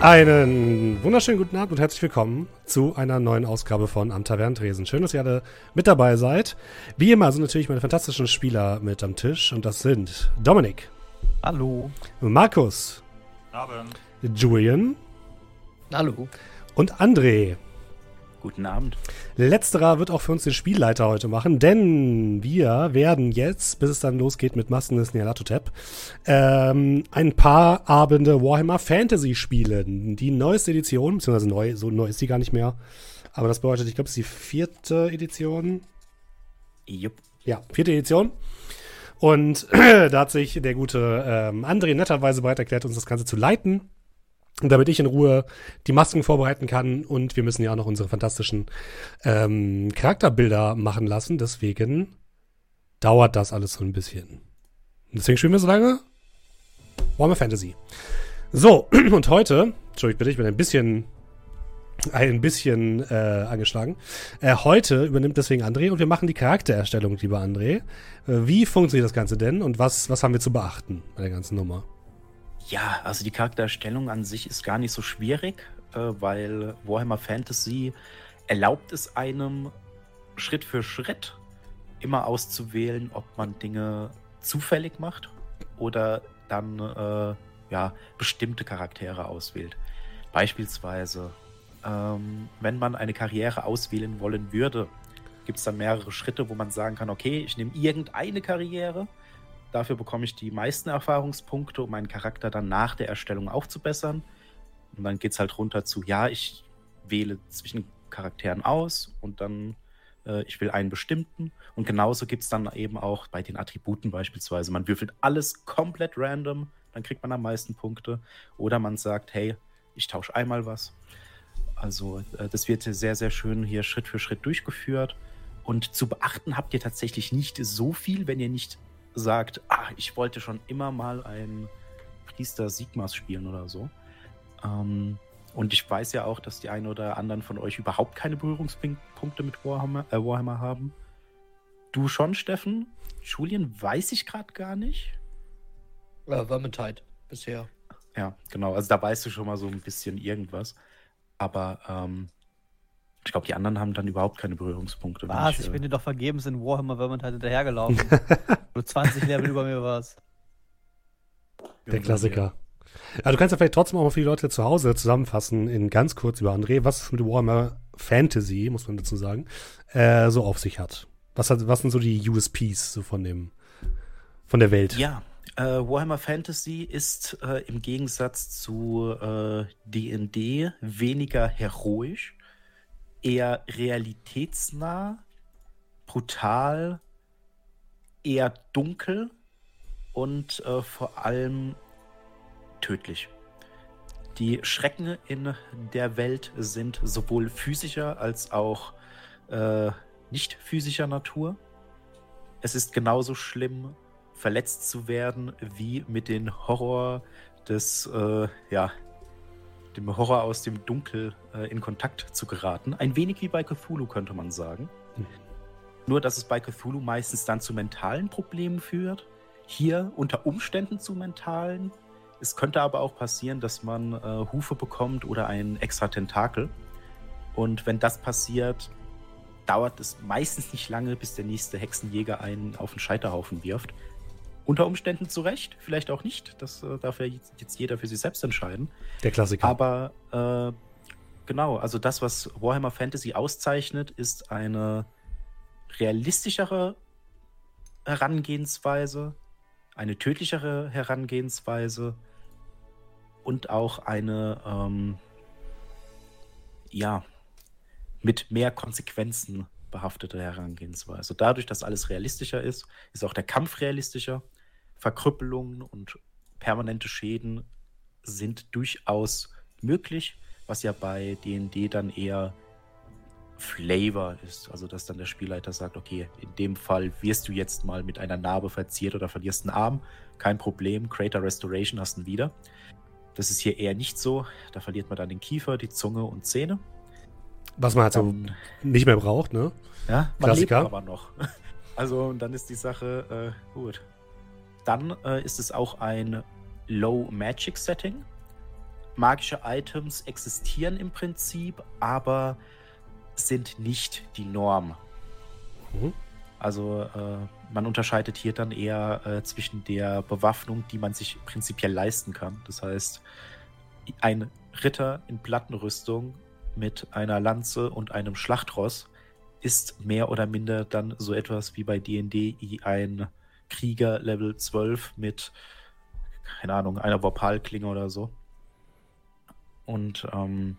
Einen wunderschönen guten Abend und herzlich willkommen zu einer neuen Ausgabe von Am Taverntresen. Schön, dass ihr alle mit dabei seid. Wie immer sind natürlich meine fantastischen Spieler mit am Tisch und das sind Dominik. Hallo. Markus. Abend. Julian. Hallo. Und André. Guten Abend. Letzterer wird auch für uns den Spielleiter heute machen, denn wir werden jetzt, bis es dann losgeht mit Masken des Nyarlathotep, ähm, ein paar Abende Warhammer Fantasy spielen. Die neueste Edition, beziehungsweise neu, so neu ist sie gar nicht mehr. Aber das bedeutet, ich glaube, es ist die vierte Edition. Jupp. Ja, vierte Edition. Und da hat sich der gute ähm, André netterweise bereit erklärt, uns das Ganze zu leiten damit ich in Ruhe die Masken vorbereiten kann. Und wir müssen ja auch noch unsere fantastischen ähm, Charakterbilder machen lassen. Deswegen dauert das alles so ein bisschen. Deswegen spielen wir so lange Warhammer Fantasy. So, und heute, Entschuldigung bitte, ich bin ein bisschen ein bisschen äh, angeschlagen. Äh, heute übernimmt deswegen André und wir machen die Charaktererstellung, lieber André. Äh, wie funktioniert das Ganze denn und was, was haben wir zu beachten bei der ganzen Nummer? Ja, also die Charaktererstellung an sich ist gar nicht so schwierig, äh, weil Warhammer Fantasy erlaubt es einem Schritt für Schritt immer auszuwählen, ob man Dinge zufällig macht oder dann äh, ja, bestimmte Charaktere auswählt. Beispielsweise, ähm, wenn man eine Karriere auswählen wollen würde, gibt es dann mehrere Schritte, wo man sagen kann, okay, ich nehme irgendeine Karriere Dafür bekomme ich die meisten Erfahrungspunkte, um meinen Charakter dann nach der Erstellung aufzubessern. Und dann geht es halt runter zu, ja, ich wähle zwischen Charakteren aus und dann äh, ich will einen bestimmten. Und genauso gibt es dann eben auch bei den Attributen beispielsweise. Man würfelt alles komplett random, dann kriegt man am meisten Punkte. Oder man sagt, hey, ich tausche einmal was. Also äh, das wird sehr, sehr schön hier Schritt für Schritt durchgeführt. Und zu beachten habt ihr tatsächlich nicht so viel, wenn ihr nicht sagt, ah, ich wollte schon immer mal ein Priester Sigmas spielen oder so. Ähm, und ich weiß ja auch, dass die einen oder anderen von euch überhaupt keine Berührungspunkte mit Warhammer, äh, Warhammer haben. Du schon, Steffen? Julian weiß ich gerade gar nicht. Ja, Vermintide bisher. Ja, genau. Also da weißt du schon mal so ein bisschen irgendwas. Aber ähm, ich glaube, die anderen haben dann überhaupt keine Berührungspunkte. Was? Ich, ich bin dir doch vergebens in Warhammer Vermintide halt hinterhergelaufen. du 20 Level über mir warst. Der Klassiker. Ja, du kannst ja vielleicht trotzdem auch mal für die Leute zu Hause zusammenfassen, in ganz kurz über André, was es mit Warhammer Fantasy, muss man dazu sagen, äh, so auf sich hat. Was, hat. was sind so die USPs so von dem, von der Welt? Ja, äh, Warhammer Fantasy ist äh, im Gegensatz zu D&D äh, weniger heroisch eher realitätsnah, brutal, eher dunkel und äh, vor allem tödlich. Die Schrecken in der Welt sind sowohl physischer als auch äh, nicht physischer Natur. Es ist genauso schlimm, verletzt zu werden, wie mit dem Horror des äh, ja, dem Horror aus dem Dunkel äh, in Kontakt zu geraten. Ein wenig wie bei Cthulhu, könnte man sagen. Mhm. Nur, dass es bei Cthulhu meistens dann zu mentalen Problemen führt. Hier unter Umständen zu mentalen. Es könnte aber auch passieren, dass man äh, Hufe bekommt oder ein extra Tentakel. Und wenn das passiert, dauert es meistens nicht lange, bis der nächste Hexenjäger einen auf den Scheiterhaufen wirft. Unter Umständen zu Recht, vielleicht auch nicht. Das äh, darf ja jetzt jeder für sich selbst entscheiden. Der Klassiker. Aber äh, genau, also das, was Warhammer Fantasy auszeichnet, ist eine realistischere Herangehensweise, eine tödlichere Herangehensweise und auch eine, ähm, ja, mit mehr Konsequenzen behaftete Herangehensweise. Dadurch, dass alles realistischer ist, ist auch der Kampf realistischer. Verkrüppelungen und permanente Schäden sind durchaus möglich, was ja bei DD dann eher Flavor ist. Also, dass dann der Spielleiter sagt: Okay, in dem Fall wirst du jetzt mal mit einer Narbe verziert oder verlierst einen Arm. Kein Problem, Crater Restoration hast du wieder. Das ist hier eher nicht so. Da verliert man dann den Kiefer, die Zunge und Zähne. Was man halt so nicht mehr braucht, ne? Ja, man Klassiker. lebt aber noch. Also, dann ist die Sache äh, gut. Dann äh, ist es auch ein Low Magic Setting. magische Items existieren im Prinzip, aber sind nicht die Norm. Mhm. Also äh, man unterscheidet hier dann eher äh, zwischen der Bewaffnung, die man sich prinzipiell leisten kann. Das heißt, ein Ritter in Plattenrüstung mit einer Lanze und einem Schlachtross ist mehr oder minder dann so etwas wie bei D&D ein Krieger Level 12 mit, keine Ahnung, einer Vorpalklinge oder so. Und ähm,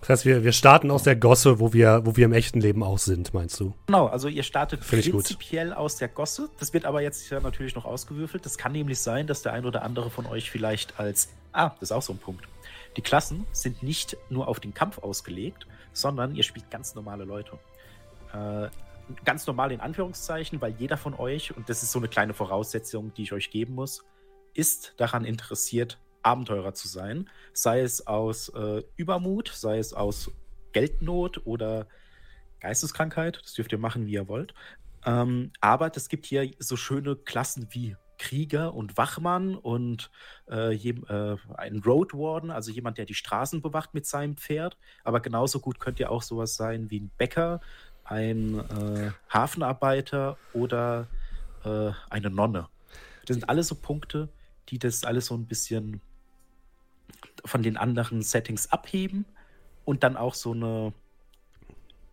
das heißt, wir, wir starten aus der Gosse, wo wir, wo wir im echten Leben auch sind, meinst du? Genau, also ihr startet ich gut. prinzipiell aus der Gosse. Das wird aber jetzt ja natürlich noch ausgewürfelt. Das kann nämlich sein, dass der ein oder andere von euch vielleicht als. Ah, das ist auch so ein Punkt. Die Klassen sind nicht nur auf den Kampf ausgelegt, sondern ihr spielt ganz normale Leute. Äh, ganz normal in Anführungszeichen, weil jeder von euch, und das ist so eine kleine Voraussetzung, die ich euch geben muss, ist daran interessiert, Abenteurer zu sein. Sei es aus äh, Übermut, sei es aus Geldnot oder Geisteskrankheit. Das dürft ihr machen, wie ihr wollt. Ähm, aber es gibt hier so schöne Klassen wie Krieger und Wachmann und äh, äh, ein Road Warden, also jemand, der die Straßen bewacht mit seinem Pferd. Aber genauso gut könnt ihr auch sowas sein wie ein Bäcker, ein äh, Hafenarbeiter oder äh, eine Nonne. Das sind alles so Punkte, die das alles so ein bisschen von den anderen Settings abheben und dann auch so eine,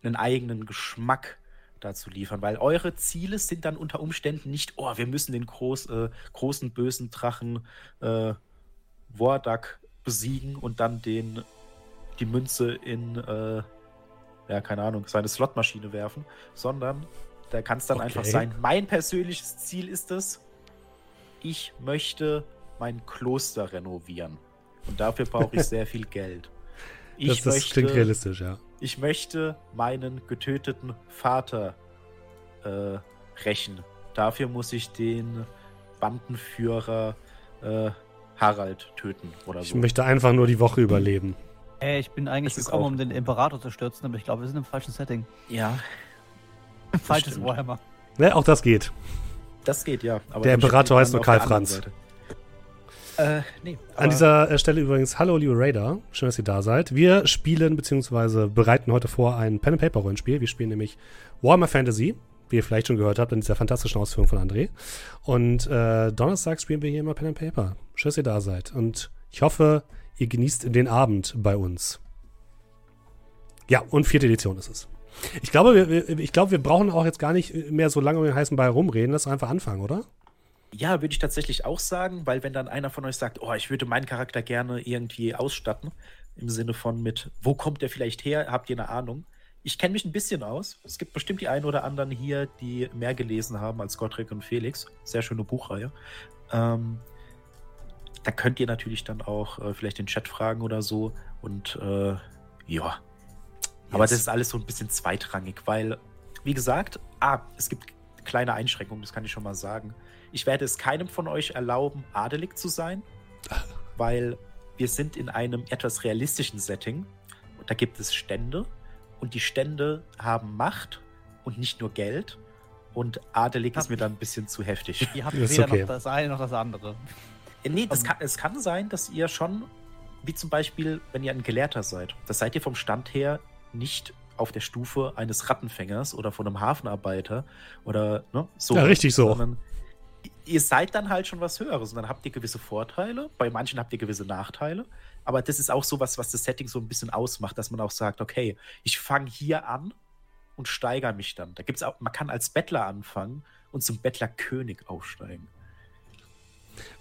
einen eigenen Geschmack dazu liefern, weil eure Ziele sind dann unter Umständen nicht, oh, wir müssen den groß, äh, großen bösen Drachen äh, Wardak besiegen und dann den die Münze in, äh, ja, keine Ahnung, seine Slotmaschine werfen, sondern da kann es dann okay. einfach sein, mein persönliches Ziel ist es, ich möchte mein Kloster renovieren. Und dafür brauche ich sehr viel Geld. Ich das, das möchte, klingt realistisch, ja. Ich möchte meinen getöteten Vater äh, rächen. Dafür muss ich den Bandenführer äh, Harald töten oder ich so. Ich möchte einfach nur die Woche überleben. Hey, ich bin eigentlich gekommen, um den Imperator zu stürzen, aber ich glaube, wir sind im falschen Setting. Ja. Falsches Warhammer. Ja, auch das geht. Das geht, ja. der Imperator heißt nur Karl Franz. Äh, nee, An dieser äh, Stelle übrigens, hallo liebe Raider, schön, dass ihr da seid. Wir spielen bzw. bereiten heute vor ein Pen and Paper Rollenspiel. Wir spielen nämlich Warhammer Fantasy, wie ihr vielleicht schon gehört habt in dieser fantastischen Ausführung von André. Und äh, Donnerstag spielen wir hier immer Pen and Paper. Schön, dass ihr da seid. Und ich hoffe, ihr genießt den Abend bei uns. Ja, und vierte Edition ist es. Ich glaube, wir, ich glaube, wir brauchen auch jetzt gar nicht mehr so lange um den heißen Ball rumreden. Lass einfach anfangen, oder? Ja, würde ich tatsächlich auch sagen, weil wenn dann einer von euch sagt, oh, ich würde meinen Charakter gerne irgendwie ausstatten, im Sinne von mit, wo kommt der vielleicht her, habt ihr eine Ahnung? Ich kenne mich ein bisschen aus. Es gibt bestimmt die einen oder anderen hier, die mehr gelesen haben als Gottrick und Felix. Sehr schöne Buchreihe. Ähm, da könnt ihr natürlich dann auch äh, vielleicht den Chat fragen oder so. Und äh, ja. Yes. Aber das ist alles so ein bisschen zweitrangig, weil, wie gesagt, ah, es gibt kleine Einschränkungen, das kann ich schon mal sagen. Ich werde es keinem von euch erlauben, adelig zu sein, weil wir sind in einem etwas realistischen Setting. Und da gibt es Stände und die Stände haben Macht und nicht nur Geld. Und adelig ist mir dann ein bisschen zu heftig. Ihr habt weder okay. noch das eine noch das andere. Äh, nee, das kann, es kann sein, dass ihr schon, wie zum Beispiel, wenn ihr ein Gelehrter seid, das seid ihr vom Stand her nicht auf der Stufe eines Rattenfängers oder von einem Hafenarbeiter oder ne, so. Ja, richtig so. Sondern ihr seid dann halt schon was Höheres und dann habt ihr gewisse Vorteile. Bei manchen habt ihr gewisse Nachteile. Aber das ist auch so was, was das Setting so ein bisschen ausmacht, dass man auch sagt, okay, ich fange hier an und steigere mich dann. Da gibt's auch, man kann als Bettler anfangen und zum Bettlerkönig aufsteigen.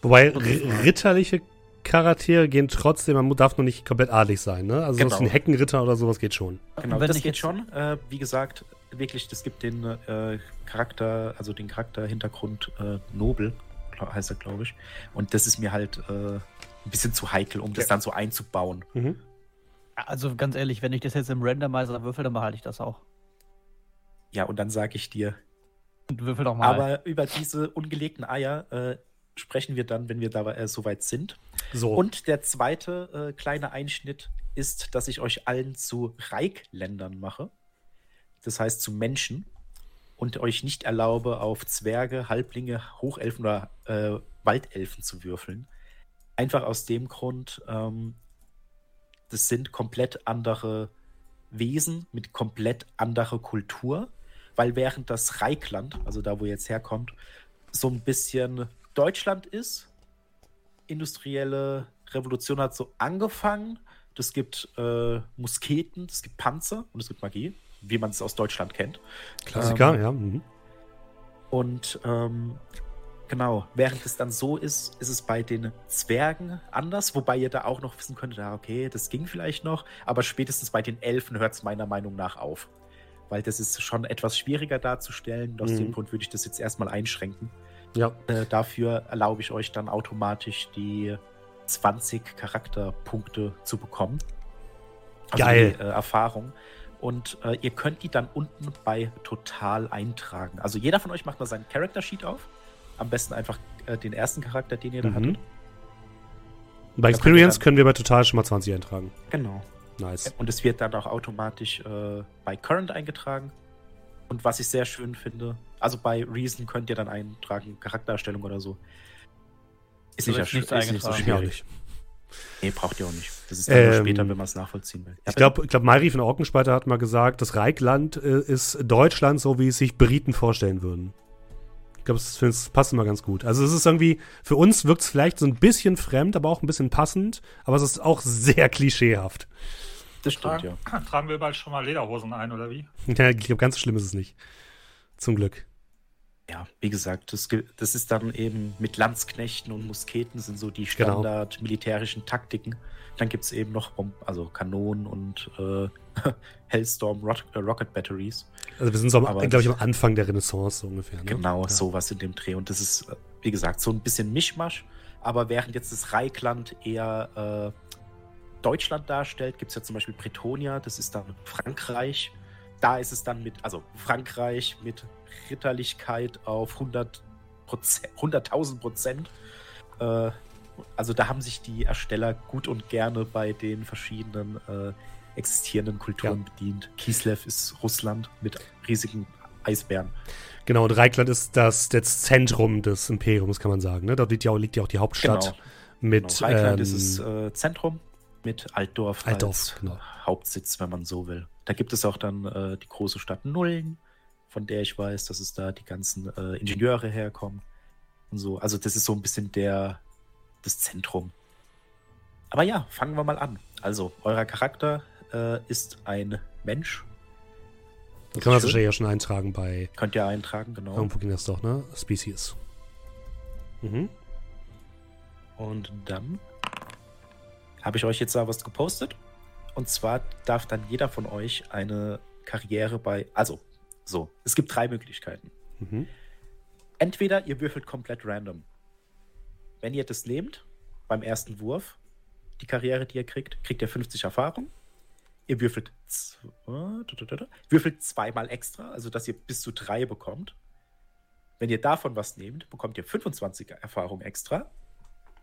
Wobei ritterliche Charaktere gehen trotzdem, man darf nur nicht komplett adlig sein, ne? Also genau. so ein Heckenritter oder sowas geht schon. Genau, das geht schon. Äh, wie gesagt, wirklich, das gibt den äh, Charakter, also den Charakterhintergrund äh, Nobel, heißt er, glaube ich. Und das ist mir halt äh, ein bisschen zu heikel, um das dann so einzubauen. Mhm. Also ganz ehrlich, wenn ich das jetzt im Randomizer würfel, dann behalte ich das auch. Ja, und dann sage ich dir. Und würfel doch mal. Aber über diese ungelegten Eier äh, sprechen wir dann, wenn wir da äh, soweit sind. So. Und der zweite äh, kleine Einschnitt ist, dass ich euch allen zu Reikländern mache. Das heißt zu Menschen. Und euch nicht erlaube, auf Zwerge, Halblinge, Hochelfen oder äh, Waldelfen zu würfeln. Einfach aus dem Grund, ähm, das sind komplett andere Wesen mit komplett anderer Kultur, weil während das Reikland, also da, wo ihr jetzt herkommt, so ein bisschen Deutschland ist, industrielle Revolution hat so angefangen. Das gibt äh, Musketen, es gibt Panzer und es gibt Magie, wie man es aus Deutschland kennt. Klassiker, Ähm, ja. Mhm. Und ähm, genau, während es dann so ist, ist es bei den Zwergen anders, wobei ihr da auch noch wissen könntet, okay, das ging vielleicht noch, aber spätestens bei den Elfen hört es meiner Meinung nach auf. Weil das ist schon etwas schwieriger darzustellen. Aus Mhm. dem Grund würde ich das jetzt erstmal einschränken. Ja. Äh, dafür erlaube ich euch dann automatisch die 20 Charakterpunkte zu bekommen. Geil. Die, äh, Erfahrung. Und äh, ihr könnt die dann unten bei Total eintragen. Also jeder von euch macht mal seinen Character Sheet auf. Am besten einfach äh, den ersten Charakter, den ihr da Mhm. hattet. Bei Da Experience können wir bei Total schon mal 20 eintragen. Genau. Nice. Und es wird dann auch automatisch äh, bei Current eingetragen. Und was ich sehr schön finde, also bei Reason könnt ihr dann eintragen, Charaktererstellung oder so. Ist nicht, ist nicht so schwierig. Nee, braucht ihr auch nicht. Das ist dann Ähm, später, wenn man es nachvollziehen will. Ich glaube, ich glaub, Mairi von Orkenspalter hat mal gesagt, das Reikland äh, ist Deutschland, so wie es sich Briten vorstellen würden. Ich glaube, das, das passt immer ganz gut. Also es ist irgendwie, für uns wirkt es vielleicht so ein bisschen fremd, aber auch ein bisschen passend, aber es ist auch sehr klischeehaft. Das stimmt, Tragen, ja. tragen wir bald schon mal Lederhosen ein, oder wie? Ja, ich glaube, ganz so schlimm ist es nicht. Zum Glück. Ja, wie gesagt, das, das ist dann eben mit Landsknechten und Musketen sind so die Genau. Standard militärischen Taktiken. Dann gibt es eben noch Bom- also Kanonen und äh, Hellstorm Rot äh, Rocket Batteries. Also wir sind so, glaube ich, am Anfang der Renaissance so ungefähr. Ne? Genau, ja. sowas in dem Dreh. Und das ist, äh, wie gesagt, so ein bisschen Mischmasch. Aber während jetzt das Reikland eher äh, Deutschland darstellt, gibt es ja zum Beispiel Bretonia, das ist dann Frankreich. Da ist es dann mit, also Frankreich mit Ritterlichkeit auf 100 Prozent, 100.000 Prozent. Äh, also da haben sich die Ersteller gut und gerne bei den verschiedenen äh, existierenden Kulturen bedient. Kislev ist Russland mit riesigen Eisbären. Genau, und Reikland ist das, das Zentrum des Imperiums, kann man sagen. Ne? Dort liegt ja, auch, liegt ja auch die Hauptstadt mit Genau. Reikland ähm, ist das äh, Zentrum mit Altdorf, Altdorf, als genau. Hauptsitz, wenn man so will. Da gibt es auch dann äh, die große Stadt Nullen, von der ich weiß, dass es da die ganzen äh, Ingenieure herkommen und so. Also das ist so ein bisschen der das Zentrum. Aber ja, fangen wir mal an. Also euer Charakter äh, ist ein Mensch. Das kann man schön. ja schon eintragen bei, Könnt ihr eintragen, genau. irgendwo ging das doch, ne? Species. Mhm. Und dann habe ich euch jetzt da was gepostet. Und zwar darf dann jeder von euch eine Karriere bei. Also, so, es gibt drei Möglichkeiten. Mhm. Entweder ihr würfelt komplett random. Wenn ihr das nehmt, beim ersten Wurf, die Karriere, die ihr kriegt, kriegt ihr 50 Erfahrung. Ihr würfelt, würfelt zweimal extra, also dass ihr bis zu drei bekommt. Wenn ihr davon was nehmt, bekommt ihr 25 Erfahrung extra.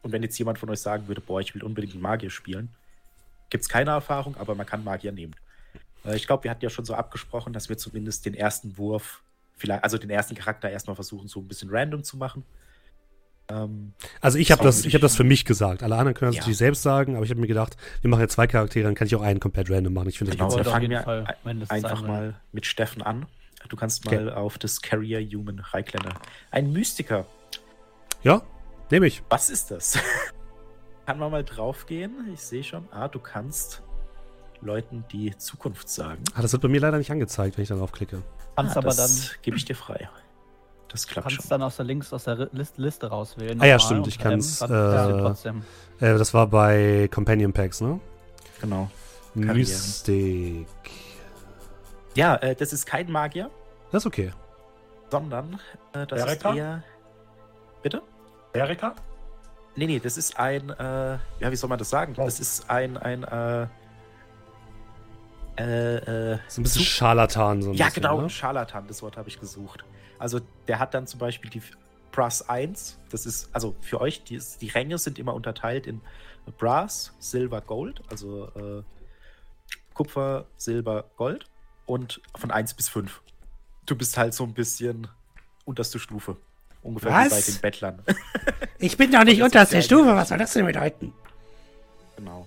Und wenn jetzt jemand von euch sagen würde, boah, ich will unbedingt einen Magier spielen, gibt es keine Erfahrung, aber man kann Magier nehmen. Äh, Ich glaube, wir hatten ja schon so abgesprochen, dass wir zumindest den ersten Wurf, vielleicht, also den ersten Charakter erstmal versuchen, so ein bisschen random zu machen. Ähm, Also ich habe Das das, ich habe das für mich gesagt. Alle anderen können das Ja. natürlich selbst sagen, aber ich habe mir gedacht, wir machen jetzt zwei Charaktere, dann kann ich auch einen komplett random machen. Ich finde das Genau, ganz dann auf fangen wir Fall einfach mal mit Steffen an. Du kannst Okay. mal auf das Carrier Human Reikländer. Ein Mystiker. Ja, nehme ich. Was ist das? Kann man mal draufgehen? Ich sehe schon. Ah, du kannst Leuten die Zukunft sagen. Ah, das wird bei mir leider nicht angezeigt, wenn ich darauf klicke. Kannst ah, aber dann, das gebe ich dir frei. Das klappt kannst schon. dann aus der links aus der Ri- Liste, Liste rauswählen. Ah ja, stimmt, ich kannst du äh. Äh, das war bei Companion Packs, ne? Genau. Mystik. Ja, äh, das ist kein Magier, Das ist okay. sondern äh, das Erika? ist eher. Bitte? Erika? Nee, nee, das ist ein, äh, ja, wie soll man das sagen? Oh. Das ist ein, ein, äh, äh, äh, Das ist ein bisschen Such- Scharlatan. So ein ja, bisschen, genau, Ne? Scharlatan, das Wort habe ich gesucht. Also, der hat dann zum Beispiel die Brass 1, das ist, also für euch, die, ist- die Ränge sind immer unterteilt in Brass, Silber, Gold, also äh, Kupfer, Silber, Gold und von 1 bis 5. Du bist halt so ein bisschen unterste Stufe. Ungefähr wie bei Was? den Bettlern. Ich bin doch nicht Und unterste ja- Stufe. Was soll das denn bedeuten? Genau.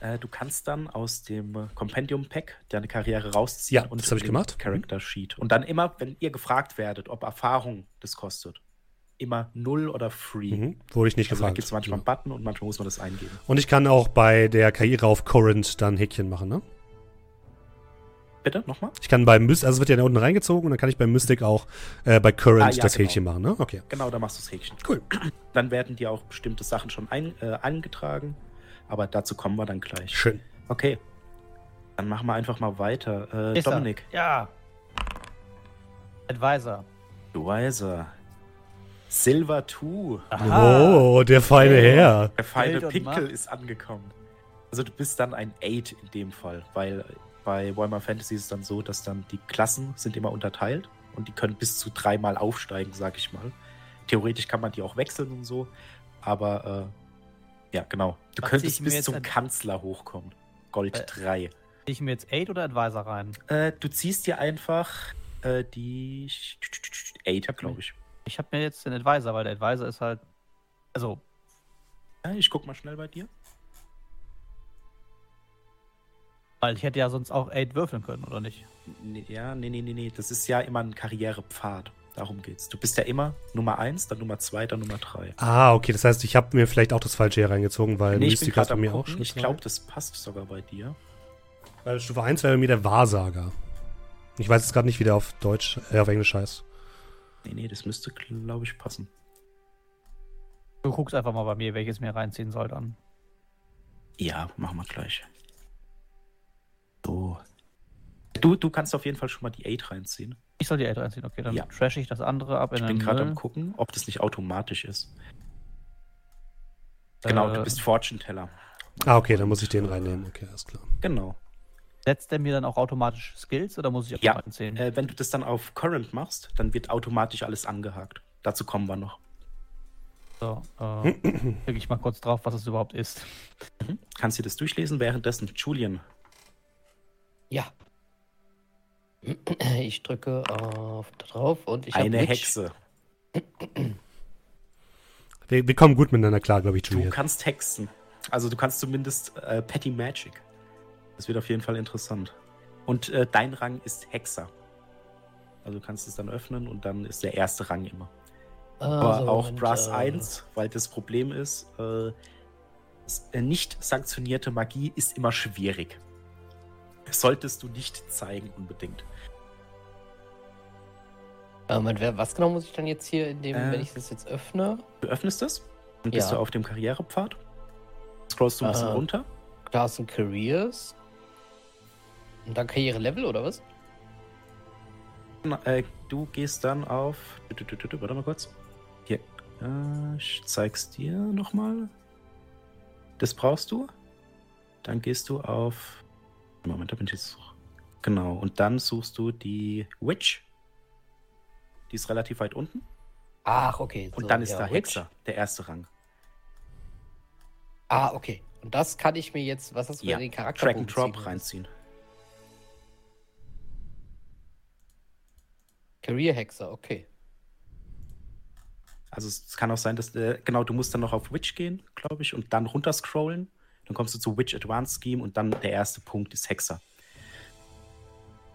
Äh, du kannst dann aus dem Compendium Pack deine Karriere rausziehen Ja, das hab ich gemacht. Character Sheet. Und dann immer, wenn ihr gefragt werdet, ob Erfahrung das kostet, immer null oder free. Mhm. Wurde ich nicht Also da gefragt. gibt es manchmal einen Ja. Button und manchmal muss man das eingeben. Und ich kann auch bei der Karriere auf Current dann Häkchen machen, ne? Bitte, nochmal? Ich kann beim Mystic, also es wird ja da unten reingezogen und dann kann ich beim Mystic auch äh, bei Current Ah, ja, das genau. Häkchen machen, ne? Okay. Genau, da machst du das Häkchen. Cool. Dann werden dir auch bestimmte Sachen schon ein, äh, eingetragen. Aber dazu kommen wir dann gleich. Schön. Okay. Dann machen wir einfach mal weiter. Äh. Dominik, Ja. Advisor. Advisor. Silver 2. Oh, der feine Herr. Der feine Pinkel ist angekommen. Also du bist dann ein 8 in dem Fall, weil bei Warhammer Fantasy ist es dann so, dass dann die Klassen sind immer unterteilt und die können bis zu dreimal aufsteigen, sag ich mal. Theoretisch kann man die auch wechseln und so, aber äh, ja, genau. Du Was könntest bis zum an- Kanzler hochkommen. Gold Äh. 3. Zieh ich mir jetzt 8 oder Advisor rein? Äh, du ziehst dir einfach äh, die 8, glaube ich. Ich habe mir jetzt den Advisor, weil der Advisor ist halt. Also, Ja, ich guck mal schnell bei dir. Weil ich hätte ja sonst auch 8 würfeln können, oder nicht? Nee, ja, nee, nee, nee, nee. Das ist ja immer ein Karrierepfad. Darum geht's. Du bist ja immer Nummer 1, dann Nummer 2, dann Nummer 3. Ah, okay, das heißt, ich habe mir vielleicht auch das falsche hier reingezogen, weil Nee, ist gerade bei mir auch schon. Ich glaube, das passt sogar bei dir. Weil Stufe 1 wäre bei mir der Wahrsager. Ich weiß jetzt gerade nicht, wie der auf Deutsch, äh, auf Englisch heißt. Nee, nee, das müsste, glaube ich, passen. Du guckst einfach mal bei mir, welches mir reinziehen soll dann. Ja, machen wir gleich. So. Du, du kannst auf jeden Fall schon mal die 8 reinziehen. Ich soll die 8 reinziehen, okay, dann Ja. trash ich das andere ab Ich in bin gerade am gucken, ob das nicht automatisch ist. Genau, Äh, du bist Fortune Teller. Ah, okay, dann muss ich den reinnehmen. Okay, alles klar. Genau. Setzt der mir dann auch automatisch Skills oder muss ich auch Ja, reinziehen? Äh, wenn du das dann auf Current machst, dann wird automatisch alles angehakt. Dazu kommen wir noch. So, äh, klicke ich mal kurz drauf, was es überhaupt ist. Mhm. Kannst du das durchlesen? Währenddessen, Julian. Ja. Ich drücke auf da drauf und ich eine. Hexe. Wir, wir kommen gut miteinander klar, glaube ich, Du Julian. kannst hexen. Also du kannst zumindest äh, Petty Magic. Das wird auf jeden Fall interessant. Und äh, dein Rang ist Hexer. Also du kannst es dann öffnen und dann ist der erste Rang immer. Aber Also, auch und, Brass äh, 1, weil das Problem ist, äh, äh, nicht sanktionierte Magie ist immer schwierig. Solltest du nicht zeigen unbedingt. Äh, wer- was genau muss ich dann jetzt hier in dem, Äh. wenn ich das jetzt öffne? Du öffnest es, dann bist Ja. du auf dem Karrierepfad. Scrollst du ein bisschen Aha. runter. Class and Careers. Und dann Karriere-Level oder was? Na, Äh, du gehst dann auf. Warte mal kurz. Hier. Äh, ich zeig's dir nochmal. Das brauchst du. Dann gehst du auf. Moment, da bin ich jetzt. Genau. Und dann suchst du die Witch. Die ist relativ weit unten. Ach, okay. Und so, dann ist ja, da Witch. Hexer, der erste Rang. Ah, okay. Und das kann ich mir jetzt, was hast du Ja, für den Charakter? Track and Drop reinziehen. Career Hexer, okay. Also es es kann auch sein, dass, äh, genau, du musst dann noch auf Witch gehen, glaube ich, und dann runterscrollen. Dann kommst du zu Witch Advanced Scheme und dann der erste Punkt ist Hexer.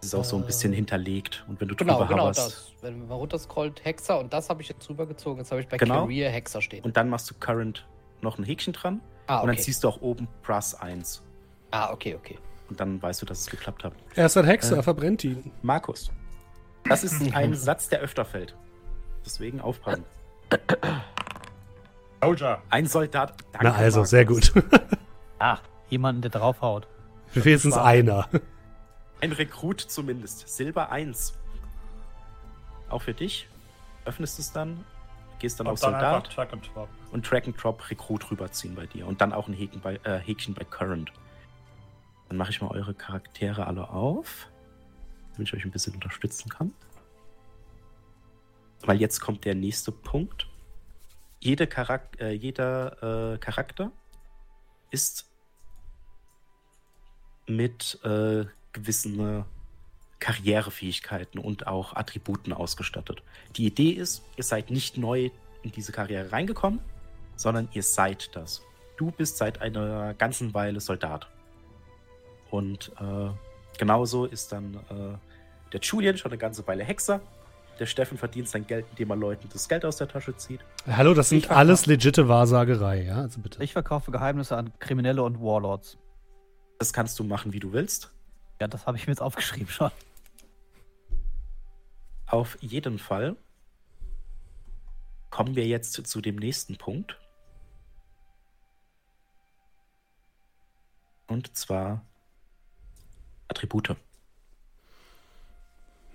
Das ist auch so ein bisschen Äh, hinterlegt. Und wenn du Genau, drüber genau hoverst das. Wenn man runterscrollt, Hexer und das habe ich jetzt rübergezogen. Jetzt habe ich bei Genau. Career Hexer stehen. und dann machst du Current noch ein Häkchen dran ah, und dann okay. ziehst du auch oben Brass 1. Ah, okay, okay. Und dann weißt du, dass es geklappt hat. Er ist ein Hexer, Äh. verbrennt ihn. Markus. Das ist ein Satz, der öfter fällt. Deswegen aufpassen. Soldier. Ein Soldat. Na Danke, also, Markus. sehr gut. Ah, jemanden, der draufhaut. Wenigstens einer. Ein Rekrut zumindest. Silber 1. Auch für dich. Öffnest es dann, gehst dann auf Und dann einfach Soldat Track and Drop. und Track and Drop Rekrut rüberziehen bei dir. Und dann auch ein Häkchen bei, äh, Häkchen bei Current. Dann mache ich mal eure Charaktere alle auf, damit ich euch ein bisschen unterstützen kann. Weil jetzt kommt der nächste Punkt. Jede Charak äh, jeder äh, Charakter ist mit äh, gewissen äh, Karrierefähigkeiten und auch Attributen ausgestattet. Die Idee ist, ihr seid nicht neu in diese Karriere reingekommen, sondern ihr seid das. Du bist seit einer ganzen Weile Soldat. Und äh, genauso ist dann äh, der Julian schon eine ganze Weile Hexer. Der Steffen verdient sein Geld, indem er Leuten das Geld aus der Tasche zieht. Hallo, das sind alles legitte Wahrsagerei, ja? Also bitte. Ich verkaufe Geheimnisse an Kriminelle und Warlords. Das kannst du machen, wie du willst. Ja, das habe ich mir jetzt aufgeschrieben schon. Auf jeden Fall kommen wir jetzt zu dem nächsten Punkt. Und zwar Attribute.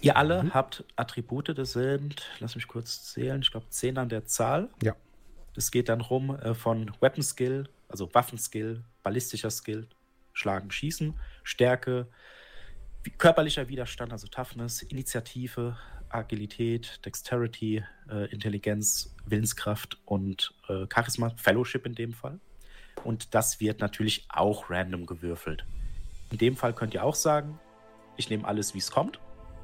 Ihr alle Mhm. habt Attribute, das sind, lass mich kurz zählen, ich glaube 10 an der Zahl. Ja. Das geht dann rum äh, von Weapon Skill, also Waffenskill, ballistischer Skill, Schlagen, Schießen, Stärke, wie- körperlicher Widerstand, also Toughness, Initiative, Agilität, Dexterity, äh, Intelligenz, Willenskraft und äh, Charisma, Fellowship in dem Fall. Und das wird natürlich auch random gewürfelt. In dem Fall könnt ihr auch sagen, ich nehme alles, wie es kommt.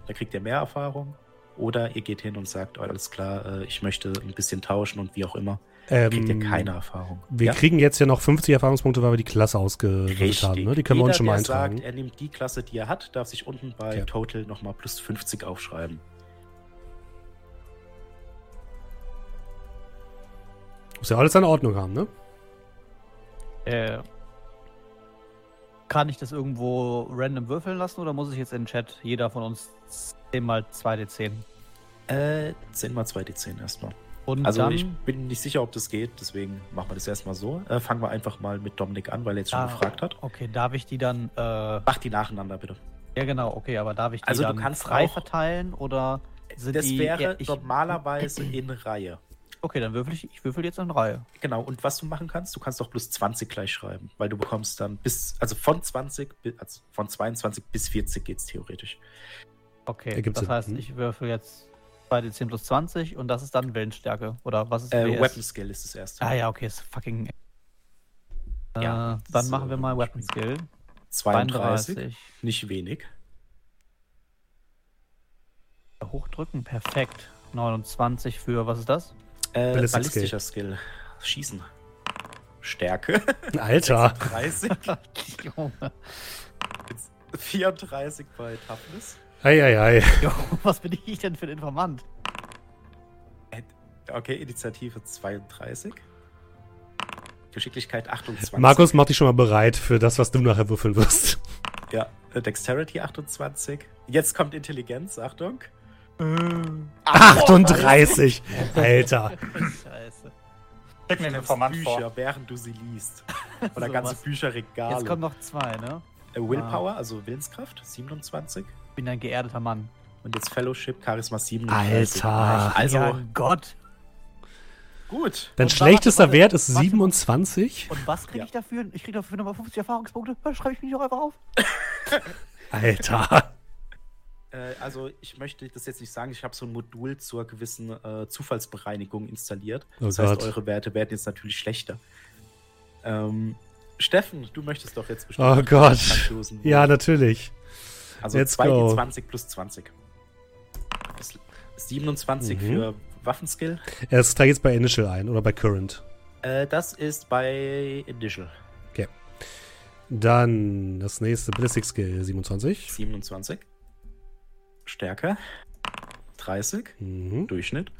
Da kriegt ihr mehr Erfahrung. Oder ihr geht hin und sagt, oh, alles klar, äh, ich möchte ein bisschen tauschen und wie auch immer. Kriegt ihr Ähm, keine Erfahrung. Wir Ja? kriegen jetzt ja noch 50 Erfahrungspunkte, weil wir die Klasse ausgewählt haben. Ne? Die können wir Jeder, uns schon mal der eintragen. sagt, er nimmt die Klasse, die er hat, darf sich unten bei Ja. Total nochmal plus 50 aufschreiben. Muss ja alles seine Ordnung haben, ne? Äh, kann ich das irgendwo random würfeln lassen oder muss ich jetzt in den Chat jeder von uns 10 mal 2d10? Äh, 10 mal 2d10 erstmal. Und Also dann, ich bin nicht sicher, ob das geht, deswegen machen wir das erstmal so. Äh, fangen wir einfach mal mit Dominik an, weil er jetzt schon Ah. gefragt hat. okay, darf ich die dann, äh, Mach die nacheinander bitte. ja genau, okay, aber darf ich die Also du dann kannst frei verteilen oder sind das die, wäre ja, ich, normalerweise in Reihe. Okay, dann würfel ich, ich würfel jetzt in Reihe. Genau, und was du machen kannst, du kannst auch plus 20 gleich schreiben, weil du bekommst dann bis, also von 20, bi- also von 22 bis 40 geht's theoretisch. Okay, Ergibt das Sinn. heißt, Mhm. ich würfel jetzt 2d10 plus 20 und das ist dann Willensstärke. Oder was ist Äh? Weapon Skill ist das erste. Ah ja, okay, ist fucking. Ja, äh, dann so, machen wir mal Weapon Skill. 32, 32. nicht wenig. Hochdrücken, perfekt. 29 für, was ist das? Äh, ballistischer Skill. Schießen. Stärke. Alter. 30. Junge. 34 bei Toughness. Eieiei. Jo, was bin ich denn für ein Informant? Äh, Okay, Initiative 32. Geschicklichkeit 28. Markus, mach dich schon mal bereit für das, was du nachher würfeln wirst. Ja, Dexterity 28. Jetzt kommt Intelligenz, Achtung. 38. Alter. Scheiße. Check mir den Informant Bücher, vor. während du sie liest. Oder So ganze was. Bücherregale. Jetzt kommen noch zwei, ne? Äh, Willpower, also Willenskraft, 27. Ich bin ein geerdeter Mann. Und jetzt Fellowship, Charisma 37. Alter. Also, ja, Gott. gut. Dein schlechtester warte, Wert ist warte. 27. Und was kriege Ja. ich dafür? Ich kriege dafür nochmal 50 Erfahrungspunkte. Dann schreibe ich mich doch einfach auf. Alter. Äh, also, ich möchte das jetzt nicht sagen. Ich habe so ein Modul zur gewissen äh, Zufallsbereinigung installiert. Oh das Gott. heißt, eure Werte werden jetzt natürlich schlechter. Ähm, Steffen, du möchtest doch jetzt bestimmt. Oh Gott. Ja, natürlich. Also let's 2 go. D20 plus 20. Das ist 27 Mhm. für Waffenskill. Es trägt jetzt bei Initial ein oder bei Current. Äh, das ist bei Initial Dann das nächste Ballistic Skill 27. 27. Stärke 30. Mhm. Durchschnitt.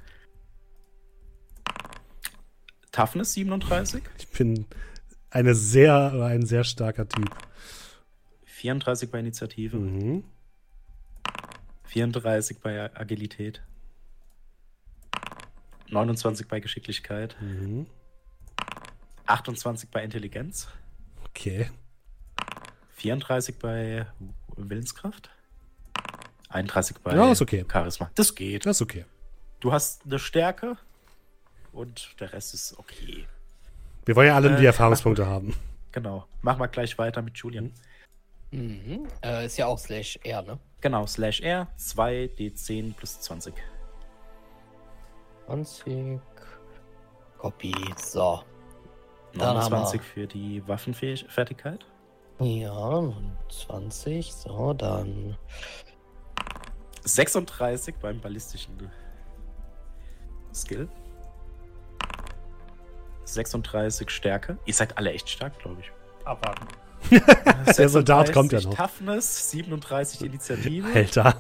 Toughness 37. Ich bin eine sehr, ein sehr starker Typ. 34 bei Initiative. Mhm. 34 bei Agilität. 29 bei Geschicklichkeit. Mhm. 28 bei Intelligenz. Okay. 34 bei Willenskraft. 31 bei Ja, ist okay. Charisma. Das geht. Das ist okay. Du hast eine Stärke und der Rest ist okay. Wir wollen ja alle nur die Äh, Erfahrungspunkte haben. Genau. Machen wir gleich weiter mit Julian. Mhm. Äh, ist ja auch slash R, ne? Genau, slash R, 2d10 plus 20. 20. Copy. So. Dann haben 29 wir- für die Waffenfertigkeit. Ja, 20. So, dann 36 beim ballistischen Skill. 36 Stärke. Ihr seid alle echt stark, glaube ich. Abwarten. Der Soldat kommt ja noch. Toughness, 37 Initiative. Alter.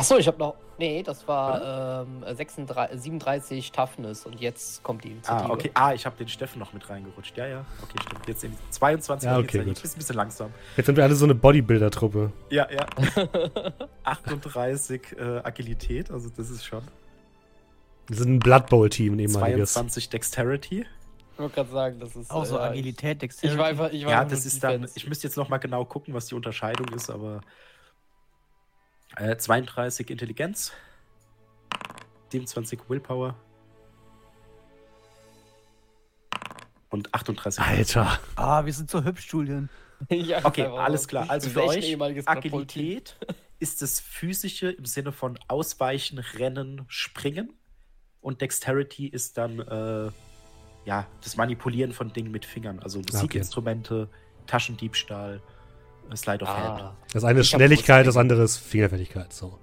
Achso, ich habe noch. Nee, das war ähm, 36, 37 Toughness und jetzt kommt die Initiative. Ah, okay. Ah, ich habe den Steffen noch mit reingerutscht. Ja, ja. Okay, stimmt. Jetzt in 22 Ja, okay, gut. Ist ein bisschen langsam. Jetzt sind wir alle so eine Bodybuilder-Truppe. Ja, ja. 38 äh, Agilität, also das ist schon. Wir sind ein Blood Bowl-Team, ein ehemaliges. 22 Dexterity. Ich wollte gerade sagen, das ist. Auch so äh, Agilität, Ich Dexterity. war einfach. Ich war Ja, das ist dann. Defense. Ich müsste jetzt noch mal genau gucken, was die Unterscheidung ist, aber. Äh, 32 Intelligenz. 27 Willpower. Und 38. Alter. Ah, wir sind so hübsch, Julian. Ja, Okay, alles klar. Also für euch. Agilität ist das Physische im Sinne von Ausweichen, Rennen, Springen. Und Dexterity ist dann äh, ja, das Manipulieren von Dingen mit Fingern. Also Musikinstrumente, Taschendiebstahl, äh, Slide of Hand. Ah, Das eine ist Ich Schnelligkeit, das andere ist Fingerfertigkeit. So.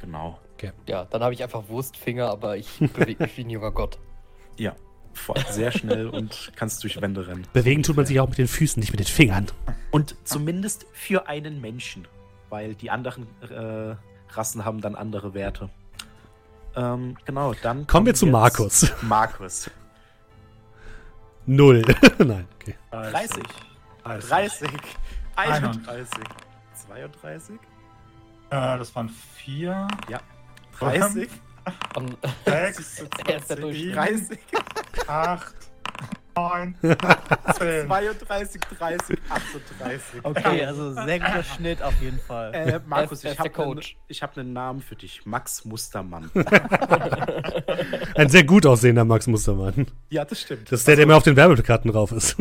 Genau. ja, dann habe ich einfach Wurstfinger, aber ich bewege mich wie ein junger Gott. Ja. Sehr schnell und kannst durch Wände rennen. Bewegen tut man sich auch mit den Füßen, nicht mit den Fingern. Und zumindest für einen Menschen, weil die anderen äh, Rassen haben dann andere Werte. Ähm, genau, dann Kommen wir zu Markus. Markus. Null. Nein, okay. 30, 30. 30, 31, 31. 32, Äh, das waren vier. ja, 30, Und Sechs, Er ist der Durchschnitt. 30, acht, neun, zehn. 32, 30, 38. Okay, also sehr guter Schnitt auf jeden Fall. Äh, Markus, ich habe einen hab einen Namen für dich. Max Mustermann. Ein sehr gut aussehender Max Mustermann. ja, das stimmt. Das ist der, der immer auf den Werbeplakaten drauf ist.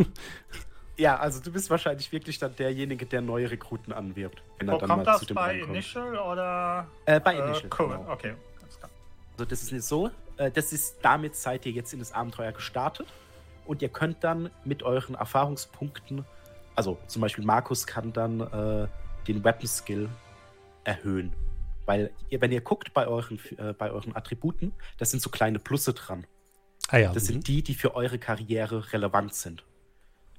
Ja, also du bist wahrscheinlich wirklich dann derjenige, der neue Rekruten anwirbt. Wenn Wo er dann kommt mal das zu dem bei reinkommt. Initial oder? Äh, bei Äh, Initial. cool, genau. okay. Klar. Also das ist nicht so. Äh, das ist, damit seid ihr jetzt in das Abenteuer gestartet. Und ihr könnt dann mit euren Erfahrungspunkten, also zum Beispiel Markus kann dann äh, den Weapon Skill erhöhen. Weil ihr, wenn ihr guckt bei euren, äh, bei euren Attributen, das sind so kleine Plusse dran. Ah ja. Das mhm. sind die, die für eure Karriere relevant sind.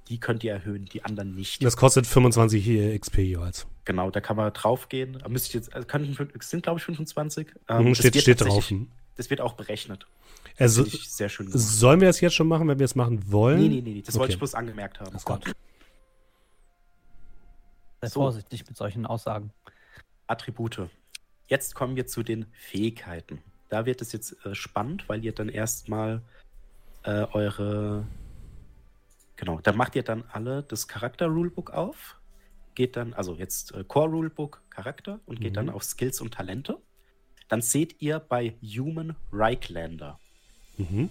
Die könnt ihr erhöhen, die anderen nicht. Das kostet 25 hier XP jeweils. Genau, da kann man draufgehen. Müsste ich jetzt, also könnten, es sind glaube ich 25. Ähm, Mhm, das steht wird steht tatsächlich- drauf. Das wird auch berechnet. Also, sehr schön. gemacht. sollen wir das jetzt schon machen, wenn wir es machen wollen? Nee, nee, nee, nee, das wollte Okay. ich bloß angemerkt haben. Alles klar. Sei so. vorsichtig mit solchen Aussagen. Attribute. Jetzt kommen wir zu den Fähigkeiten. Da wird es jetzt äh, spannend, weil ihr dann erstmal äh, eure. Genau, da macht ihr dann alle das Charakter-Rulebook auf. Geht dann, also jetzt äh, Core-Rulebook, Charakter und geht Mhm. dann auf Skills und Talente. Dann seht ihr bei Human Reiklander. Mhm.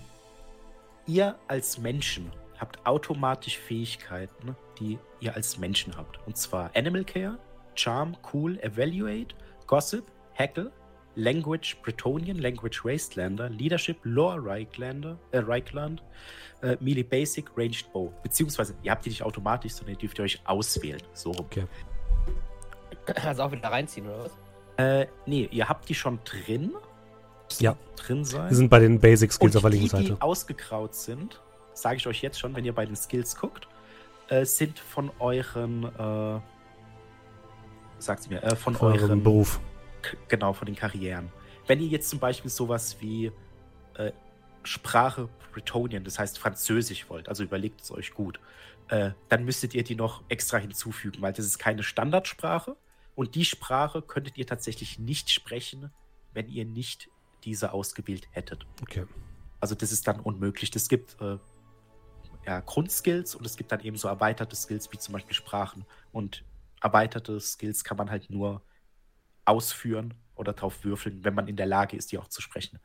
Ihr als Menschen habt automatisch Fähigkeiten, die ihr als Menschen habt. Und zwar Animal Care, Charm, Cool, Evaluate, Gossip, Hackle, Language Bretonian, Language Wastelander, Leadership, Lore Reiklander, äh, Reikland, äh, Melee Basic, Ranged Bow. Beziehungsweise, ihr habt die nicht automatisch, sondern ihr dürft ihr euch auswählen. So rum. Okay. Also auch wieder reinziehen, oder was? Äh, nee, ihr habt die schon drin. Ja. Drin sein. Wir sind bei den Basic Skills Und auf der die, linken Seite. die ausgegraut sind, sage ich euch jetzt schon, wenn ihr bei den Skills guckt, äh, sind von euren, äh, sagt's mir, äh, von Von eurem euren, Beruf. Genau, von den Karrieren. Wenn ihr jetzt zum Beispiel sowas wie äh, Sprache Bretonian, das heißt Französisch wollt, also überlegt es euch gut, äh, dann müsstet ihr die noch extra hinzufügen, weil das ist keine Standardsprache und die Sprache könntet ihr tatsächlich nicht sprechen, wenn ihr nicht diese ausgewählt hättet. Okay. Also das ist dann unmöglich. Es gibt äh, ja, Grundskills und es gibt dann eben so erweiterte Skills wie zum Beispiel Sprachen. Und erweiterte Skills kann man halt nur ausführen oder drauf würfeln, wenn man in der Lage ist, die auch zu sprechen.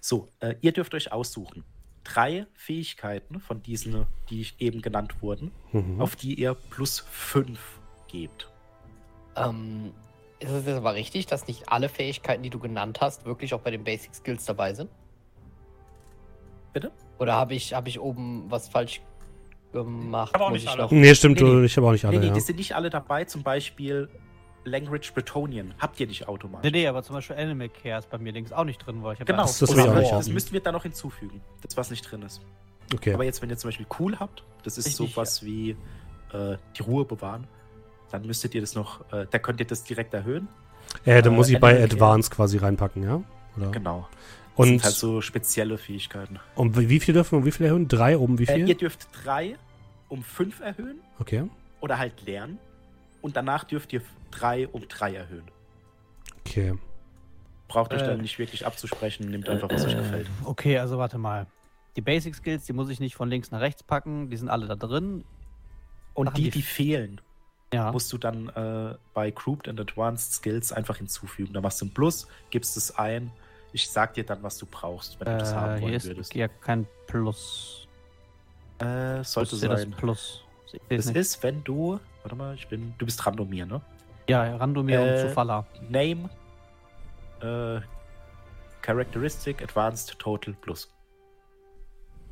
So, äh, ihr dürft euch aussuchen. Drei Fähigkeiten von diesen, die eben genannt wurden, Mhm. auf die ihr plus fünf gebt. Ähm, ist es jetzt aber richtig, dass nicht alle Fähigkeiten, die du genannt hast, wirklich auch bei den Basic Skills dabei sind? Bitte? Oder habe ich, hab ich oben was falsch gemacht? Aber auch nicht ich alle. noch- Nee, stimmt, Nee, nee. ich habe auch nicht alle. nee, nee, ja. die sind nicht alle dabei. Zum Beispiel Language Bretonian habt ihr nicht automatisch. Nee, nee, aber zum Beispiel Animal Care ist bei mir links auch nicht drin, weil ich habe Genau, Das- das und das, das müssten wir dann noch hinzufügen, das was nicht drin ist. Okay. Aber jetzt, wenn ihr zum Beispiel cool habt, das ist Richtig, sowas wie äh, die Ruhe bewahren. Dann müsstet ihr das noch, äh, da könnt ihr das direkt erhöhen. Äh, dann Äh, muss ich bei Animal Care. Advance quasi reinpacken, ja? Oder? Genau. Das Und sind halt so spezielle Fähigkeiten. um wie wie viel dürfen wir um wie viel erhöhen? Drei um wie Äh, viel? ihr dürft drei um fünf erhöhen okay. oder halt lernen. Und danach dürft ihr drei um drei erhöhen. Okay. Braucht euch Äh, dann nicht wirklich abzusprechen, nehmt einfach, was euch gefällt. Okay, also warte mal. Die Basic Skills, die muss ich nicht von links nach rechts packen. Die sind alle da drin. Und Sachen, die, die- die fehlen, Ja. musst du dann äh, bei Grouped and Advanced Skills einfach hinzufügen. Da machst du ein Plus, gibst es ein. Ich sag dir dann, was du brauchst, wenn du das haben Äh, hier wollen ist würdest. ja kein Plus. Äh, sollte hier das sein. Plus. Das ist, wenn du. Warte mal, ich bin. Du bist randomier, ne? Ja, Randomir Äh, und Zufalla. Name, äh, Characteristic, Advanced, Total, Plus.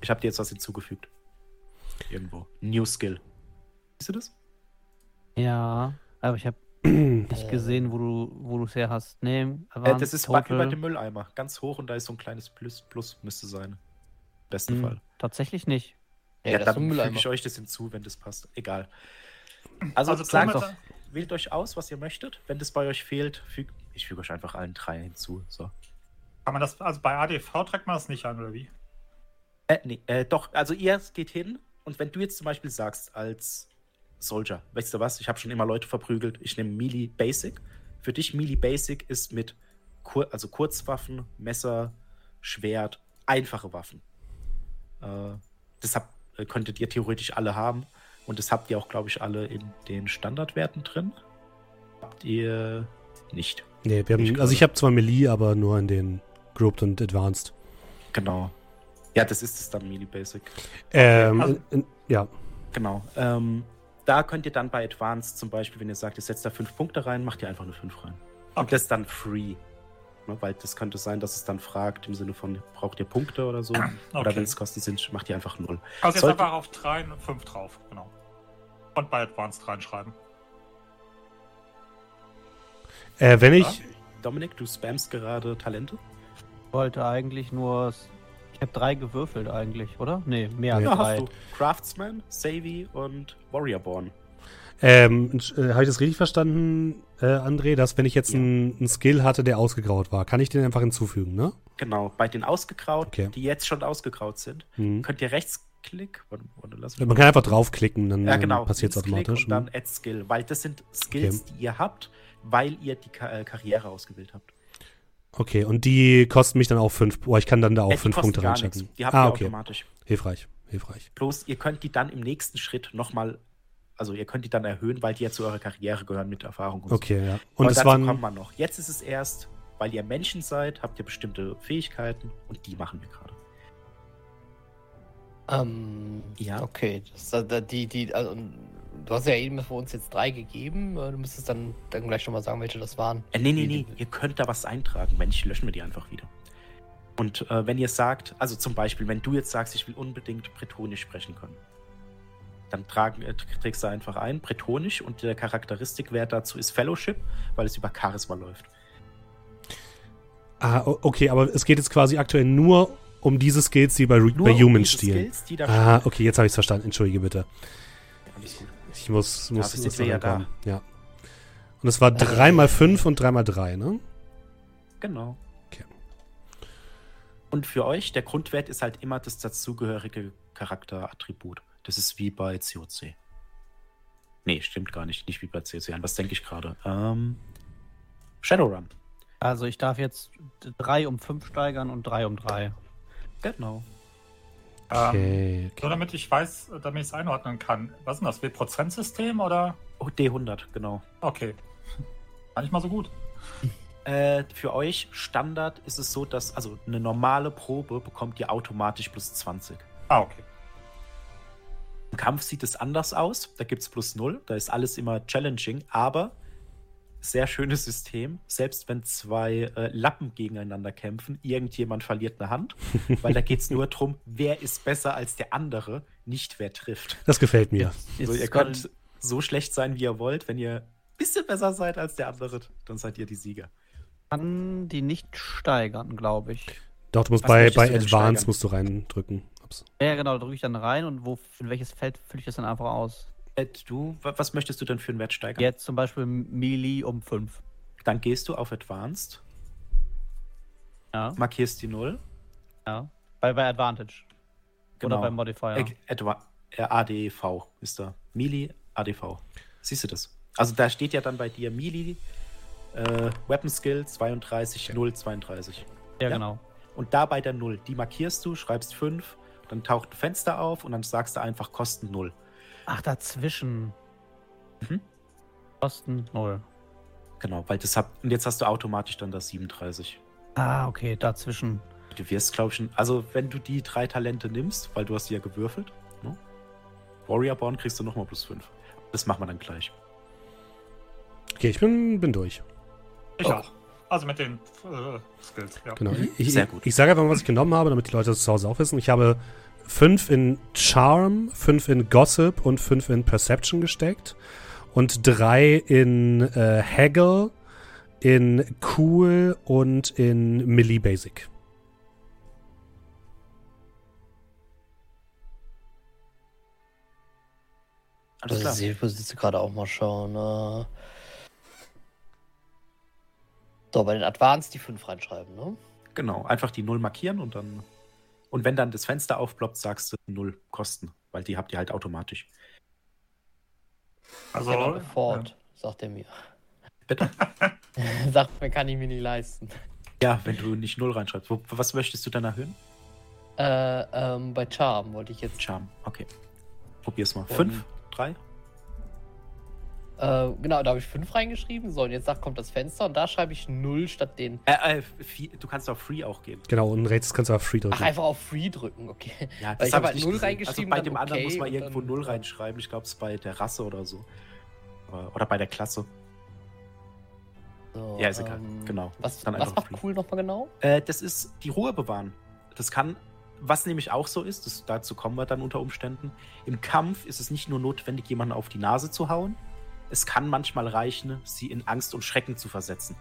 Ich habe dir jetzt was hinzugefügt. Irgendwo. New Skill. Siehst du das? Ja, aber ich habe nicht gesehen, wo du es her hast. Name, Äh, das ist bei- Total. über dem Mülleimer. Ganz hoch und da ist so ein kleines Plus, Plus müsste sein. Im besten Hm, Fall. Tatsächlich nicht. Ja, Ja, dann füge ich euch das hinzu, wenn das passt. Egal. Also, Also sagt doch, wählt euch aus, was ihr möchtet. Wenn das bei euch fehlt, fügt. Ich füge euch einfach allen drei hinzu. So. Kann man das, also bei ADV trägt man das nicht an, oder wie? Äh, nee, äh, doch, also ihr geht hin und wenn du jetzt zum Beispiel sagst, als Soldier, weißt du was, ich habe schon immer Leute verprügelt, ich nehme Melee Basic. Für dich Melee Basic ist mit Kur also Kurzwaffen, Messer, Schwert, einfache Waffen. Äh, das habt, äh, könntet ihr theoretisch alle haben und das habt ihr auch, glaube ich, alle in den Standardwerten drin. Habt ihr nicht. Nee, wir haben, glaube. also ich habe zwar Melee, aber nur in den Grouped und Advanced. Genau. Ja, das ist es dann Melee Basic. Ähm, also- in, in, ja, Genau. Ähm, da könnt ihr dann bei Advanced zum Beispiel, wenn ihr sagt, ihr setzt da fünf Punkte rein, macht ihr einfach eine fünf rein. Und Okay. das dann free. Ne, weil das könnte sein, dass es dann fragt im Sinne von, braucht ihr Punkte oder so? Oder Okay. wenn es Kosten sind, macht ihr einfach null. Also jetzt Sollte- einfach auf 3 und 5 drauf, genau. Und bei Advanced reinschreiben. äh, wenn ich, Dominik, du spammst gerade Talente? wollte eigentlich nur. Ich habe drei gewürfelt eigentlich, oder? Nee, mehr als Ja, Ja, drei. hast du. Craftsman, Savvy und Warriorborn. Ähm, äh, habe ich das richtig verstanden, äh, André, dass wenn ich jetzt Ja. einen Skill hatte, der ausgegraut war, kann ich den einfach hinzufügen, ne? Genau. Bei den ausgegraut, Okay. die jetzt schon ausgegraut sind, Mhm. könnt ihr Rechtsklick. Warte, warte, lass Man kann einfach draufklicken, dann Ja, genau. passiert es automatisch. Und dann ne? Add Skill, weil das sind Skills, die ihr habt, weil ihr die Ka äh, Karriere ausgewählt habt. Okay, und die kosten mich dann auch fünf. Oh, ich kann dann da auch Äh, fünf Punkte reinstecken. Die habt ah, ihr okay. automatisch. Hilfreich, hilfreich. Bloß ihr könnt die dann im nächsten Schritt nochmal, also ihr könnt die dann erhöhen, weil die ja zu eurer Karriere gehören mit Erfahrung und so. Okay, ja. Und Und es waren. kommen wir noch. Jetzt ist es erst, weil ihr Menschen seid, habt ihr bestimmte Fähigkeiten und die machen wir gerade. Ähm, Ja. Okay, das, die, die, also, du hast ja eben für uns jetzt drei gegeben. äh, Du müsstest dann, dann gleich nochmal sagen, welche das waren. Äh, nee, nee, Die- nee, ihr könnt da was eintragen. Wenn nicht, löschen wir die einfach wieder. Und äh, wenn ihr sagt, also zum Beispiel, wenn du jetzt sagst, ich will unbedingt Bretonisch sprechen können, dann tragen, äh, trägst du einfach ein, Bretonisch und der Charakteristikwert dazu ist Fellowship, weil es über Charisma läuft. Ah, okay, aber es geht jetzt quasi aktuell nur um diese Skills, die bei, Ru- bei um Humans diese stehen. Skills, die da Ah, okay, jetzt habe ich es verstanden. Entschuldige bitte. gut. Ich muss, muss, Dafür muss sind ja reinkommen. Ja. Und es war drei mal fünf und drei mal drei, ne? Genau. Okay. Und für euch, der Grundwert ist halt immer das dazugehörige Charakterattribut. Das ist wie bei COC. Nee, stimmt gar nicht. Nicht wie bei COC. An was denke ich gerade? Ähm, Shadowrun. Also ich darf jetzt drei um fünf steigern und drei um drei. Genau. Ähm, Okay, so, okay. damit ich weiß, damit ich es einordnen kann. Was ist denn das? W-Prozent-System oder? Oh, D100, genau. Okay. Gar nicht mal so gut. Äh, für euch Standard ist es so, dass also eine normale Probe bekommt ihr automatisch plus 20. Ah, okay. Im Kampf sieht es anders aus. Da gibt es plus 0. Da ist alles immer challenging. Aber sehr schönes System. Selbst wenn zwei äh, Lappen gegeneinander kämpfen, irgendjemand verliert eine Hand. weil da geht es nur darum, wer ist besser als der andere, nicht wer trifft. Das gefällt mir. Jetzt Also ihr könnt so schlecht sein, wie ihr wollt. Wenn ihr ein bisschen besser seid als der andere, dann seid ihr die Sieger. kann die nicht steigern, glaube ich. Doch, du musst Was bei, bei du denn Advance steigern? musst du reindrücken. Ups. Ja, genau, da drücke ich dann rein und wo, in welches Feld fülle ich das dann einfach aus? Ed, du, wa- was möchtest du denn für einen Wert steigern? Jetzt zum Beispiel Melee um 5. Dann gehst du auf Advanced, Ja, markierst die 0. ja. Bei, bei Advantage. Oder beim Modifier. Äh, Adva äh, ADV ist da. Melee ADV. Siehst du das? Also da steht ja dann bei dir Melee äh, Weapon Skill 32, 0, 32. ja, ja. genau. Und da bei der 0, die markierst du, schreibst 5, dann taucht ein Fenster auf und dann sagst du einfach Kosten 0. Ach, dazwischen. Mhm. Kosten 0. Genau, weil das hat. Und jetzt hast du automatisch dann das 37. Ah, okay, dazwischen. Du wirst, glaube ich, schon. Also, wenn du die drei Talente nimmst, weil du hast die ja gewürfelt, ne? Warrior Born kriegst du nochmal plus 5. Das machen wir dann gleich. Okay, ich bin, bin durch. Ich Oh. auch. Also mit den äh, Skills, ja. Genau. Ich, Sehr ich, gut. ich sage einfach mal, was ich genommen habe, damit die Leute das zu Hause auch wissen. Ich habe fünf in Charm, fünf in Gossip und fünf in Perception gesteckt. Und drei in äh, Haggle, in Cool und in Melee Basic. Alles Also klar. ich muss jetzt gerade auch mal schauen. Äh. So, bei den Advanced die 5 reinschreiben, ne? Genau, einfach die 0 markieren und dann. Und wenn dann das Fenster aufploppt, sagst du 0 Kosten, weil die habt ihr halt automatisch. Also, Ich habe Ford, sagt er mir. Bitte? sagt mir, kann ich mir nicht leisten. Ja, wenn du nicht 0 reinschreibst. Wo, was möchtest du dann erhöhen? Äh, ähm, bei Charm wollte ich jetzt. Charme, okay. Probier's mal. Und- 5, 3? Äh, genau, da habe ich 5 reingeschrieben. So, und jetzt sagt, kommt das Fenster und da schreibe ich 0 statt den. Äh, äh, vier, du kannst auf Free auch gehen. Genau, und rechts kannst du auf Free drücken. Ach, einfach auf Free drücken, okay. Ja, ich habe hab halt nicht 0 gesehen. reingeschrieben. Also bei dem anderen okay muss man irgendwo dann- 0 reinschreiben. Ich glaube, es ist bei der Rasse oder so. Oder- Oder bei der Klasse. So, Ja, ist egal. ähm, Genau. Was, Dann was macht Free. cool nochmal genau? Äh, das ist die Ruhe bewahren. Das kann, was nämlich auch so ist, das, dazu kommen wir dann unter Umständen. Im Kampf ist es nicht nur notwendig, jemanden auf die Nase zu hauen. Es kann manchmal reichen, sie in Angst und Schrecken zu versetzen.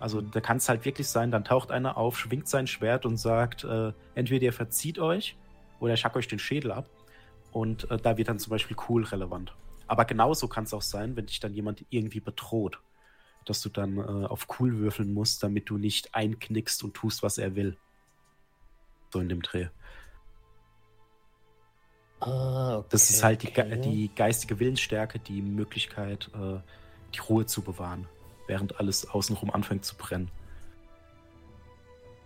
Also da kann es halt wirklich sein, dann taucht einer auf, schwingt sein Schwert und sagt, äh, entweder ihr verzieht euch oder ich hack euch den Schädel ab. Und äh, da wird dann zum Beispiel cool relevant. Aber genauso kann es auch sein, wenn dich dann jemand irgendwie bedroht, dass du dann äh, auf cool würfeln musst, damit du nicht einknickst und tust, was er will. So in dem Dreh. Ah, okay, Das ist halt die, die geistige Willensstärke, die Möglichkeit, äh, die Ruhe zu bewahren, während alles außenrum anfängt zu brennen.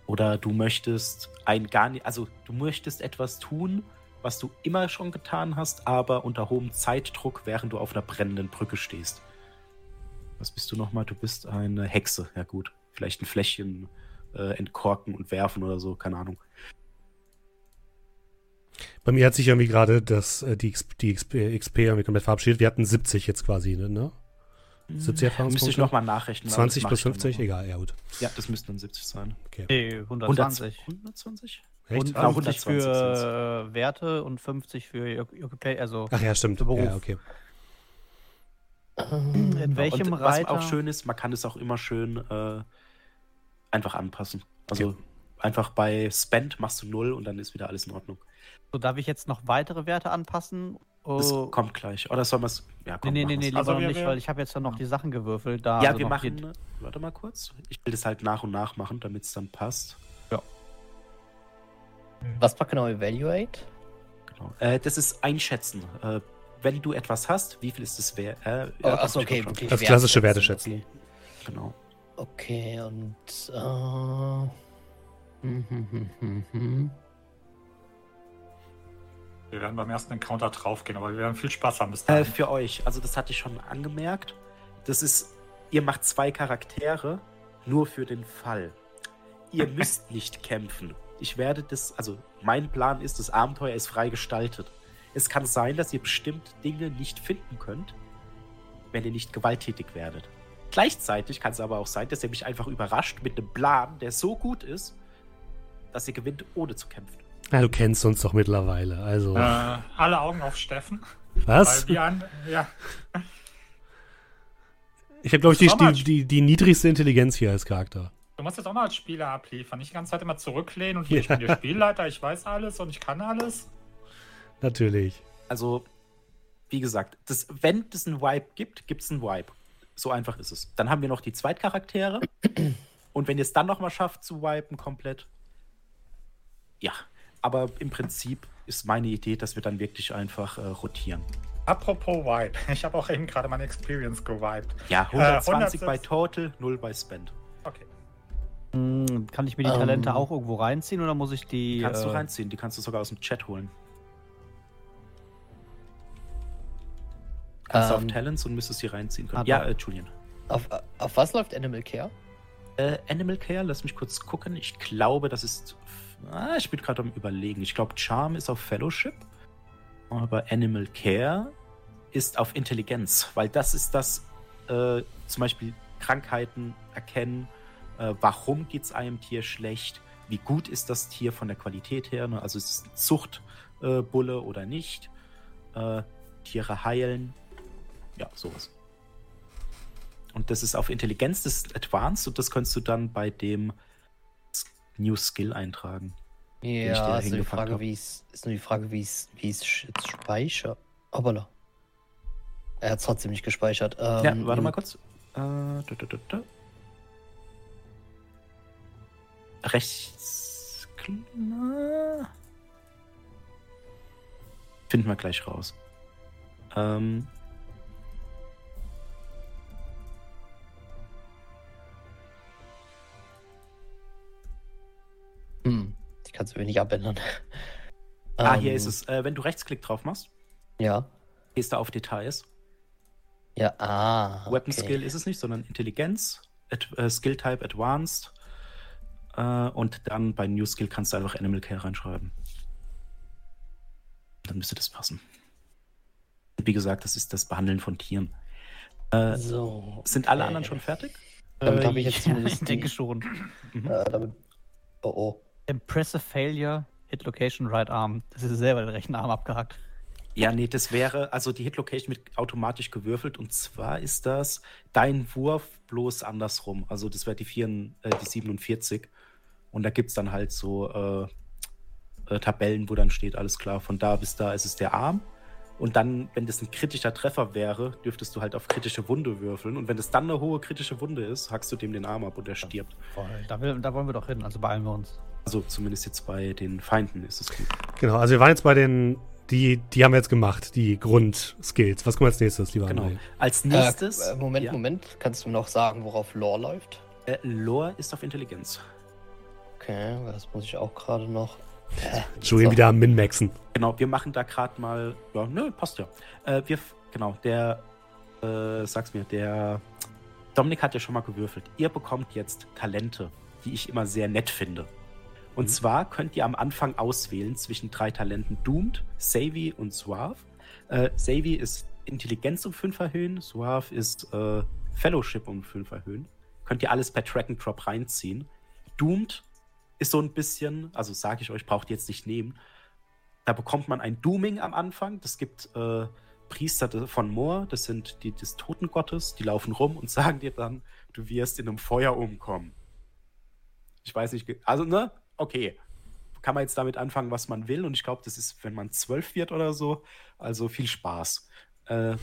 Oder du möchtest ein gar nicht, also du möchtest etwas tun, was du immer schon getan hast, aber unter hohem Zeitdruck, während du auf einer brennenden Brücke stehst. Was bist du nochmal? Du bist eine Hexe. Ja gut, vielleicht ein Fläschchen äh, entkorken und werfen oder so, keine Ahnung. Bei mir hat sich irgendwie gerade das, äh, die, XP, die XP, XP irgendwie komplett verabschiedet. Wir hatten 70 jetzt quasi, ne? 70 Müsste ich Erfahrungspunkte? nochmal nachrechnen. aber 20 das plus mach ich dann 50? noch mal. Egal, ja gut. Ja, das müssten dann 70 sein. Okay. Nee, 120. 120? Echt? Und Ah, 50 120 für äh, Werte und 50 für Occupy, also Ach ja, stimmt. Für Beruf. Ja, okay. Ähm, in welchem und was Reiter. auch schön ist, man kann es auch immer schön äh, einfach anpassen. Also einfach bei Spend machst du 0 und dann ist wieder alles in Ordnung. So, darf ich jetzt noch weitere Werte anpassen? Das Oh, kommt gleich. Oder sollen wir es. Ja, nee, komm, nee, nee, nee, lieber Also nicht, wir- weil ich habe jetzt ja noch die Sachen gewürfelt. Da Ja, also wir machen. die- Warte mal kurz. Ich will das halt nach und nach machen, damit es dann passt. Was war genau Evaluate? Genau. Äh, das ist Einschätzen. Äh, wenn du etwas hast, wie viel ist es wert? Äh, Oh, ja, achso, okay. wirklich Das klassische Werteschätzen. Genau. Okay, okay und. Äh, hm, hm, hm, hm, hm. Wir werden beim ersten Encounter draufgehen, aber wir werden viel Spaß haben bis Äh, dahin. für euch, also das hatte ich schon angemerkt. Das ist, ihr macht zwei Charaktere nur für den Fall. Ihr müsst nicht kämpfen. Ich werde das, also mein Plan ist, das Abenteuer ist frei gestaltet. Es kann sein, dass ihr bestimmt Dinge nicht finden könnt, wenn ihr nicht gewalttätig werdet. Gleichzeitig kann es aber auch sein, dass ihr mich einfach überrascht mit einem Plan, der so gut ist, dass ihr gewinnt, ohne zu kämpfen. Ja, du kennst uns doch mittlerweile. Also, Äh, alle Augen auf Steffen. was? Weil wir an, ja, Ich habe, glaube ich, die, die, die, die niedrigste Intelligenz hier als Charakter. du musst jetzt auch mal als Spieler abliefern. Nicht die ganze Zeit immer zurücklehnen und hier, ich Ja. bin der Spielleiter, ich weiß alles und ich kann alles. Natürlich. Also, wie gesagt, das, wenn es einen Vibe gibt, gibt es einen Vibe. So einfach ist es. Dann haben wir noch die Zweitcharaktere. Und wenn ihr es dann nochmal schafft zu wipen komplett, ja. Aber im Prinzip ist meine Idee, dass wir dann wirklich einfach äh, rotieren. Apropos Vibe. Ich habe auch eben gerade meine Experience gewiped. Ja, 120 106 bei Total, 0 bei Spend. Okay. Hm, Kann ich mir die Ähm. Talente auch irgendwo reinziehen oder muss ich die. Die kannst du äh, reinziehen, die kannst du sogar aus dem Chat holen. Kannst du auf Ähm, Talents und müsstest sie reinziehen können. Ja, äh, Julian. Auf, auf was läuft Animal Care? Äh, Animal Care, lass mich kurz gucken. Ich glaube, das ist. Ah, ich bin gerade am Überlegen. Ich glaube, Charm ist auf Fellowship. Aber Animal Care ist auf Intelligenz, weil das ist das, äh, zum Beispiel Krankheiten erkennen. Äh, warum geht es einem Tier schlecht? Wie gut ist das Tier von der Qualität her? Ne? Also ist es Zuchtbulle äh, oder nicht? Äh, Tiere heilen. Ja, sowas. Und das ist auf Intelligenz, das ist Advanced und das kannst du dann bei dem New Skill eintragen. Ja, ist nur die Frage, wie es ist nur die Frage, wie es wie es speichert. Hoppala. Er hat es trotzdem nicht gespeichert. Ähm, ja, warte mal kurz. Äh, da, da, da. Rechts. Finden wir gleich raus. Ähm, Kannst du mir nicht abändern. ah, Ähm, hier ist es. Äh, wenn du Rechtsklick drauf machst, Ja. gehst du auf Details. Ja, ah. Weapon okay. Skill ist es nicht, sondern Intelligenz, Ad äh, Skill Type Advanced. Äh, und dann bei New Skill kannst du einfach Animal Care reinschreiben. Dann müsste das passen. Wie gesagt, das ist das Behandeln von Tieren. Äh, So. sind alle okay. anderen schon fertig? Damit Äh, habe ich jetzt zumindest ich denke schon. Mhm. Äh, damit, oh oh. Impressive Failure, Hit Location, Right Arm. Das ist selber den rechten Arm abgehakt. Ja, nee, das wäre, also die Hit Location wird automatisch gewürfelt und zwar ist das dein Wurf bloß andersrum. Also das wäre die, 4, äh, die 47 und da gibt es dann halt so äh, äh, Tabellen, wo dann steht, alles klar, von da bis da ist es der Arm. Und dann, wenn das ein kritischer Treffer wäre, dürftest du halt auf kritische Wunde würfeln. Und wenn das dann eine hohe kritische Wunde ist, hackst du dem den Arm ab und er stirbt. Voll. Da, will, da wollen wir doch hin, also beeilen wir uns. Also zumindest jetzt bei den Feinden ist es gut. Genau, also wir waren jetzt bei den, die, die haben wir jetzt gemacht, die Grundskills. Was kommt als nächstes, lieber Genau. André? Als Äh, nächstes. äh, Moment, ja, Moment. Kannst du noch sagen, worauf Lore läuft? Äh, Lore ist auf Intelligenz. Okay, das muss ich auch gerade noch. Äh, Julian so. wieder am Min-Maxen. Genau, wir machen da gerade mal. Ja, nö, passt ja. Äh, wir, genau, der, äh, sag's mir, der Dominik hat ja schon mal gewürfelt. Ihr bekommt jetzt Talente, die ich immer sehr nett finde. Und zwar könnt ihr am Anfang auswählen zwischen drei Talenten Doomed, Savvy und Suave. Äh, Savvy ist Intelligenz um 5 erhöhen, Suave ist äh, Fellowship um 5 erhöhen. Könnt ihr alles per Track and Drop reinziehen. Doomed ist so ein bisschen, also sage ich euch, braucht ihr jetzt nicht nehmen. Da bekommt man ein Dooming am Anfang. Das gibt äh, Priester von Moor, das sind die des Totengottes, die laufen rum und sagen dir dann, du wirst in einem Feuer umkommen. Ich weiß nicht, also ne, okay. Kann man jetzt damit anfangen, was man will. Und ich glaube, das ist, wenn man zwölf wird oder so. Also viel Spaß. Äh,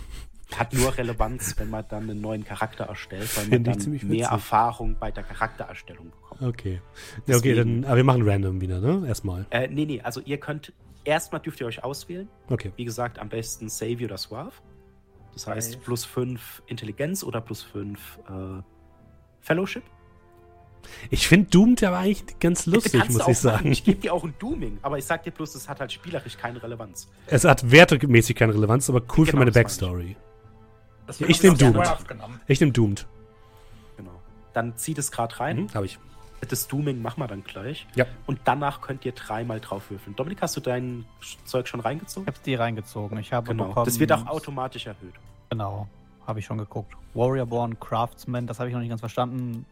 hat nur Relevanz, wenn man dann einen neuen Charakter erstellt, weil man dann ziemlich mehr witzig. Erfahrung bei der Charaktererstellung bekommt. Okay. Ja, okay, Deswegen- dann, aber wir machen random wieder, ne? Erstmal. Äh, nee, nee, also ihr könnt, erstmal dürft ihr euch auswählen. Okay. Wie gesagt, am besten Savvy oder Suave. Das heißt, Five. plus 5 Intelligenz oder plus 5 äh, Fellowship. Ich finde Doomed aber eigentlich ganz lustig, muss ich sagen. machen. Ich gebe dir auch ein Dooming, aber ich sag dir bloß, es hat halt spielerisch keine Relevanz. Es hat wertemäßig keine Relevanz, aber cool für Genau, meine das meine Backstory. Ich hab nehm das Doom. Square genommen. Ich nehme Doomed. Genau. Dann zieht es gerade rein. Mhm, habe ich. Das Dooming machen wir dann gleich. Ja. Und danach könnt ihr dreimal drauf würfeln. Dominik, hast du dein Zeug schon Ich reingezogen? habe die reingezogen. Ich habe Genau. bekommen. Das wird auch automatisch erhöht. Genau, habe ich schon geguckt. Warriorborn, Craftsman, das habe ich noch nicht ganz verstanden.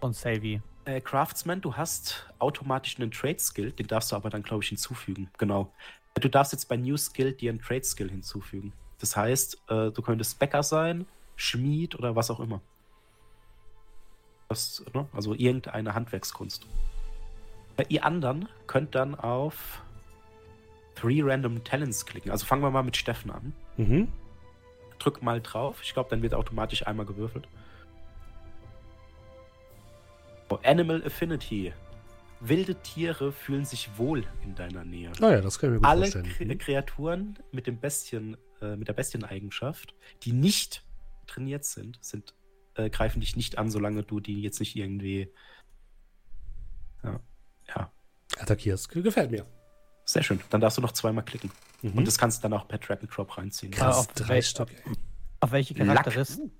Und Savvy. Äh, Craftsman, du hast automatisch einen Trade-Skill, den darfst du aber dann, glaube ich, hinzufügen. Genau. Du darfst jetzt bei New Skill dir einen Trade-Skill hinzufügen. Das heißt, äh, du könntest Bäcker sein, Schmied oder was auch immer. Das, ne? Also irgendeine Handwerkskunst. Äh, ihr anderen könnt dann auf Three Random Talents klicken. Also fangen wir mal mit Steffen an. Mhm. Drück mal drauf. Ich glaube, dann wird automatisch einmal gewürfelt. Oh, Animal Affinity. Wilde Tiere fühlen sich wohl in deiner Nähe. Ah ja, das kann ich mir gut Alle vorstellen. Kre Mhm. Kreaturen mit dem Bestien, äh, mit der Bestieneigenschaft, die nicht trainiert sind, sind äh, greifen dich nicht an, solange du die jetzt nicht irgendwie. Ja. Ja. Attackierst. Gefällt mir. Sehr schön. Dann darfst du noch zweimal klicken. Mhm. Und das kannst du dann auch per Drag and Drop reinziehen. Krass. Auf drei ey. Auf welche Charakteristen?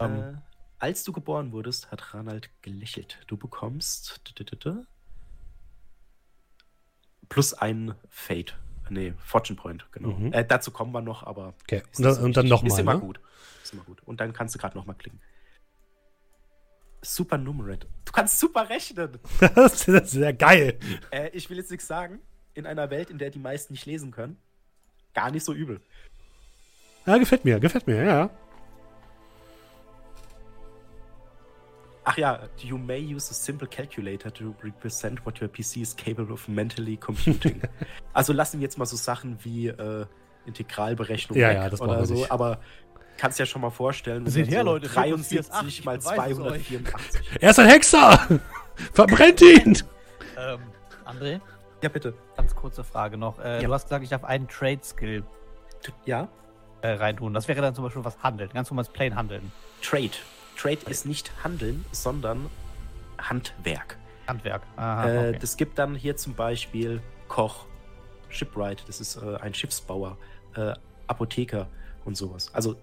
Ähm, Äh, als du geboren wurdest, hat Ranald gelächelt. Du bekommst plus ein Fate. Nee, Fortune Point, genau. Mhm. Äh, dazu kommen wir noch, aber Okay. ist Und dann, und dann nochmal. Ist immer Ne? gut. Ist immer gut. Und dann kannst du gerade nochmal klicken. Super Numerate. Du kannst super rechnen. das ist sehr geil. Äh, ich will jetzt nichts sagen. In einer Welt, in der die meisten nicht lesen können, gar nicht so übel. Ja, gefällt mir, gefällt mir, ja. Ach ja, you may use a simple calculator to represent what your PC is capable of mentally computing. also lassen wir jetzt mal so Sachen wie äh, Integralberechnung Ja, weg ja, das oder wir so, nicht. aber kannst ja schon mal vorstellen, wenn Seht her, so Leute, 73 ich mal beweise es 284. Er ist ein Hexer! Verbrennt ihn! Ähm, André, Ja, bitte. ganz kurze Frage noch. Äh, Ja. Du hast gesagt, ich darf einen Trade-Skill Ja, äh, reintun. Das wäre dann zum Beispiel was Handeln, ganz normales Plain Handeln. Trade. Trade ist nicht Handeln, sondern Handwerk. Handwerk. Aha, Äh, okay. Das gibt dann hier zum Beispiel Koch, Shipwright, das ist äh, ein Schiffsbauer, äh, Apotheker und sowas. Also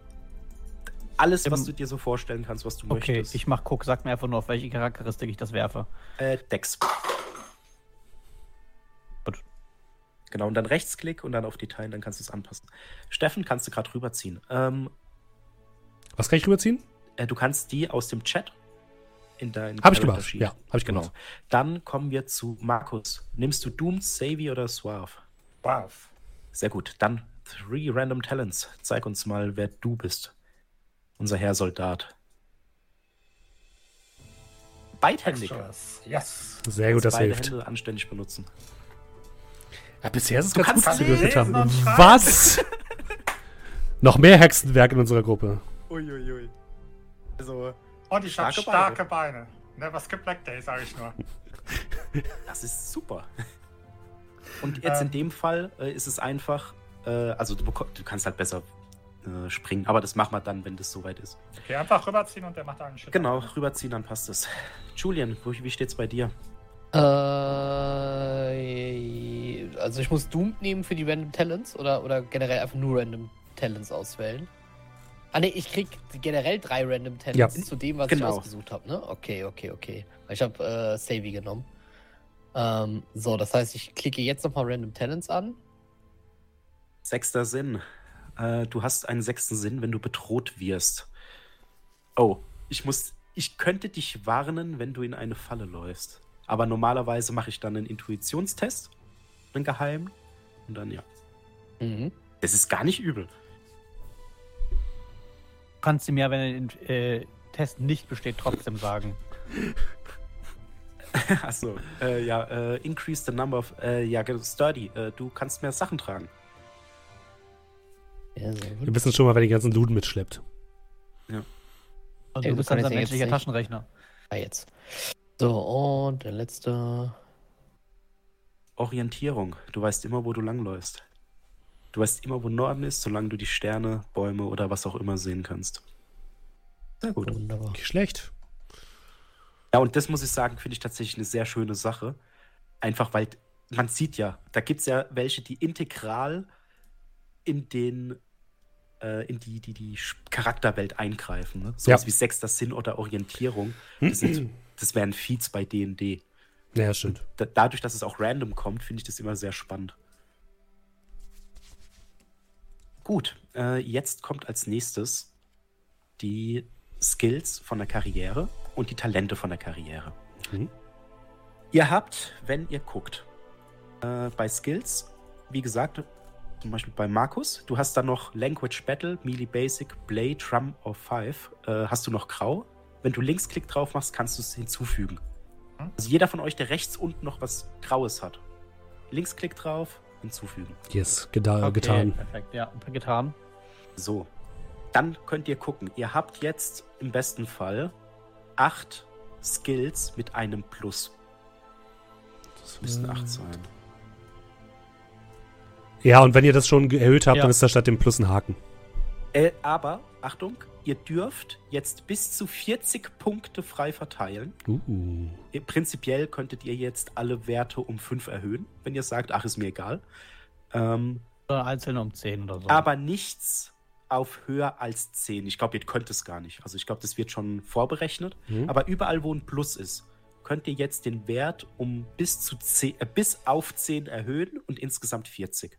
alles, was Im- du dir so vorstellen kannst, was du Okay, möchtest. ich mach guck, sag mir einfach nur, auf welche Charakteristik ich das werfe. äh, Dex. Gut. Genau, und dann Rechtsklick und dann auf Detail, dann kannst du es anpassen. Steffen, kannst du gerade rüberziehen. Ähm, Was kann ich rüberziehen? Äh, du kannst die aus dem Chat in dein Hab ich gemacht. Ja, hab ich genau. gemacht. Dann kommen wir zu Markus. Nimmst du Doomed, Savvy oder Suave? Wow. Sehr gut. Dann Three Random Talents. Zeig uns mal, wer du bist. Unser Herr Soldat. Beidhändig. Extras. Yes. Sehr gut, das beide hilft. Hände anständig benutzen. Ja, bisher ist es Du ganz gut, was wir gewürfelt haben. Was? Noch mehr Hexenwerk in unserer Gruppe. Uiuiui. Also, Und ich habe Starke starke Beine. Never skip Black Day, sage ich nur. das ist super. Und jetzt in Ähm. dem Fall äh, ist es einfach, äh, also du, du kannst halt besser äh, springen, aber das machen wir dann, wenn das soweit ist. Okay, einfach rüberziehen und der macht einen Shit. Genau, rüberziehen, dann passt es. Julian, wo, wie steht's bei dir? Äh, also ich muss Doom nehmen für die Random Talents oder, oder generell einfach nur Random Talents auswählen. Ah ne, ich krieg generell drei Random Talents Ja. zu dem, was Genau. ich ausgesucht habe, ne? Okay, okay, okay. Ich habe äh, Savvy genommen. Ähm, so, das heißt, ich klicke jetzt nochmal Random Talents an. Sechster Sinn. Äh, du hast einen sechsten Sinn, wenn du bedroht wirst. Oh, ich muss. Ich könnte dich warnen, wenn du in eine Falle läufst. Aber normalerweise mache ich dann einen Intuitionstest, einen geheimen. Und dann ja. Mhm. Das ist gar nicht übel. Du kannst ihm ja, wenn der äh, Test nicht besteht, trotzdem sagen. Achso. Äh, ja, äh, increase the number of. Äh, ja, genau, sturdy. Äh, du kannst mehr Sachen tragen. Ja, Wir wissen schon mal, wer den ganzen Luden mitschleppt. Und Ey, du so bist dann sein ja menschlicher. Taschenrechner. Ah, jetzt. So, und der letzte. Orientierung. Du weißt immer, wo du langläufst. Du weißt immer, wo Norden ist, solange du die Sterne, Bäume oder was auch immer sehen kannst. Sehr gut. Wunderbar. Nicht schlecht. Ja, und das muss ich sagen, finde ich tatsächlich eine sehr schöne Sache. Einfach weil man sieht ja, da gibt es ja welche, die integral in den äh, in die, die, die Charakterwelt eingreifen. Ne? Sowas Ja. wie Sechster Sinn oder Orientierung. Das, sind, das wären Feeds bei D&D. Ja, stimmt. Da, dadurch, dass es auch random kommt, finde ich das immer sehr spannend. Gut, äh, jetzt kommt als nächstes die Skills von der Karriere und die Talente von der Karriere. Mhm. Ihr habt, wenn ihr guckt, äh, bei Skills, wie gesagt, zum Beispiel bei Markus, du hast dann noch Language Battle, Melee Basic, Blade, Drum of Five, äh, hast du noch Grau. Wenn du Linksklick drauf machst, kannst du es hinzufügen. Hm. Also jeder von euch, der rechts unten noch was Graues hat, Linksklick drauf, hinzufügen. Yes, Okay, getan. Perfekt, ja, getan. So, dann könnt ihr gucken. Ihr habt jetzt im besten Fall acht Skills mit einem Plus. Das müssten acht sein. Ja, und wenn ihr das schon erhöht habt, Ja. dann ist da statt dem Plus ein Haken. Äh, aber, Achtung, ihr dürft jetzt bis zu 40 Punkte frei verteilen. Uh. Prinzipiell könntet ihr jetzt alle Werte um 5 erhöhen, wenn ihr sagt, ach, ist mir egal. Ähm, Oder einzeln um 10 oder so. aber nichts auf höher als 10. Ich glaube, ihr könnt es gar nicht. Also ich glaube, das wird schon vorberechnet. Mhm. Aber überall, wo ein Plus ist, könnt ihr jetzt den Wert um bis zu 10, äh, bis auf 10 erhöhen und insgesamt 40.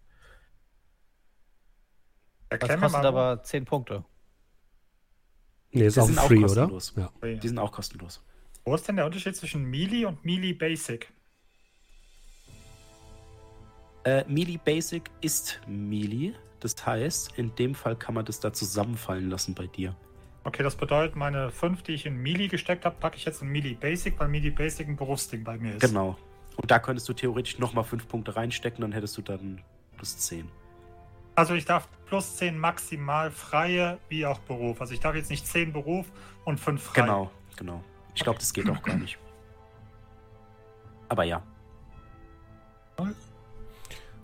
das Erklär mir kostet mal, aber 10 Punkte. Nee, ist Die auch sind auch free, oder? kostenlos. Ja. wo, Die sind auch kostenlos. wo ist denn der Unterschied zwischen Melee und Melee Basic? Äh, Melee Basic ist Melee. Das heißt, in dem Fall kann man das da zusammenfallen lassen bei dir. Okay, das bedeutet, meine 5, die ich in Melee gesteckt habe, packe ich jetzt in Melee Basic, weil Melee Basic ein Berufsding bei mir ist. Genau. Und da könntest du theoretisch nochmal 5 Punkte reinstecken, dann hättest du dann plus 10. Also ich darf plus 10 maximal freie wie auch Beruf. Also ich darf jetzt nicht 10 Beruf und 5 frei. Genau, genau. Ich glaube, das geht auch gar nicht. Aber ja.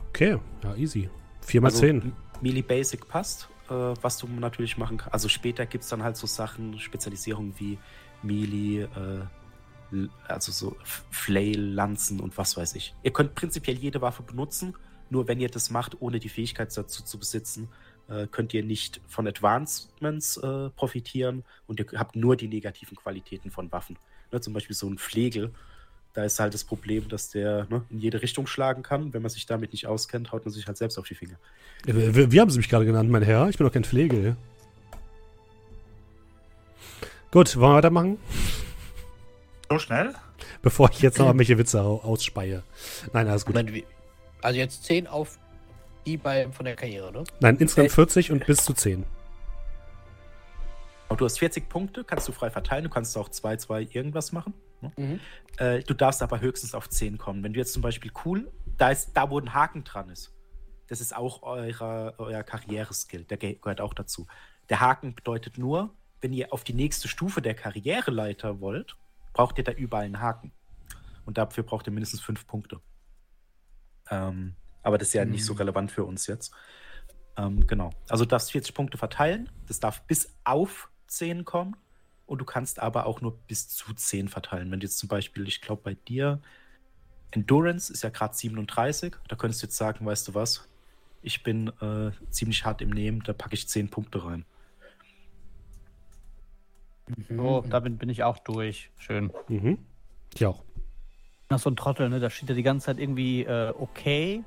Okay, ja, easy. 4 mal Also, 10. M- Melee Basic passt. Äh, was du natürlich machen kannst. Also später gibt es dann halt so Sachen, Spezialisierungen wie Melee, äh, also so Flail, Lanzen und was weiß ich. Ihr könnt prinzipiell jede Waffe benutzen, nur wenn ihr das macht, ohne die Fähigkeit dazu zu besitzen, äh, könnt ihr nicht von Advancements äh, profitieren und ihr habt nur die negativen Qualitäten von Waffen. Ne, zum Beispiel so ein Flegel, da ist halt das Problem, dass der ne, in jede Richtung schlagen kann. Wenn man sich damit nicht auskennt, haut man sich halt selbst auf die Finger. Äh, Wie, wie haben Sie mich gerade genannt, mein Herr? Ich bin doch kein Pflege. Gut, wollen wir weitermachen? So schnell? Bevor ich jetzt noch irgendwelche Witze au- ausspeie. Nein, alles gut. Moment, wie- Also jetzt 10 auf die bei von der Karriere, ne? Nein, insgesamt Äh, 40 und bis zu 10. Und du hast 40 Punkte, kannst du frei verteilen. Du kannst auch 2, 2 irgendwas machen. Ne? Mhm. Äh, du darfst aber höchstens auf 10 kommen. Wenn du jetzt zum Beispiel cool, da ist da, wo ein Haken dran ist. Das ist auch eurer, euer Karriereskill. Der ge- gehört auch dazu. Der Haken bedeutet nur, wenn ihr auf die nächste Stufe der Karriereleiter wollt, braucht ihr da überall einen Haken. Und dafür braucht ihr mindestens 5 Punkte. Ähm, aber das ist ja nicht so relevant für uns jetzt. Ähm, genau. Also du darfst 40 Punkte verteilen. Das darf bis auf 10 kommen. Und du kannst aber auch nur bis zu 10 verteilen. Wenn du jetzt zum Beispiel, ich glaube bei dir, Endurance ist ja gerade 37. Da könntest du jetzt sagen, weißt du was? Ich bin äh, ziemlich hart im Nehmen, da packe ich 10 Punkte rein. So, damit bin ich auch durch. Schön. Mhm. Ich auch. Ist so ein Trottel, ne? Da steht ja die ganze Zeit irgendwie äh, okay.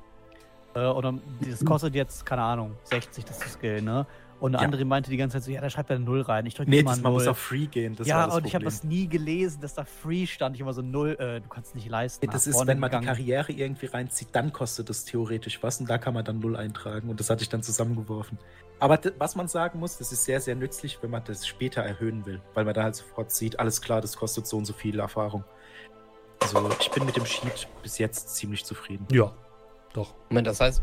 Äh, oder das kostet jetzt, keine Ahnung, 60, das ist Skill, ne? Und eine Ja. andere meinte die ganze Zeit so, ja, da schreibt er Null rein. Ich drücke Nee, immer das, man muss Null. auf Free gehen. Das ja, und ich habe das nie gelesen, dass da Free stand. Ich immer so Null, äh, du kannst nicht leisten. Nee, das ist, wenn man die gegangen. Karriere irgendwie reinzieht, dann kostet das theoretisch was und da kann man dann Null eintragen und das hatte ich dann zusammengeworfen. Aber was man sagen muss, das ist sehr, sehr nützlich, wenn man das später erhöhen will, weil man da halt sofort sieht, alles klar, das kostet so und so viel Erfahrung. Also ich bin mit dem Sheet bis jetzt ziemlich zufrieden. Ja, doch. Moment, das heißt.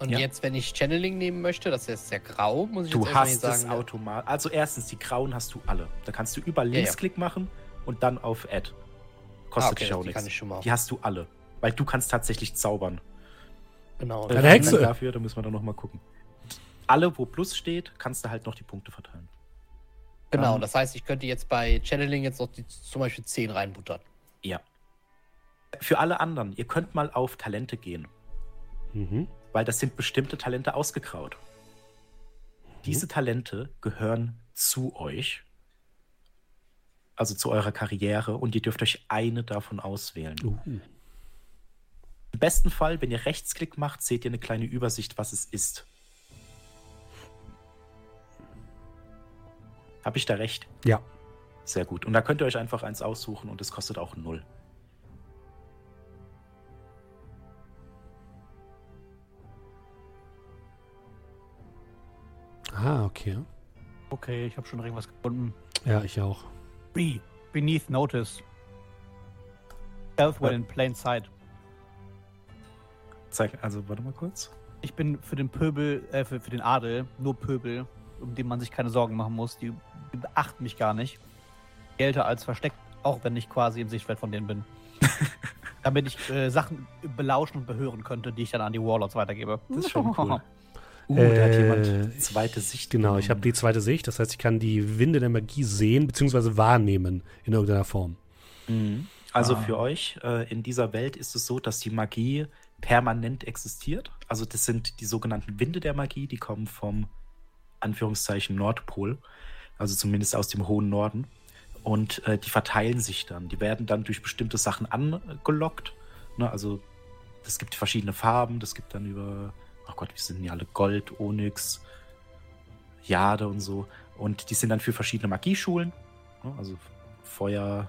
Und Ja. jetzt, wenn ich Channeling nehmen möchte, das ist jetzt sehr grau, muss ich Du jetzt hast es sagen. automatisch. Also erstens, die grauen hast du alle. Da kannst du überall Ja, ja. Linksklick machen und dann auf Add. Kostet Ah, okay, dich auch nichts. kann ich schon mal. Die hast du alle. Weil du kannst tatsächlich zaubern. Genau. Eine Äh, Hexe. Dafür, da müssen wir dann nochmal gucken. Alle, wo Plus steht, kannst du halt noch die Punkte verteilen. Genau, Ähm, das heißt, ich könnte jetzt bei Channeling jetzt noch die, zum Beispiel 10 reinbuttern. Ja. Für alle anderen, ihr könnt mal auf Talente gehen, Mhm. weil das sind bestimmte Talente ausgegraut. Diese Talente gehören zu euch, also zu eurer Karriere, und ihr dürft euch eine davon auswählen. Uh. Im besten Fall, wenn ihr Rechtsklick macht, seht ihr eine kleine Übersicht, was es ist. Habe ich da recht? Ja. Sehr gut. Und da könnt ihr euch einfach eins aussuchen und es kostet auch null. Ah, okay. Okay, ich habe schon irgendwas gefunden. Ja, ich auch. Be beneath notice. Stealth when Äh. in plain sight. Zeig, also warte mal kurz. Ich bin für den Pöbel, äh, für, für den Adel, nur Pöbel, um den man sich keine Sorgen machen muss. Die, die beachten mich gar nicht. Gelte als versteckt, auch wenn ich quasi im Sichtfeld von denen bin. Damit ich äh, Sachen belauschen und behören könnte, die ich dann an die Warlords weitergebe. Das ist schon cool. Uh, Äh, da hat jemand zweite Sicht. Genau, ich habe genommen. die zweite Sicht. Das heißt, ich kann die Winde der Magie sehen bzw. wahrnehmen in irgendeiner Form. Mhm. Also Ah. für euch äh, in dieser Welt ist es so, dass die Magie permanent existiert. Also das sind die sogenannten Winde der Magie, die kommen vom Anführungszeichen Nordpol, also zumindest aus dem hohen Norden. Und äh, die verteilen sich dann. Die werden dann durch bestimmte Sachen angelockt. Ne? Also es gibt verschiedene Farben. Das gibt dann über, oh Gott, wie sind die alle? Gold, Onyx, Jade und so. Und die sind dann für verschiedene Magieschulen. Ne? Also Feuer,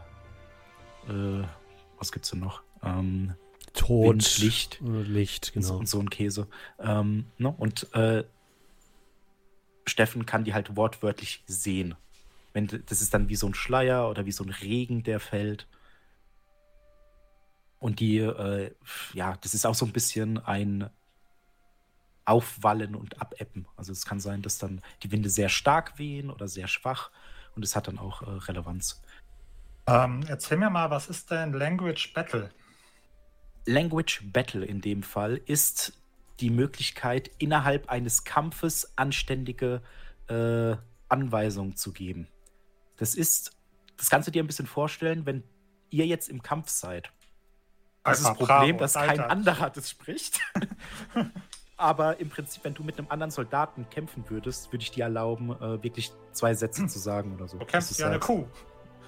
äh, was gibt's denn noch? Ähm, Tod, Wind, Licht. Licht, und so- genau. und so ein Käse. Ähm, ne? Und äh, Steffen kann die halt wortwörtlich sehen. Wenn, das ist dann wie so ein Schleier oder wie so ein Regen, der fällt. Und die, äh, ja, das ist auch so ein bisschen ein Aufwallen und Abebben. Also es kann sein, dass dann die Winde sehr stark wehen oder sehr schwach. Und es hat dann auch äh, Relevanz. Ähm, erzähl mir mal, was ist denn Language Battle? Language Battle in dem Fall ist die Möglichkeit, innerhalb eines Kampfes anständige äh, Anweisungen zu geben. Das ist, das kannst du dir ein bisschen vorstellen, wenn ihr jetzt im Kampf seid. Das ist das Problem, dass kein anderer das spricht. Aber im Prinzip, wenn du mit einem anderen Soldaten kämpfen würdest, würde ich dir erlauben, äh, wirklich zwei Sätze zu sagen oder so. Du kämpfst ja eine sagst. Kuh.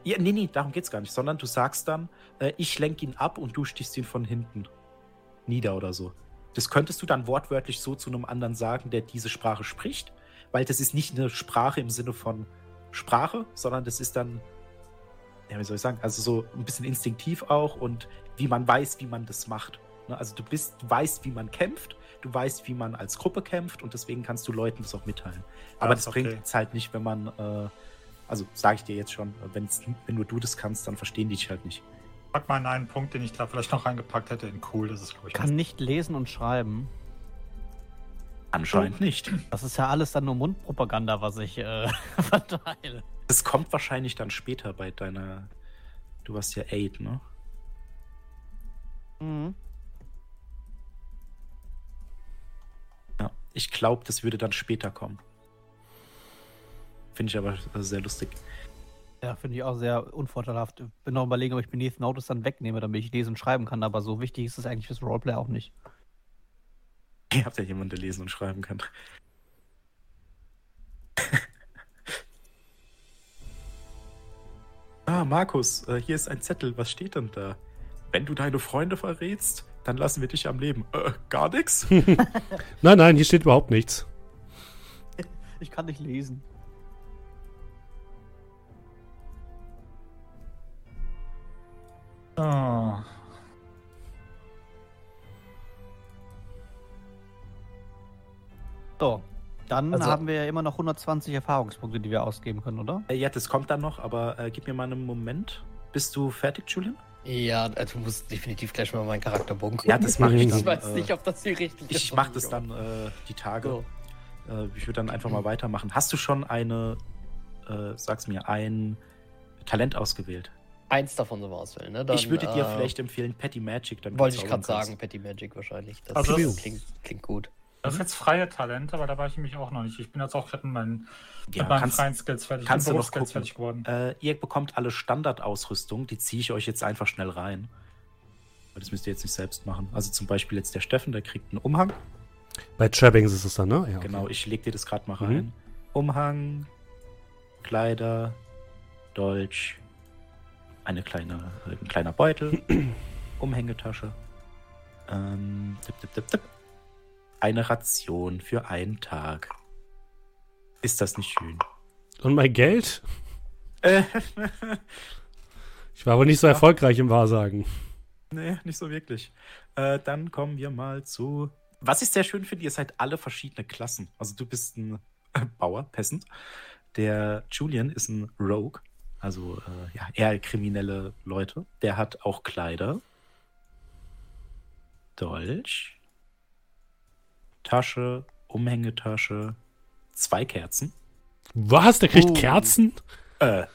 Ja, nee, nee, darum geht's gar nicht, sondern du sagst dann, äh, ich lenke ihn ab und du stichst ihn von hinten nieder oder so. Das könntest du dann wortwörtlich so zu einem anderen sagen, der diese Sprache spricht, weil das ist nicht eine Sprache im Sinne von Sprache, sondern das ist dann, ja, wie soll ich sagen, also so ein bisschen instinktiv auch und wie man weiß, wie man das macht. Ne? Also du bist, du weißt, wie man kämpft, du weißt, wie man als Gruppe kämpft und deswegen kannst du Leuten das auch mitteilen. Aber Ja, das okay. bringt es halt nicht, wenn man, äh, also sage ich dir jetzt schon, wenn's, wenn nur du das kannst, dann verstehen die dich halt nicht. Pack mal in einen Punkt, den ich da vielleicht noch reingepackt hätte, in cool. Das ist, glaube ich, Kann nicht lesen und schreiben. Anscheinend nicht. Das ist ja alles dann nur Mundpropaganda, was ich äh, verteile. Das kommt wahrscheinlich dann später bei deiner. Du hast ja Aid, ne? Mhm. Ich glaube, das würde dann später kommen. Finde ich aber äh, sehr lustig. Ja, finde ich auch sehr unvorteilhaft. Bin noch überlegen, ob ich Beneath Notice dann wegnehme, damit ich lesen und schreiben kann, aber so wichtig ist es eigentlich fürs Roleplay auch nicht. Ihr habt ja jemanden, der lesen und schreiben kann. ah, Markus, äh, hier ist ein Zettel. Was steht denn da? Wenn du deine Freunde verrätst, dann lassen wir dich am Leben. Äh, gar nichts? Nein, nein, hier steht überhaupt nichts. Ich kann nicht lesen. Oh. So, dann Also- haben wir ja immer noch 120 Erfahrungspunkte, die wir ausgeben können, oder? Äh, ja, das kommt dann noch, aber äh, gib mir mal einen Moment. Bist du fertig, Julian? Ja, äh, du musst definitiv gleich mal meinen Charakterbogen Ja, das mache ich dann. Ich weiß äh, nicht, ob das hier richtig ist. Ich mache das dann äh, die Tage. So. Äh, ich würde dann einfach mal weitermachen. Hast du schon eine, äh, sag's mir, ein Talent ausgewählt? Eins davon so auswählen, ne? Dann, ich würde dir äh, vielleicht empfehlen, Petty Magic. Wollte ich gerade sagen, Petty Magic wahrscheinlich. Das Also das- klingt, klingt gut. Das ist jetzt freie Talente, aber da war ich nämlich auch noch nicht. Ich bin jetzt auch gerade mit meinen, Ja, mit meinen kannst, freien Skills fertig. Ich kannst bin du noch Berufsskills gucken. fertig geworden. äh, ihr bekommt alle Standardausrüstung, die ziehe ich euch jetzt einfach schnell rein. Weil Das müsst ihr jetzt nicht selbst machen. Also zum Beispiel jetzt der Steffen, der kriegt einen Umhang. Bei Trappings ist es dann, ne? Ja, okay. Genau, ich leg dir das gerade mal Mhm. rein. Umhang, Kleider, Dolch, eine kleine, ein kleiner Beutel, Umhängetasche. Ähm, tipp, tipp, tipp, tipp. Eine Ration für einen Tag. Ist das nicht schön? Und mein Geld? Äh, Ich war aber nicht so erfolgreich im Wahrsagen. nee, nicht so wirklich. Äh, dann kommen wir mal zu. Was ich sehr schön finde, ihr seid alle verschiedene Klassen. Also du bist ein äh, Bauer, Peasant. Der Julian ist ein Rogue. Also äh, ja, eher kriminelle Leute. Der hat auch Kleider. Dolch. Tasche, Umhängetasche, zwei Kerzen. Was? Der kriegt Oh. Kerzen? Äh,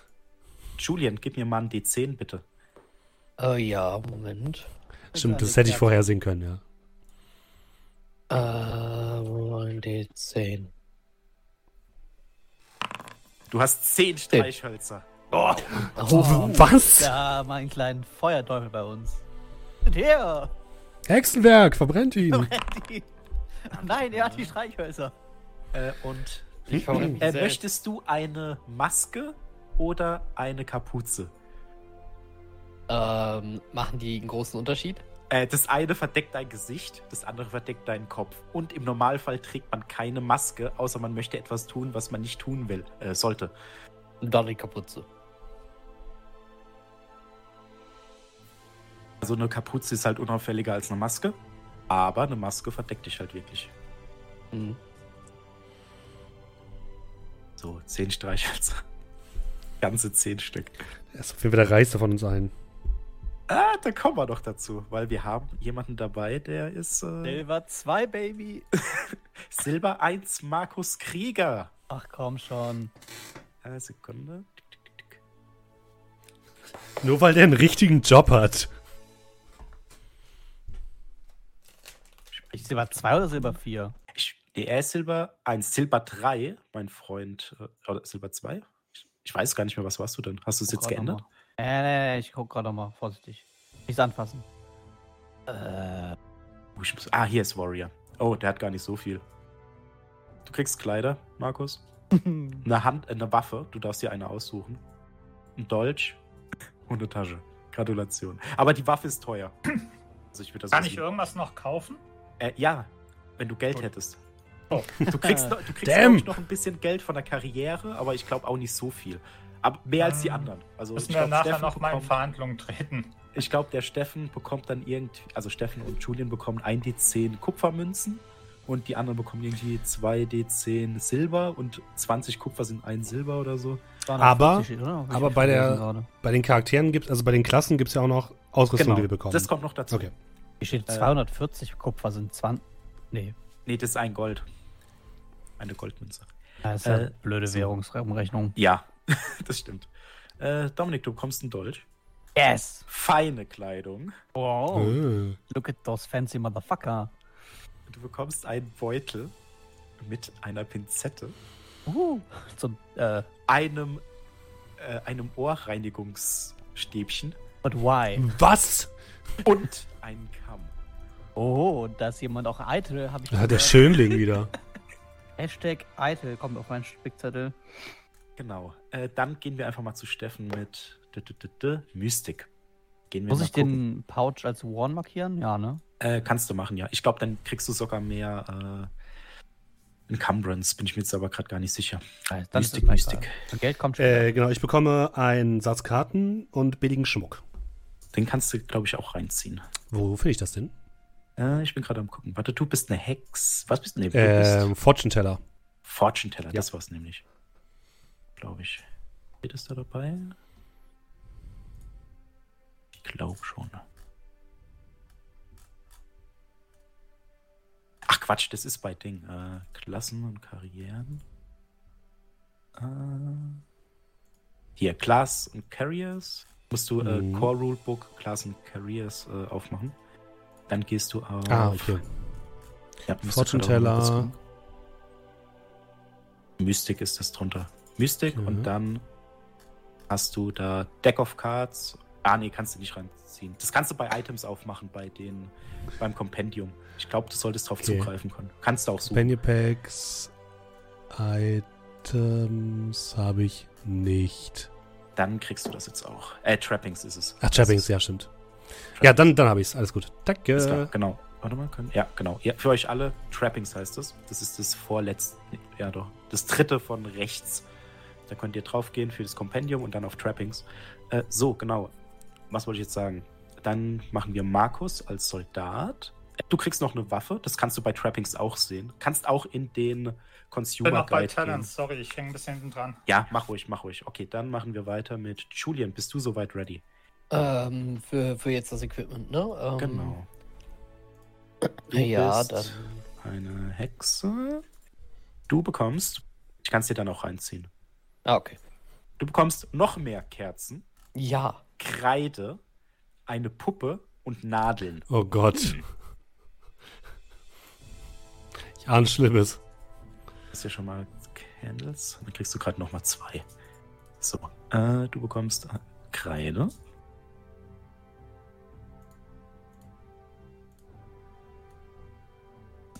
Julian, gib mir mal einen D10, bitte. Oh ja, Moment. Stimmt, das hätte ich vorher sehen können, ja. Äh, ein D10. Du hast zehn Streichhölzer. Oh, Was? ja, mein kleinen Feuerteufel bei uns. Und her! Hexenwerk, verbrennt ihn. Die- Nein, er hat die Streichhölzer. Äh, und Ich verrenne mich äh, möchtest du eine Maske oder eine Kapuze? Ähm, machen die einen großen Unterschied? Äh, das eine verdeckt dein Gesicht, das andere verdeckt deinen Kopf. Und im Normalfall trägt man keine Maske, außer man möchte etwas tun, was man nicht tun will, äh, sollte. Und dann die Kapuze. Also eine Kapuze ist halt unauffälliger als eine Maske, aber eine Maske verdeckt dich halt wirklich. Hm. So, zehn Streichhölzer. Ganze zehn Stück. Er ist auf jeden Fall der reichste von uns allen. Ah, da kommen wir noch dazu, weil wir haben jemanden dabei, der ist äh, Silber 2, Baby. Silber 1 Markus Krieger. Ach komm schon. Eine Sekunde. Nur weil der einen richtigen Job hat. Ich Silber 2 oder Silber 4? Ich, nee, er ist Silber 1, Silber 3, mein Freund. äh, Oder Silber 2? Ich, ich weiß gar nicht mehr, was warst du denn? Hast du es jetzt geändert? Nee, nee, nee, ich guck gerade mal vorsichtig. Nichts anfassen. Äh, Oh, ich muss, ah, hier ist Warrior. Oh, der hat gar nicht so viel. Du kriegst Kleider, Markus. Eine Hand, äh, eine Waffe. Du darfst dir eine aussuchen. Ein Dolch und eine Tasche. Gratulation. Aber die Waffe ist teuer. Also ich würde das Kann ich irgendwas noch kaufen? Äh, ja, wenn du Geld hättest. Oh. Du kriegst, noch- du kriegst noch ein bisschen Geld von der Karriere, aber ich glaube auch nicht so viel. Aber mehr als die Ähm, anderen. Also Müssen ich wir glaub, nachher Steffen noch mal in Verhandlungen treten. Ich glaube, der Steffen bekommt dann irgendwie, also Steffen und Julian bekommen 1 D10 Kupfermünzen und die anderen bekommen irgendwie 2 D10 Silber und 20 Kupfer sind ein Silber oder so. Aber- 250, oder? Hab ich aber bei der- gerade. Bei den Charakteren gibt also bei den Klassen gibt es ja auch noch Ausrüstung, die wir bekommen. Genau. das kommt noch dazu. Okay. Hier steht Äh, 240 Kupfer sind 20. Nee, Nee, das ist ein Gold. Eine Goldmünze. das ist ja Äh, blöde so. Währungsumrechnung. Ja, das stimmt. Äh, Dominik, du bekommst einen Dolch. Yes! Feine Kleidung. Wow. Äh. Look at those fancy motherfucker. Du bekommst einen Beutel mit einer Pinzette, Uh, zum, äh, einem, äh, einem Ohrreinigungsstäbchen but why? Was? und einem Kamm. Oh, da ist jemand auch eitel, habe ich Ja, der. Schönling wieder. Hashtag eitel kommt auf meinen Spickzettel. Genau. Äh, dann gehen wir einfach mal zu Steffen mit d -d -d -d Mystik. Gehen wir Muss ich gucken. den Pouch als One markieren? Ja, ne? Äh, kannst du machen, ja. Ich glaube, dann kriegst du sogar mehr äh, Encumbrance. Bin ich mir jetzt aber gerade gar nicht sicher. Dann ist Mystik, Mystik. Geld kommt später. Äh, genau, ich bekomme einen Satz Karten und billigen Schmuck. Den kannst du, glaube ich, auch reinziehen. Wo finde ich das denn? Äh, ich bin gerade am gucken. Warte, du bist eine Hex. Was bist du? Du Ähm, Fortune Teller. Fortune Teller. ja. Das war's nämlich. Glaube ich. Steht es da dabei? Ich glaube schon. Ach Quatsch, das ist bei Ding. Äh, Klassen und Karrieren. Äh, hier, Class und Carriers. Musst du äh, Mhm. Core Rulebook, Class und Carriers äh, aufmachen. Dann gehst du auf. Ah, okay. Ja, Fortune Teller. Mystic ist das drunter. Mystic Mhm. und dann hast du da Deck of Cards. Ah, nee, kannst du nicht reinziehen. Das kannst du bei Items aufmachen, bei den, beim Kompendium. Ich glaube, du solltest drauf Okay. zugreifen können. Kannst du auch suchen. Penny Packs, Items habe ich nicht. Dann kriegst du das jetzt auch. Äh, Trappings ist es. Ach, Trappings, ja, stimmt. Ja, dann, dann habe ich es. Alles gut. Danke. Ist klar, genau. Warte mal, können, ja, genau. Ja, für euch alle, Trappings heißt das. Das ist das vorletzte, ja doch, das dritte von rechts. Da könnt ihr draufgehen für das Kompendium und dann auf Trappings. Äh, so, genau. Was wollte ich jetzt sagen? Dann machen wir Markus als Soldat. Du kriegst noch eine Waffe, das kannst du bei Trappings auch sehen. Kannst auch in den Ich bin Consumer noch bei Guide gehen. Talents, sorry, ich hänge ein bisschen hinten dran. Ja, mach ruhig, mach ruhig. Okay, dann machen wir weiter mit Julian. Bist du soweit ready? Ähm, für, für jetzt das Equipment, ne? Ähm, Genau. Du Ja, bist dann. eine Hexe. Du bekommst, ich kann es dir dann auch reinziehen. Ah, okay. Du bekommst noch mehr Kerzen, Ja. Kreide, eine Puppe und Nadeln. Oh Gott. Ich ahne Schlimmes. Das ist ja schon mal Candles. Dann kriegst du gerade noch mal zwei. So, äh, du bekommst äh, Kreide.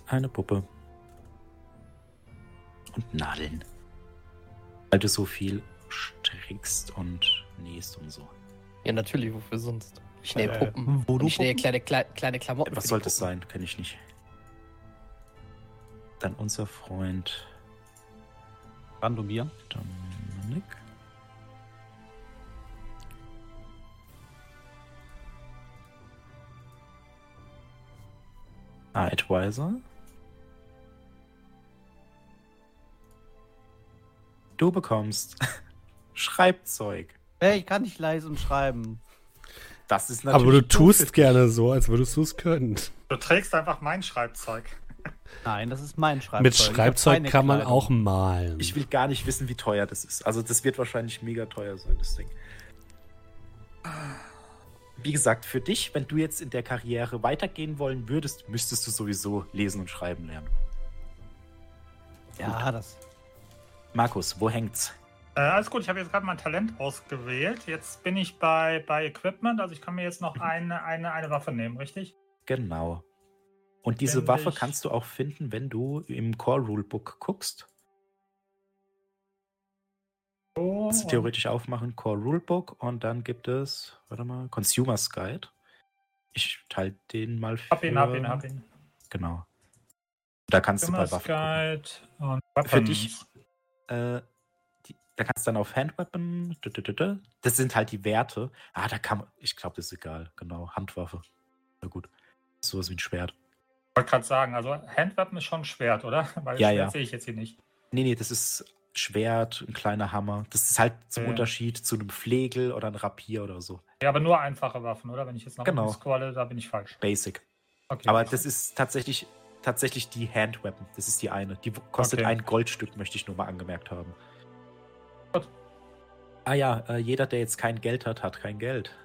Eine Puppe. Und Nadeln. Weil du so viel strickst und nähst und so. Ja, natürlich, wofür sonst? Ich nähe Äh, Puppen. Voodoo-Puppen? Ich nähe kleine, kleine, kleine Klamotten. Was sollte es sein? Kenne ich nicht. Dann unser Freund Randomir. Dominik. Ah, Advisor. Du bekommst Schreibzeug. Hey, ich kann nicht leise und schreiben. Das ist natürlich. Aber du tust gerne so, als würdest du es können. Du trägst einfach mein Schreibzeug. Nein, das ist mein Schreibzeug. Mit Schreibzeug kann man Kleidung. auch malen. Ich will gar nicht wissen, wie teuer das ist. Also das wird wahrscheinlich mega teuer sein, das Ding. Wie gesagt, für dich, wenn du jetzt in der Karriere weitergehen wollen würdest, müsstest du sowieso lesen und schreiben lernen. Ja, das. Markus, wo hängt's? Äh, alles gut, ich habe jetzt gerade mein Talent ausgewählt. Jetzt bin ich bei, bei Equipment, also ich kann mir jetzt noch eine, eine, eine Waffe nehmen, richtig? Genau. Und diese Waffe kannst du auch finden, wenn du im Core Rulebook guckst. So, Kannst du theoretisch aufmachen, Core Rulebook und dann gibt es, warte mal, Consumers Guide. Ich teile den mal für... Hab ihn, hab ihn, hab ihn. Genau. Da kannst du bei Waffen. Guide und. Für dich. Äh, die, da kannst du dann auf Handweapon. Das sind halt die Werte. Ah, da kann man. Ich glaube, das ist egal. Genau. Handwaffe. Na gut. Sowas wie ein Schwert. Ich wollte gerade sagen, also Handweapon ist schon ein Schwert, oder? Weil Ja, Schwert ja. sehe ich jetzt hier nicht. Nee, nee, das ist Schwert, ein kleiner Hammer. Das ist halt zum Ja. Unterschied zu einem Flegel oder einem Rapier oder so. Ja, aber nur einfache Waffen, oder? Wenn ich jetzt noch Genau. unten scrolle, da bin ich falsch. Basic. Okay. Aber das ist tatsächlich, tatsächlich die Handweapon. Das ist die eine. Die kostet Okay. ein Goldstück, möchte ich nur mal angemerkt haben. Gut. Ah ja, äh, jeder, der jetzt kein Geld hat, hat kein Geld.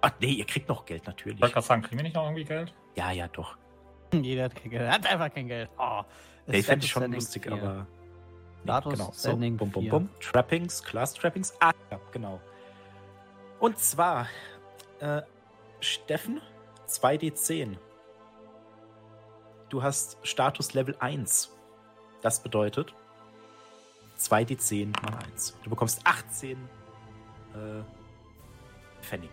Ach nee, ihr kriegt noch Geld natürlich. Ich wollte gerade sagen, kriegen wir nicht noch irgendwie Geld? Ja, ja, doch. Jeder hat kein Geld. Er hat einfach kein Geld. Oh, Status fände ich schon lustig, vier. aber. Nee, Status genau. So, bum, bum, bum. Trappings, Class Trappings. Ah, ja, genau. Und zwar, äh, Steffen, 2D10. Du hast Status Level 1. Das bedeutet 2D10 mal 1. Du bekommst 18 äh, Pfennige.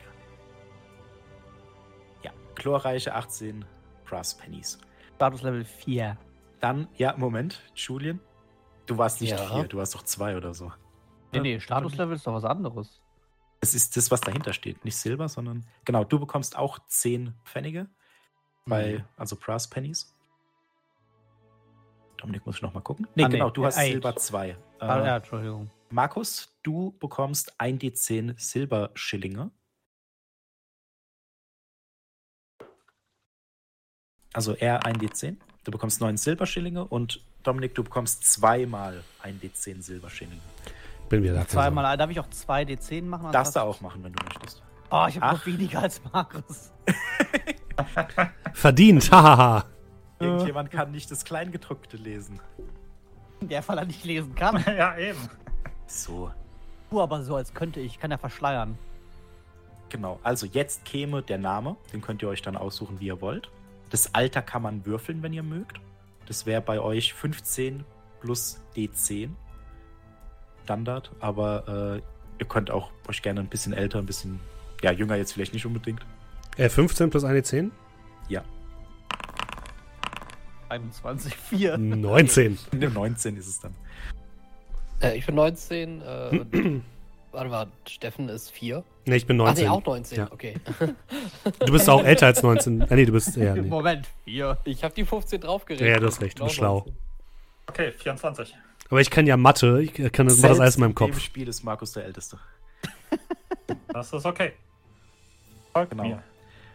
Ja, chlorreiche 18 Brass Pennies. Status Level 4. Dann, ja, Moment, Julian. Du warst nicht Ja. vier, du warst doch zwei oder so. Nee, nee, Status Level ist doch was anderes. Es ist das, was dahinter steht. Nicht Silber, sondern. Genau, du bekommst auch 10 Pfennige. Bei, Mhm. also Brass Pennies. Dominik muss ich noch mal gucken. Nee, Ah, nee, genau, du hast Eight. Silber 2. Ah, Äh, ja, Entschuldigung. Markus, du bekommst 1d10 Silberschillinge. Also er 1d10. Du bekommst 9 Silberschillinge und Dominik, du bekommst zweimal 1d10 Silberschillinge. Bin wieder da. Zweimal, darf ich auch 2 D10 machen? Darfst du anstatt- auch machen, wenn du möchtest. Oh, ich habe Ach. noch weniger als Markus. Verdient, hahaha. Irgendjemand kann nicht das Kleingedruckte lesen. In der Fall er nicht lesen kann. ja, eben. So, Du aber so, als könnte ich. Kann ja verschleiern. genau. Also jetzt käme der Name. Den könnt ihr euch dann aussuchen, wie ihr wollt. Das Alter kann man würfeln, wenn ihr mögt. Das wäre bei euch 15 plus D10. Standard. Aber äh, ihr könnt auch euch gerne ein bisschen älter, ein bisschen, ja, jünger jetzt vielleicht nicht unbedingt. Äh, 15 plus eine 10? Ja, 21, 4. 19. in der 19 ist es dann. Äh, ich bin 19. Äh, warte mal, Steffen ist 4. Nee, ich bin Ach 19. nee, auch 19. Ja. Okay. Du bist auch älter als 19. Ah, nee, du bist. Ja, nee. Moment, 4. Ich habe die 15 draufgerechnet. ja, du hast recht, du bist schlau. Okay, 24. Aber ich kann ja Mathe. Ich kann das, das alles in meinem Selbst Im Kopf. Spiel ist Markus der Älteste. Das ist okay. Folgt Genau. mir.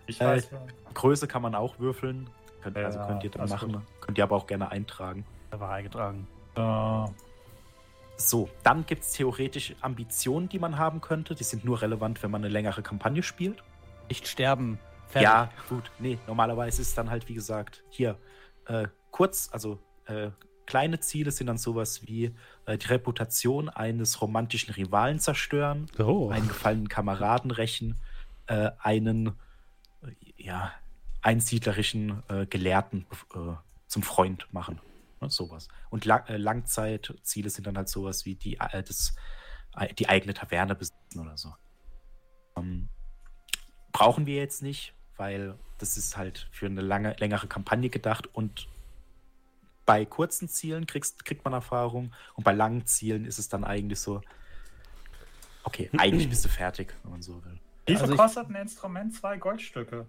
Ich Äh, weiß. Größe kann man auch würfeln. Könnt, Ja, also könnt ihr dann machen. Könnt ihr aber auch gerne eintragen. Da war eingetragen. Äh, So, dann gibt es theoretisch Ambitionen, die man haben könnte. Die sind nur relevant, wenn man eine längere Kampagne spielt. Nicht sterben. Fertig. Ja, gut. Nee, normalerweise ist dann halt, wie gesagt, hier äh, kurz, also äh, kleine Ziele sind dann sowas wie äh, die Reputation eines romantischen Rivalen zerstören, Oh. einen gefallenen Kameraden rächen, äh, einen äh, ja, einsiedlerischen äh, Gelehrten zum Freund machen. Ne, sowas. Und La äh, Langzeitziele sind dann halt sowas wie die, äh, das, äh, die eigene Taverne besitzen oder so. Ähm, brauchen wir jetzt nicht, weil das ist halt für eine lange, längere Kampagne gedacht und bei kurzen Zielen kriegst, kriegt man Erfahrung und bei langen Zielen ist es dann eigentlich so, okay, eigentlich bist du fertig, wenn man so will. wie viel Also ich- kostet ein Instrument? Zwei Goldstücke.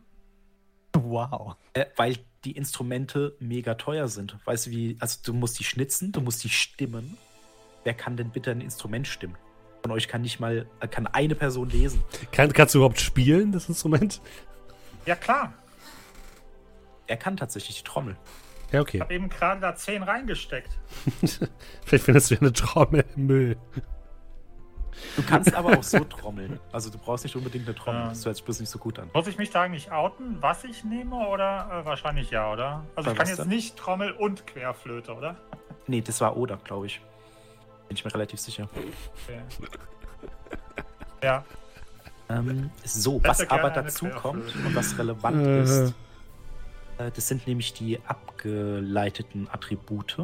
Wow. Äh, weil die Instrumente mega teuer sind. Weißt du, wie, also du musst die schnitzen, du musst die stimmen. Wer kann denn bitte ein Instrument stimmen? Von euch kann nicht mal, kann eine Person lesen. Kann, kannst du überhaupt spielen, das Instrument? Ja klar. Er kann tatsächlich die Trommel. Ja, Ich okay. habe eben gerade da 10 reingesteckt. Vielleicht findest du ja eine Trommel im Müll. Du kannst aber auch so trommeln. Also du brauchst nicht unbedingt eine Trommel. Ja. Das hört sich bloß nicht so gut an. Muss ich mich da eigentlich outen, was ich nehme oder äh, wahrscheinlich ja, oder? Also Bei ich kann jetzt denn? nicht Trommel und Querflöte, oder? Nee, das war Oda, glaube ich. Bin ich mir relativ sicher. Okay. ja, Ähm, so, Hätte was aber dazu kommt und was relevant Äh. ist, äh, das sind nämlich die abgeleiteten Attribute.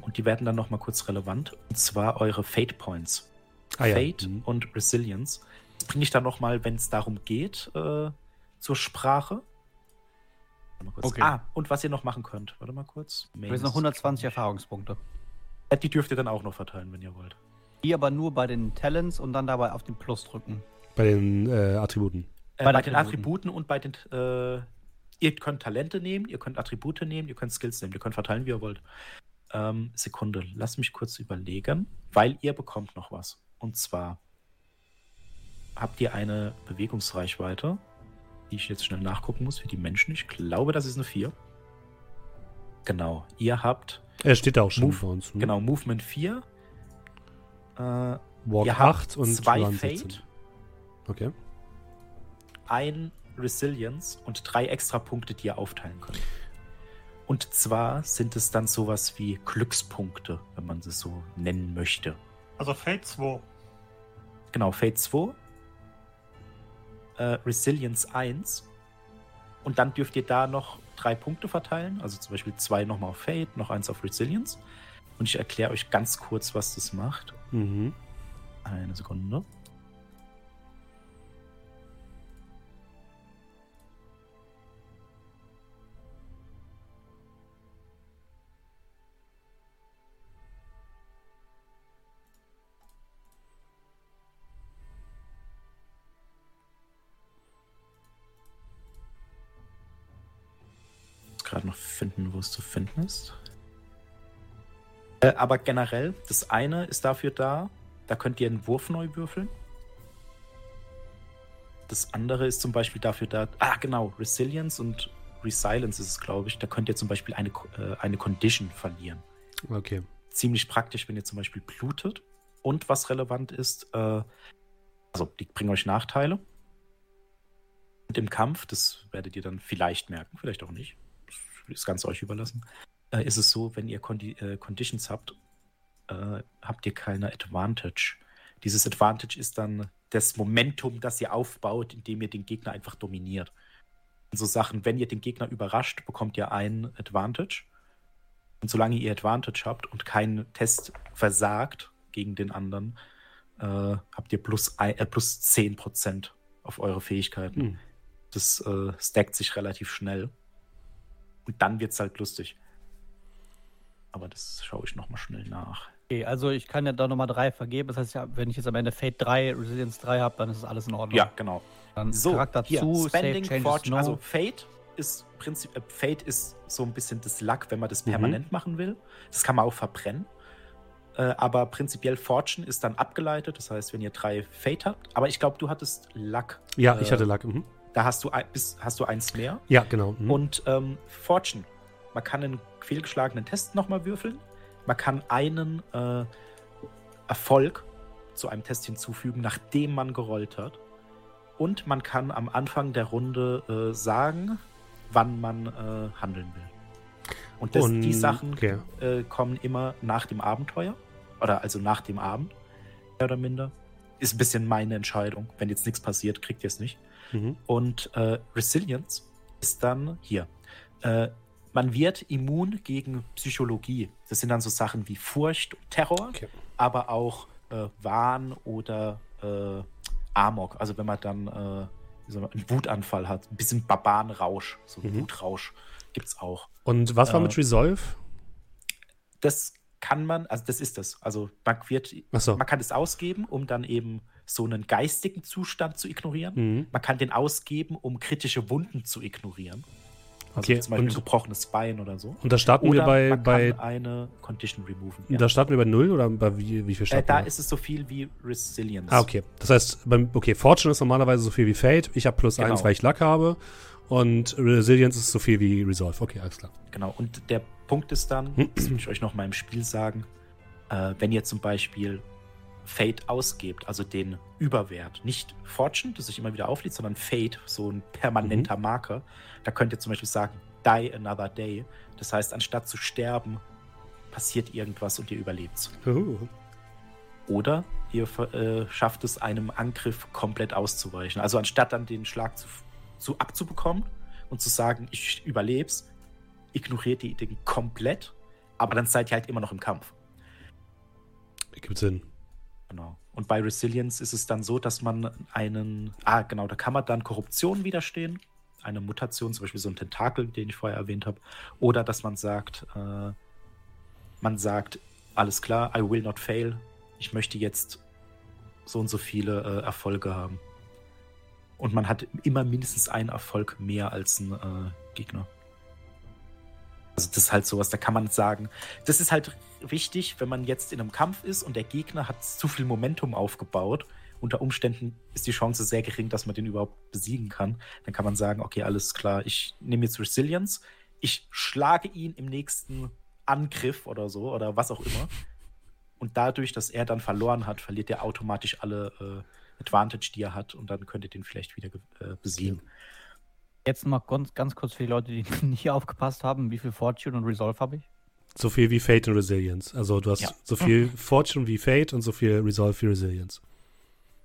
Und die werden dann nochmal kurz relevant. Und zwar eure Fate Points. Ah, ja. Fate Mhm. und Resilience. Das bringe ich dann nochmal, wenn es darum geht, äh, zur Sprache. Warte mal kurz. Okay. Ah, und was ihr noch machen könnt. Warte mal kurz. Du hast noch 120 Erfahrungspunkte. Äh, Die dürft ihr dann auch noch verteilen, wenn ihr wollt. Die aber nur bei den Talents und dann dabei auf den Plus drücken. Bei den äh, Attributen. Äh, Bei bei, den den Attributen. Attributen und bei den. Äh, ihr könnt Talente nehmen, ihr könnt Attribute nehmen, ihr könnt Skills nehmen, ihr könnt verteilen, wie ihr wollt. Ähm, Sekunde, lass mich kurz überlegen, weil ihr bekommt noch was. Und zwar habt ihr eine Bewegungsreichweite, die ich jetzt schnell nachgucken muss für die Menschen. Ich glaube, das ist eine 4. Genau. Ihr habt, Er steht da auch schon Move- bei uns. ne? genau, Movement 4. Äh, Walk ihr habt 8 und zwei Run Fate. 16. Okay. ein Resilience und drei extra Punkte, die ihr aufteilen könnt. Und zwar sind es dann sowas wie Glückspunkte, wenn man es so nennen möchte. also Fate 2. Genau, Fate 2, äh, Resilience 1 und dann dürft ihr da noch drei Punkte verteilen, also zum Beispiel zwei nochmal auf Fate, noch eins auf Resilience. Und ich erkläre euch ganz kurz, was das macht. Mhm. Eine Sekunde. Gerade noch finden, wo es zu finden ist. Äh, aber generell, das eine ist dafür da, da könnt ihr einen Wurf neu würfeln. Das andere ist zum Beispiel dafür da, ah genau, Resilience und Resilience ist es, glaube ich. Da könnt ihr zum Beispiel eine, äh, eine Condition verlieren. Okay. Ziemlich praktisch, wenn ihr zum Beispiel blutet. Und was relevant ist, äh, also die bringen euch Nachteile. Und im Kampf, das werdet ihr dann vielleicht merken, vielleicht auch nicht, das ist ganz euch überlassen, äh, ist es so, wenn ihr Condi äh, Conditions habt, äh, habt ihr keine Advantage. Dieses Advantage ist dann das Momentum, das ihr aufbaut, indem ihr den Gegner einfach dominiert. Und so Sachen, wenn ihr den Gegner überrascht, bekommt ihr ein Advantage. Und solange ihr Advantage habt und kein Test versagt gegen den anderen, äh, habt ihr plus, ein, äh, plus 10% auf eure Fähigkeiten. Hm. Das äh, stackt sich relativ schnell. Und dann wird es halt lustig. Aber das schaue ich nochmal schnell nach. Okay, also ich kann ja da nochmal drei vergeben. Das heißt ja, wenn ich jetzt am Ende Fate 3, Resilience 3 habe, dann ist das alles in Ordnung. Ja, genau. Dann So, Charakter hier, zu, Spending, Save Changes Fortune, No. also Fate ist Prinzip, äh, Fate ist so ein bisschen das Luck, wenn man das Mhm. permanent machen will. Das kann man auch verbrennen. Äh, aber prinzipiell Fortune ist dann abgeleitet, das heißt, wenn ihr drei Fate habt. Aber ich glaube, du hattest Luck. Ja, Äh, ich hatte Lack. Mhm. Da hast du, ein, bis, hast du eins mehr. Ja, genau. Mhm. Und ähm, Fortune. Man kann einen fehlgeschlagenen Test nochmal würfeln. Man kann einen äh, Erfolg zu einem Test hinzufügen, nachdem man gerollt hat. Und man kann am Anfang der Runde äh, sagen, wann man äh, handeln will. Und, das, Und- die Sachen okay. äh, kommen immer nach dem Abenteuer. Oder also nach dem Abend, mehr oder minder. Ist ein bisschen meine Entscheidung. Wenn jetzt nichts passiert, kriegt ihr es nicht. Mhm. Und äh, Resilience ist dann hier. Äh, man wird immun gegen Psychologie. Das sind dann so Sachen wie Furcht und Terror, Okay. aber auch äh, Wahn oder äh, Amok. Also wenn man dann äh, einen Wutanfall hat, ein bisschen Barbarenrausch, so einen Mhm. Wutrausch gibt es auch. Und was war Äh, mit Resolve? Das kann man, also das ist das. Also man wird, Achso. man kann es ausgeben, um dann eben so einen geistigen Zustand zu ignorieren. Mhm. Man kann den ausgeben, um kritische Wunden zu ignorieren. Also Okay, zum Beispiel ein gebrochenes Bein oder so. Und da starten Oder wir bei, man bei kann eine Condition removen. Ja. da starten wir bei null oder bei wie, wie viel Äh, starten da wir? ist es so viel wie Resilience. Ah, okay. Das heißt, beim, okay, Fortune ist normalerweise so viel wie Fate. Ich habe plus Genau. eins, weil ich Luck habe. Und Resilience ist so viel wie Resolve. Okay, alles klar. Genau. Und der Punkt ist dann, das will ich euch noch mal im Spiel sagen, äh, wenn ihr zum Beispiel Fate ausgebt, also den Überwert, nicht Fortune, das sich immer wieder auflädt, sondern Fate, so ein permanenter Marker, da könnt ihr zum Beispiel sagen, die another day. Das heißt, anstatt zu sterben, passiert irgendwas und ihr überlebt's. Uh. Oder ihr äh, schafft es, einem Angriff komplett auszuweichen. Also anstatt dann den Schlag zu, zu abzubekommen und zu sagen, ich überleb's, ignoriert ihr den komplett, aber dann seid ihr halt immer noch im Kampf. Gibt Sinn. Genau. Und bei Resilience ist es dann so, dass man einen, ah genau, da kann man dann Korruption widerstehen, eine Mutation, zum Beispiel so ein Tentakel, den ich vorher erwähnt habe, oder dass man sagt, äh, man sagt, alles klar, I will not fail, ich möchte jetzt so und so viele äh, Erfolge haben. Und man hat immer mindestens einen Erfolg mehr als ein äh, Gegner. Also das ist halt sowas, da kann man sagen, das ist halt wichtig, wenn man jetzt in einem Kampf ist und der Gegner hat zu viel Momentum aufgebaut. Unter Umständen ist die Chance sehr gering, dass man den überhaupt besiegen kann. Dann kann man sagen, okay, alles klar, ich nehme jetzt Resilience, ich schlage ihn im nächsten Angriff oder so oder was auch immer. Und dadurch, dass er dann verloren hat, verliert er automatisch alle äh, Advantage, die er hat und dann könnt ihr den vielleicht wieder äh, besiegen. Jetzt mal ganz, ganz kurz für die Leute, die nicht hier aufgepasst haben, wie viel Fortune und Resolve habe ich? So viel wie Fate und Resilience. Also du hast Ja. so viel Fortune wie Fate und so viel Resolve wie Resilience.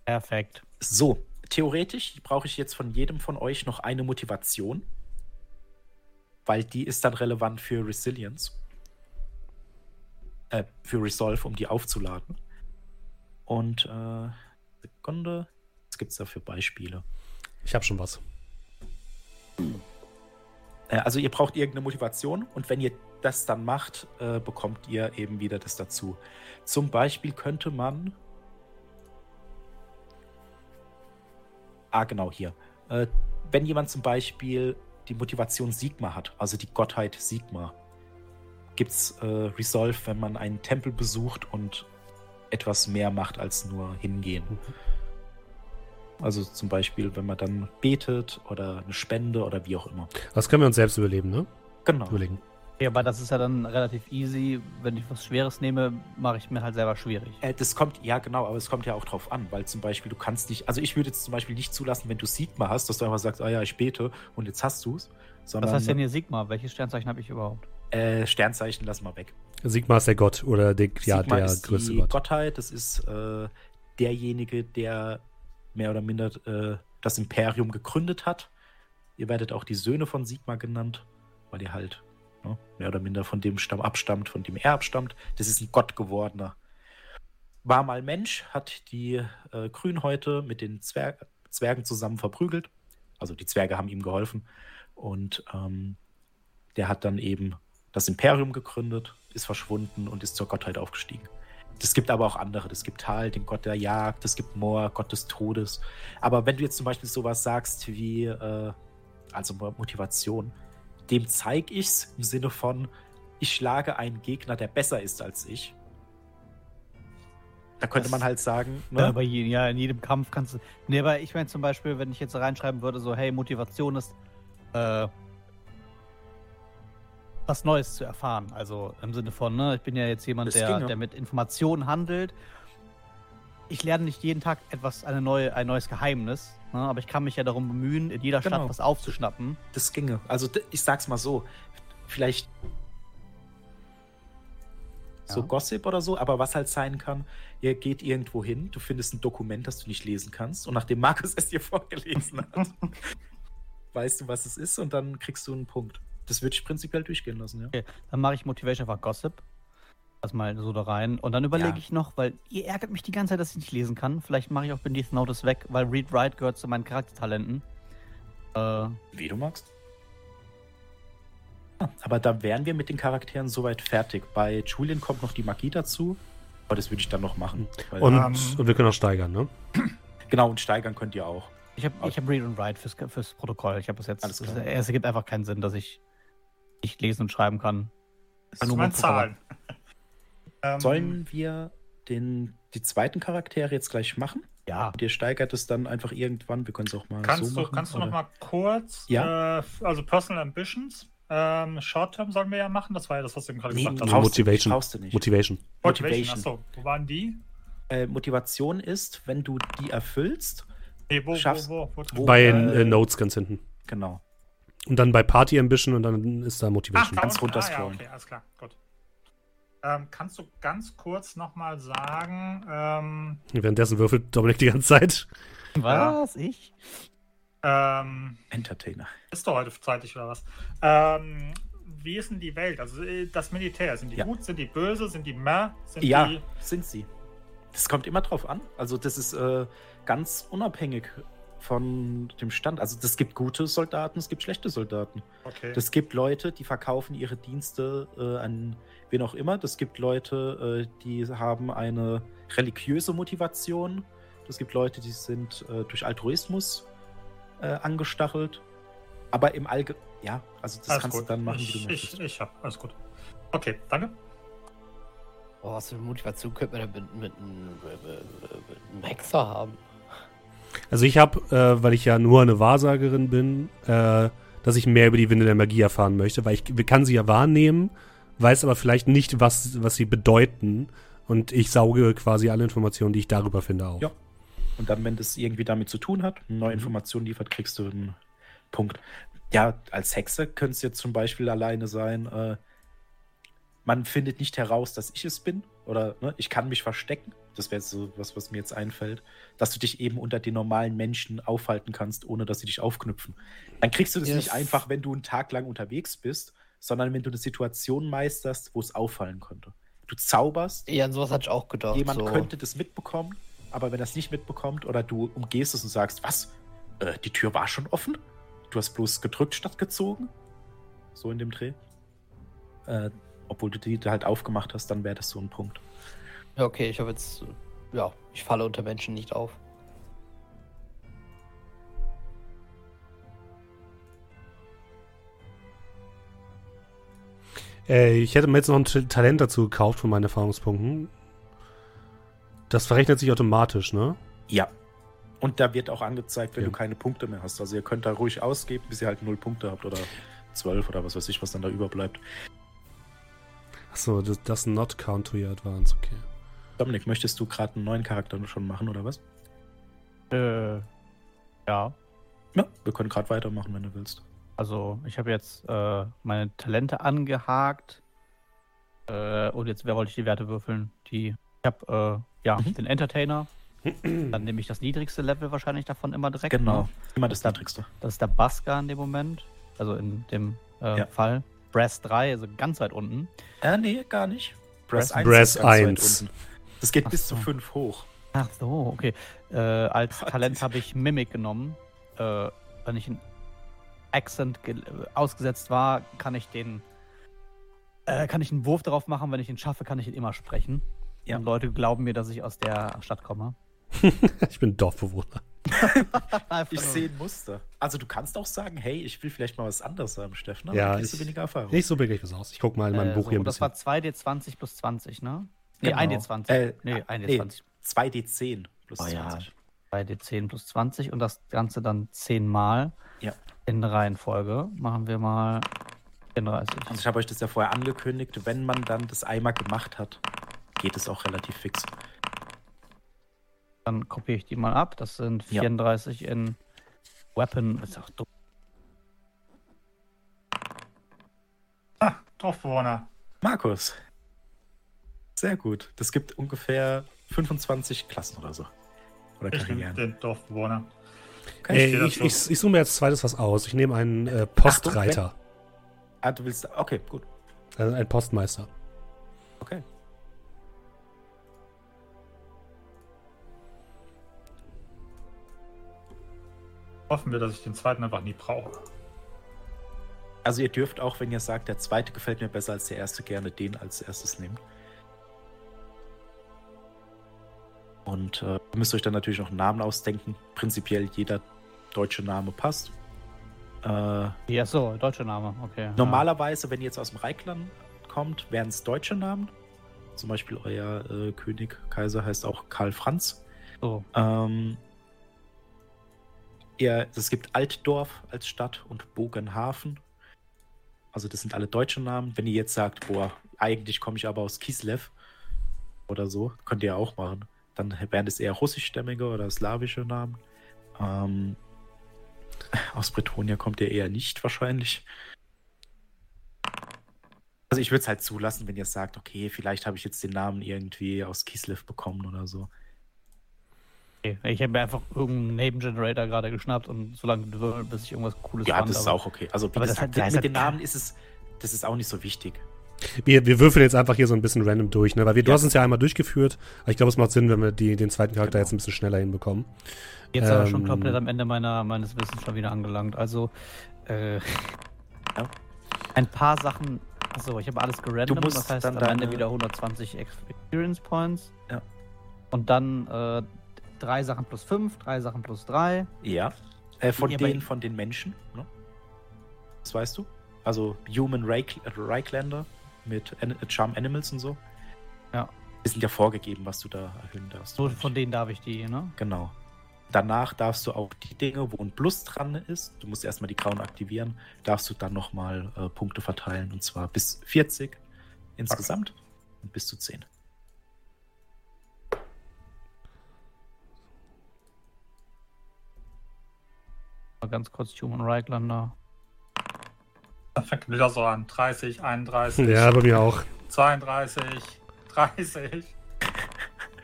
Perfekt. So, theoretisch brauche ich jetzt von jedem von euch noch eine Motivation, weil die ist dann relevant für Resilience. Äh, für Resolve, um die aufzuladen. Und, äh, Sekunde, was gibt es da für Beispiele? Ich habe schon was. Äh, also ihr braucht irgendeine Motivation und wenn ihr das dann macht, äh, bekommt ihr eben wieder das dazu. Zum Beispiel könnte man. Ah, genau hier. Äh, wenn jemand zum Beispiel die Motivation Sigma hat, also die Gottheit Sigma, gibt es äh, Resolve, wenn man einen Tempel besucht und etwas mehr macht als nur hingehen. Also zum Beispiel, wenn man dann betet oder eine Spende oder wie auch immer. Das können wir uns selbst überleben, ne? Genau. Überlegen. Ja, aber das ist ja dann relativ easy. Wenn ich was Schweres nehme, mache ich mir halt selber schwierig. Äh, das kommt, ja genau, aber es kommt ja auch drauf an, weil zum Beispiel du kannst nicht, also ich würde jetzt zum Beispiel nicht zulassen, wenn du Sigma hast, dass du einfach sagst, ah ja, ich bete und jetzt hast du es, Was heißt denn hier Sigma? Welches Sternzeichen habe ich überhaupt? äh, Sternzeichen lassen wir weg. Sigma ist der Gott oder der, ja, Sigma der ist größte die Gott. Gottheit, das ist äh, derjenige, der mehr oder minder äh, das Imperium gegründet hat. Ihr werdet auch die Söhne von Sigma genannt, weil ihr halt ne, mehr oder minder von dem Stamm abstammt, von dem er abstammt. Das ist ein Gott gewordener. War mal Mensch, hat die äh, Grünhäute mit den Zwer Zwergen zusammen verprügelt. Also die Zwerge haben ihm geholfen. Und ähm, der hat dann eben das Imperium gegründet, ist verschwunden und ist zur Gottheit aufgestiegen. Es gibt aber auch andere. Es gibt Tal, den Gott der Jagd, es gibt Mor, Gott des Todes. Aber wenn du jetzt zum Beispiel sowas sagst wie, äh, also Motivation, dem zeige ich's im Sinne von, ich schlage einen Gegner, der besser ist als ich. Da könnte Das- man halt sagen, Ja, ne? bei je, ja, in jedem Kampf kannst du. Nee, aber ich meine zum Beispiel, wenn ich jetzt reinschreiben würde, so, hey, Motivation ist, äh, was Neues zu erfahren. Also im Sinne von, ne, ich bin ja jetzt jemand, der, ginge. der mit Informationen handelt. Ich lerne nicht jeden Tag etwas, eine neue, ein neues Geheimnis, ne, aber ich kann mich ja darum bemühen, in jeder Genau. Stadt was aufzuschnappen. das ginge. Also ich sag's mal so, vielleicht so Ja. Gossip oder so, aber was halt sein kann, ihr geht irgendwo hin, du findest ein Dokument, das du nicht lesen kannst und nachdem Markus es dir vorgelesen hat, weißt du, was es ist und dann kriegst du einen Punkt. Das würde ich prinzipiell durchgehen lassen, ja. Okay, dann mache ich Motivation einfach Gossip. Das mal so da rein. Und dann überlege Ja. ich noch, weil ihr ärgert mich die ganze Zeit, dass ich nicht lesen kann. Vielleicht mache ich auch Beneath Notice weg, weil Read Write gehört zu meinen Charaktertalenten. Äh, Wie du magst. Ah, Aber da wären wir mit den Charakteren soweit fertig. Bei Julian kommt noch die Magie dazu, aber das würde ich dann noch machen. Weil- Und, Ähm. und wir können auch steigern, ne? genau, und steigern könnt ihr auch. ich habe ich hab Read und Write fürs, fürs Protokoll. Ich habe das jetzt. Alles klar. Es, es ergibt einfach keinen Sinn, dass ich nicht lesen und schreiben kann. Das ist nur mein. Zahlen. Ähm, Sollen wir den, die zweiten Charaktere jetzt gleich machen? Ja. Und ihr steigert es dann einfach irgendwann. Wir können es auch mal Kannst so du, machen. kannst du oder? noch mal kurz, Ja. äh, also Personal Ambitions, ähm, Short Term sollen wir ja machen, das war ja das, was du eben gerade Nee, gesagt Also hast. du nicht, Motivation. du. Motivation. Motivation, Motivation. achso, wo waren die? Äh, Motivation ist, wenn du die erfüllst. Nee, wo, Schaffst- wo, wo, wo, wo- Bei äh, äh, Notes ganz hinten. Genau. Und dann bei Party Ambition und dann ist da Ach, Motivation. da Ganz unten. runter Ah, ja, okay, alles klar, gut. Ähm, kannst du ganz kurz nochmal sagen, ähm, Währenddessen würfelt Dominik die ganze Zeit. Was? Ich? ähm, Entertainer. ist doch heute zeitig oder was? Ähm, wie ist denn die Welt? Also äh, das Militär, sind die Ja. gut, sind die böse, sind die mehr, sind Ja, die... sind sie. Das kommt immer drauf an. Also das ist äh, ganz unabhängig von dem Stand. Also es gibt gute Soldaten, es gibt schlechte Soldaten. Okay. Es gibt Leute, die verkaufen ihre Dienste äh, an wen auch immer. Es gibt Leute, äh, die haben eine religiöse Motivation. Es gibt Leute, die sind äh, durch Altruismus äh, angestachelt. Aber im Allgemeinen, ja, also das alles kannst gut. du dann machen, ich, wie du möchtest. Ich, ich hab, alles gut. Okay, danke. Oh, was für eine Motivation könnte man denn mit, mit, einem- mit einem Hexer haben? Also ich habe, äh, weil ich ja nur eine Wahrsagerin bin, äh, dass ich mehr über die Winde der Magie erfahren möchte, weil ich kann sie ja wahrnehmen, weiß aber vielleicht nicht, was, was sie bedeuten. Und ich sauge quasi alle Informationen, die ich darüber finde, auf. Ja. Und dann, wenn das irgendwie damit zu tun hat, neue Mhm. Information liefert, kriegst du einen Punkt. Ja, als Hexe könnte es jetzt zum Beispiel alleine sein, äh, man findet nicht heraus, dass ich es bin. Oder ne, ich kann mich verstecken. Das wäre so was, was mir jetzt einfällt. Dass du dich eben unter den normalen Menschen aufhalten kannst, ohne dass sie dich aufknüpfen. Dann kriegst du das Yes. nicht einfach, wenn du einen Tag lang unterwegs bist, sondern wenn du eine Situation meisterst, wo es auffallen könnte. Du zauberst, Ja, an sowas hatte ich auch gedacht. Jemand so. könnte das mitbekommen, aber wenn er es nicht mitbekommt oder du umgehst es und sagst, was? Äh, die Tür war schon offen? Du hast bloß gedrückt statt gezogen? So in dem Dreh. Äh, obwohl du die halt aufgemacht hast, dann wäre das so ein Punkt. Ja, okay, ich habe jetzt. Ja, ich falle unter Menschen nicht auf. Äh, ich hätte mir jetzt noch ein Talent dazu gekauft von meinen Erfahrungspunkten. Das verrechnet sich automatisch, ne? Ja. Und da wird auch angezeigt, wenn Ja. du keine Punkte mehr hast. Also ihr könnt da ruhig ausgeben, bis ihr halt null Punkte habt oder zwölf oder was weiß ich, was dann da überbleibt. Achso, das, das not count to your advance, okay. Dominik, möchtest du gerade einen neuen Charakter schon machen oder was? Äh, ja. Ja, wir können gerade weitermachen, wenn du willst. Also, ich habe jetzt äh, meine Talente angehakt. Äh, und jetzt, wer wollte ich die Werte würfeln? Die. Ich habe, äh, ja, Mhm. den Entertainer. Dann nehme ich das niedrigste Level wahrscheinlich davon immer direkt. Genau. Ne? Immer das Da- Niedrigste. Das ist der Basker in dem Moment. Also in dem äh, Ja. Fall. Brass 3, also ganz weit unten. Äh, nee, gar nicht. Brass- Brass ist ganz weit 1. Das geht Ach bis so. zu 5 hoch. Ach so, okay. Äh, als Gott. Talent habe ich Mimic genommen. Äh, wenn ich ein Accent ge- ausgesetzt war, kann ich den. Äh, kann ich einen Wurf darauf machen, wenn ich ihn schaffe, kann ich ihn immer sprechen. Ja. Und Leute glauben mir, dass ich aus der Stadt komme. ich bin Dorfbewohner. Ich sehe ein Muster. Also du kannst auch sagen, hey, ich will vielleicht mal was anderes haben, Steffen. aber Ja, dann kriegst du ich- weniger Erfahrung. Nicht so wirklich was aus. Ich guck mal in meinem äh, Buch so, hier ein Das bisschen. war 2D20 plus 20, ne? Nee, Genau. 1D20. Äh, nee, nee. 1D20. 2d10 plus Oh ja. 20. 2d10 plus 20 und das Ganze dann 10 Mal Ja. in Reihenfolge. Machen wir mal 34. Und ich habe euch das ja vorher angekündigt, wenn man dann das einmal gemacht hat, geht es auch relativ fix. Dann kopiere ich die mal ab. Das sind Ja. 34 in Weapon. Ist auch dumm. Ah, Dorfbewohner. Markus. Sehr gut. Das gibt ungefähr 25 Klassen oder so. Oder Ich nehme den Dorfbewohner. Stehe ich, dazu. ich, ich suche mir jetzt zweites was aus. Ich nehme einen äh, Postreiter. Ah, du willst. Okay, gut. Also ein Postmeister. Okay. Hoffen wir, dass ich den zweiten einfach nie brauche. Also ihr dürft auch, wenn ihr sagt, der zweite gefällt mir besser als der erste, gerne den als erstes nehmen. Und äh, ihr müsst euch dann natürlich noch einen Namen ausdenken. Prinzipiell jeder deutsche Name passt. Äh, Ja, so, deutscher Name. Okay. Normalerweise, wenn ihr jetzt aus dem Reichland kommt, wären es deutsche Namen. Zum Beispiel euer äh, König, Kaiser heißt auch Karl Franz. Ja. So. Ähm, ihr, es gibt Altdorf als Stadt und Bogenhafen. Also das sind alle deutsche Namen. Wenn ihr jetzt sagt, boah, eigentlich komme ich aber aus Kislev oder so, könnt ihr auch machen. Dann wären das eher russischstämmige oder slawische Namen. Ähm, aus Bretonia kommt ihr eher nicht wahrscheinlich. Also ich würde es halt zulassen, wenn ihr sagt, okay, vielleicht habe ich jetzt den Namen irgendwie aus Kislev bekommen oder so. Okay. Ich habe mir einfach irgendeinen Name Generator gerade geschnappt und so lange gewürfelt, bis ich irgendwas Cooles Ja, fand. das ist aber- auch okay. Also wie das gesagt, hat- da ist mit den halt- Namen ist es, das ist auch nicht so wichtig. Wir, wir würfeln jetzt einfach hier so ein bisschen random durch, ne? Weil wir, du Ja. hast uns ja einmal durchgeführt. Aber ich glaube, es macht Sinn, wenn wir die, den zweiten Charakter Genau. jetzt ein bisschen schneller hinbekommen. Jetzt aber schon Ähm, komplett am Ende meiner, meines Wissens schon wieder angelangt. Also, äh, Ja. ein paar Sachen. Achso, ich habe alles gerandom, Du musst das heißt dann am Ende wieder 120 Experience Points. Ja. Und dann äh, drei Sachen plus fünf, drei Sachen plus drei. Ja. Äh, von Ja, den, von den Menschen, ne? Das weißt du? Also Human Reich, Reichlander mit An Charm Animals und so. Ja. Die sind ja vorgegeben, was du da erhöhen darfst. So von denen darf ich die, ne? Genau. Danach darfst du auch die Dinge, wo ein Plus dran ist, du musst erstmal die Grauen aktivieren, darfst du dann nochmal äh, Punkte verteilen und zwar bis 40 insgesamt und bis zu 10. Mal ganz kurz Human Reiklander. Das fängt wieder so an. 30, 31, Ja, bei mir auch. 32, 30.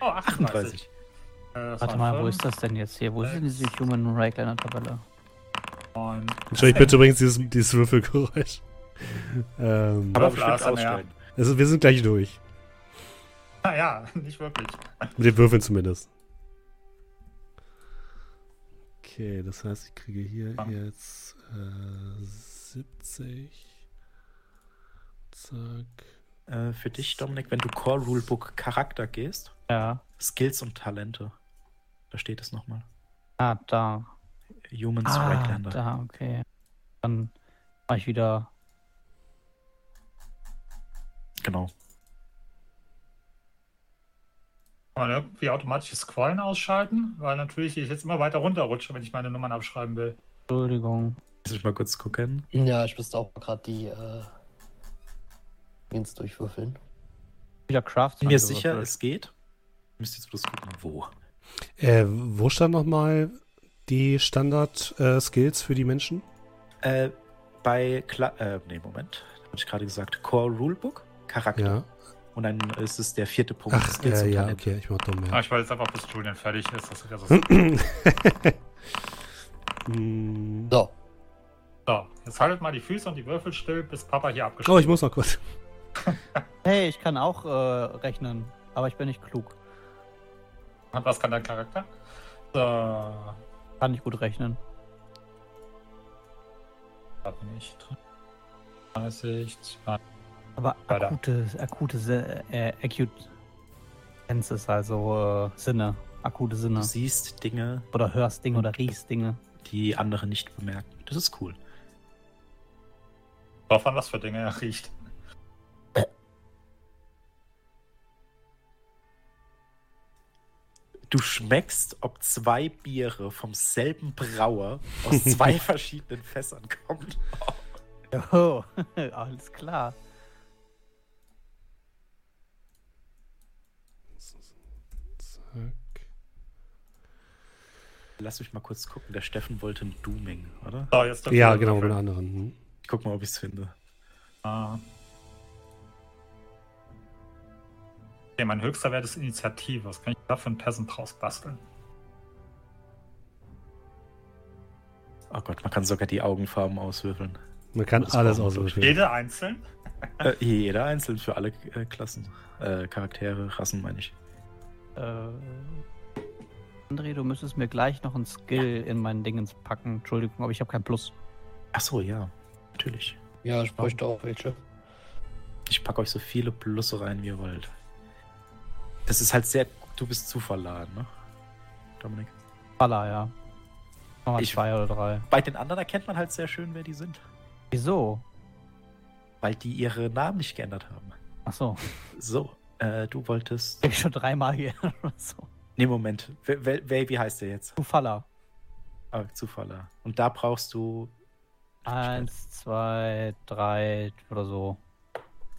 Oh, 38. 38. Äh, Warte mal, wo ist das denn jetzt hier? Wo ist denn diese. Human Reiklander Tabelle? neun. Entschuldigung, bitte übrigens dieses, dieses Würfelgeräusch. ähm, Aber bestimmt ausstellen. also wir sind gleich durch. Naja, nicht wirklich. Mit den Würfeln zumindest. Okay, das heißt, ich kriege hier Ah. jetzt äh, 70. Zack. Äh, für dich, Dominik, wenn du Core Rulebook Charakter gehst, Ja. Skills und Talente. Da steht es nochmal. Ah, da. Humans Ah, Reiklander. da, okay. Dann mache ich wieder. Genau. Kann man irgendwie automatisches Scrollen ausschalten? Weil natürlich ich jetzt immer weiter runterrutsche, wenn ich meine Nummern abschreiben will. Entschuldigung. Lass mich mal kurz gucken. Ja, ich müsste auch gerade die äh, Dings durchwürfeln. Wieder Crafts. Bin mir sicher, es geht. Müsst jetzt bloß gucken, wo. Äh, wo stand nochmal die Standard-Skills für die Menschen? Äh, bei Kla äh, nee, Moment. Habe ich gerade gesagt. Core Rulebook, Charakter. Ja. Und dann ist es der vierte Punkt. Ach, Skills äh, und ja, okay, ich mach dumm, Ah, ja. ich wollte jetzt einfach, bis Julian fertig ist. Das, das Hm. So, so, jetzt haltet mal die Füße und die Würfel still, bis Papa hier abgeschlossen oh, ich muss noch kurz. Hey, ich kann auch äh, rechnen, aber ich bin nicht klug. hat. Was kann dein Charakter? So, da Kann nicht gut rechnen. bin ich. 30, 2. Aber Weiter. akute, akute äh, acute Senses, also äh, Sinne, akute Sinne. Du siehst Dinge, Oder hörst Dinge oder riechst Dinge. die andere nicht bemerken. Das ist cool. Drauf an, was für Dinge er riecht. Du schmeckst, ob zwei Biere vom selben Brauer aus zwei verschiedenen Fässern kommen. Oh, alles klar. Zack. Lass mich mal kurz gucken. Der Steffen wollte ein Dooming, oder? Dürfen Ja, genau, mit anderen. Ich guck mal, ob ich es finde. Ah. Okay, mein höchster Wert ist Initiative. Was kann ich da für einen Peasant draus basteln? Oh Gott, man kann sogar die Augenfarben auswürfeln. Man kann Das alles auswürfeln. Jede einzeln? Äh, jeder einzeln für alle äh, Klassen. Äh, Charaktere, Rassen, meine ich. Äh, André, du müsstest mir gleich noch ein Skill in meinen Dingens packen. Entschuldigung, aber ich habe kein Plus. Ach so, ja. Natürlich. Ja, ich bräuchte auch welche. Ich packe euch so viele Plusse rein, wie ihr wollt. Das ist halt sehr. Du bist zuverladen, ne? Dominik. Baller, ja. Mal Ich- zwei oder drei. Bei den anderen erkennt man halt sehr schön, wer die sind. Wieso? Weil die ihre Namen nicht geändert haben. Ach so. So, äh, du wolltest. Hab ich schon dreimal hier oder so. Nee, Moment. Wer, wer, wer- wie heißt der jetzt? Zufall. Ah, Zufaller. Und da brauchst du. Eins, zwei, drei oder so.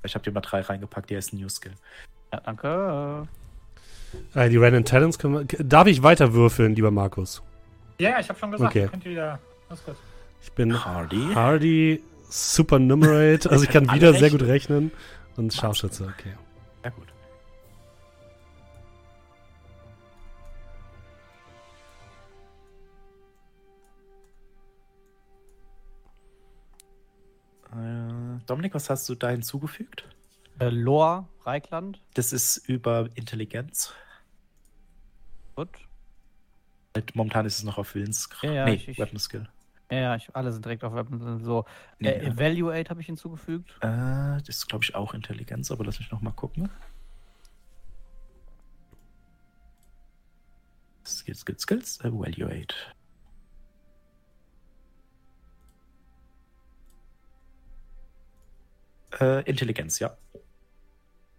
Ich habe dir mal drei reingepackt, der ist ein New Skill. Ja, danke. Äh, die Random Talents können wir. Darf ich weiter würfeln, lieber Markus? Ja, ja, ich habe schon gesagt, Okay. ihr könnt ihr wieder. Alles gut. Ich bin Hardy. Hardy, Supernumerate, also ich kann wieder sehr rechnen. gut rechnen. Und Scharfschütze, okay. Dominik, was hast du da hinzugefügt? Äh, Lore, Reikland. Das ist über Intelligenz. Gut. Halt, Momentan ist es noch auf Willens. Ja, ja, nee, ich- ich- Weapon Skill. Ja, ja, ich, alle sind direkt auf Weapon. So. Nee, äh. Evaluate habe ich hinzugefügt. Äh, das ist, glaube ich, auch Intelligenz, aber lass mich noch mal gucken. Skills, Skills, Skills, Evaluate. Äh, Intelligenz, ja.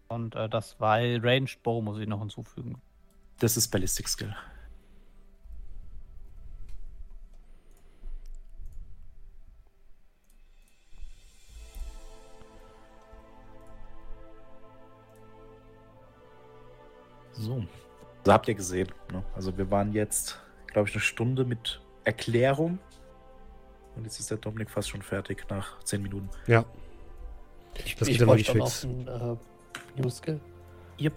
Und äh, das war Ranged Bow, muss ich noch hinzufügen. Das ist Ballistic Skill. So. So habt ihr gesehen. Ne? Also wir waren jetzt, glaube ich, eine Stunde mit Erklärung. Und jetzt ist der Dominik fast schon fertig nach 10 Minuten. Ja. Ich, Das ich geht einen äh, New Skill. Yep.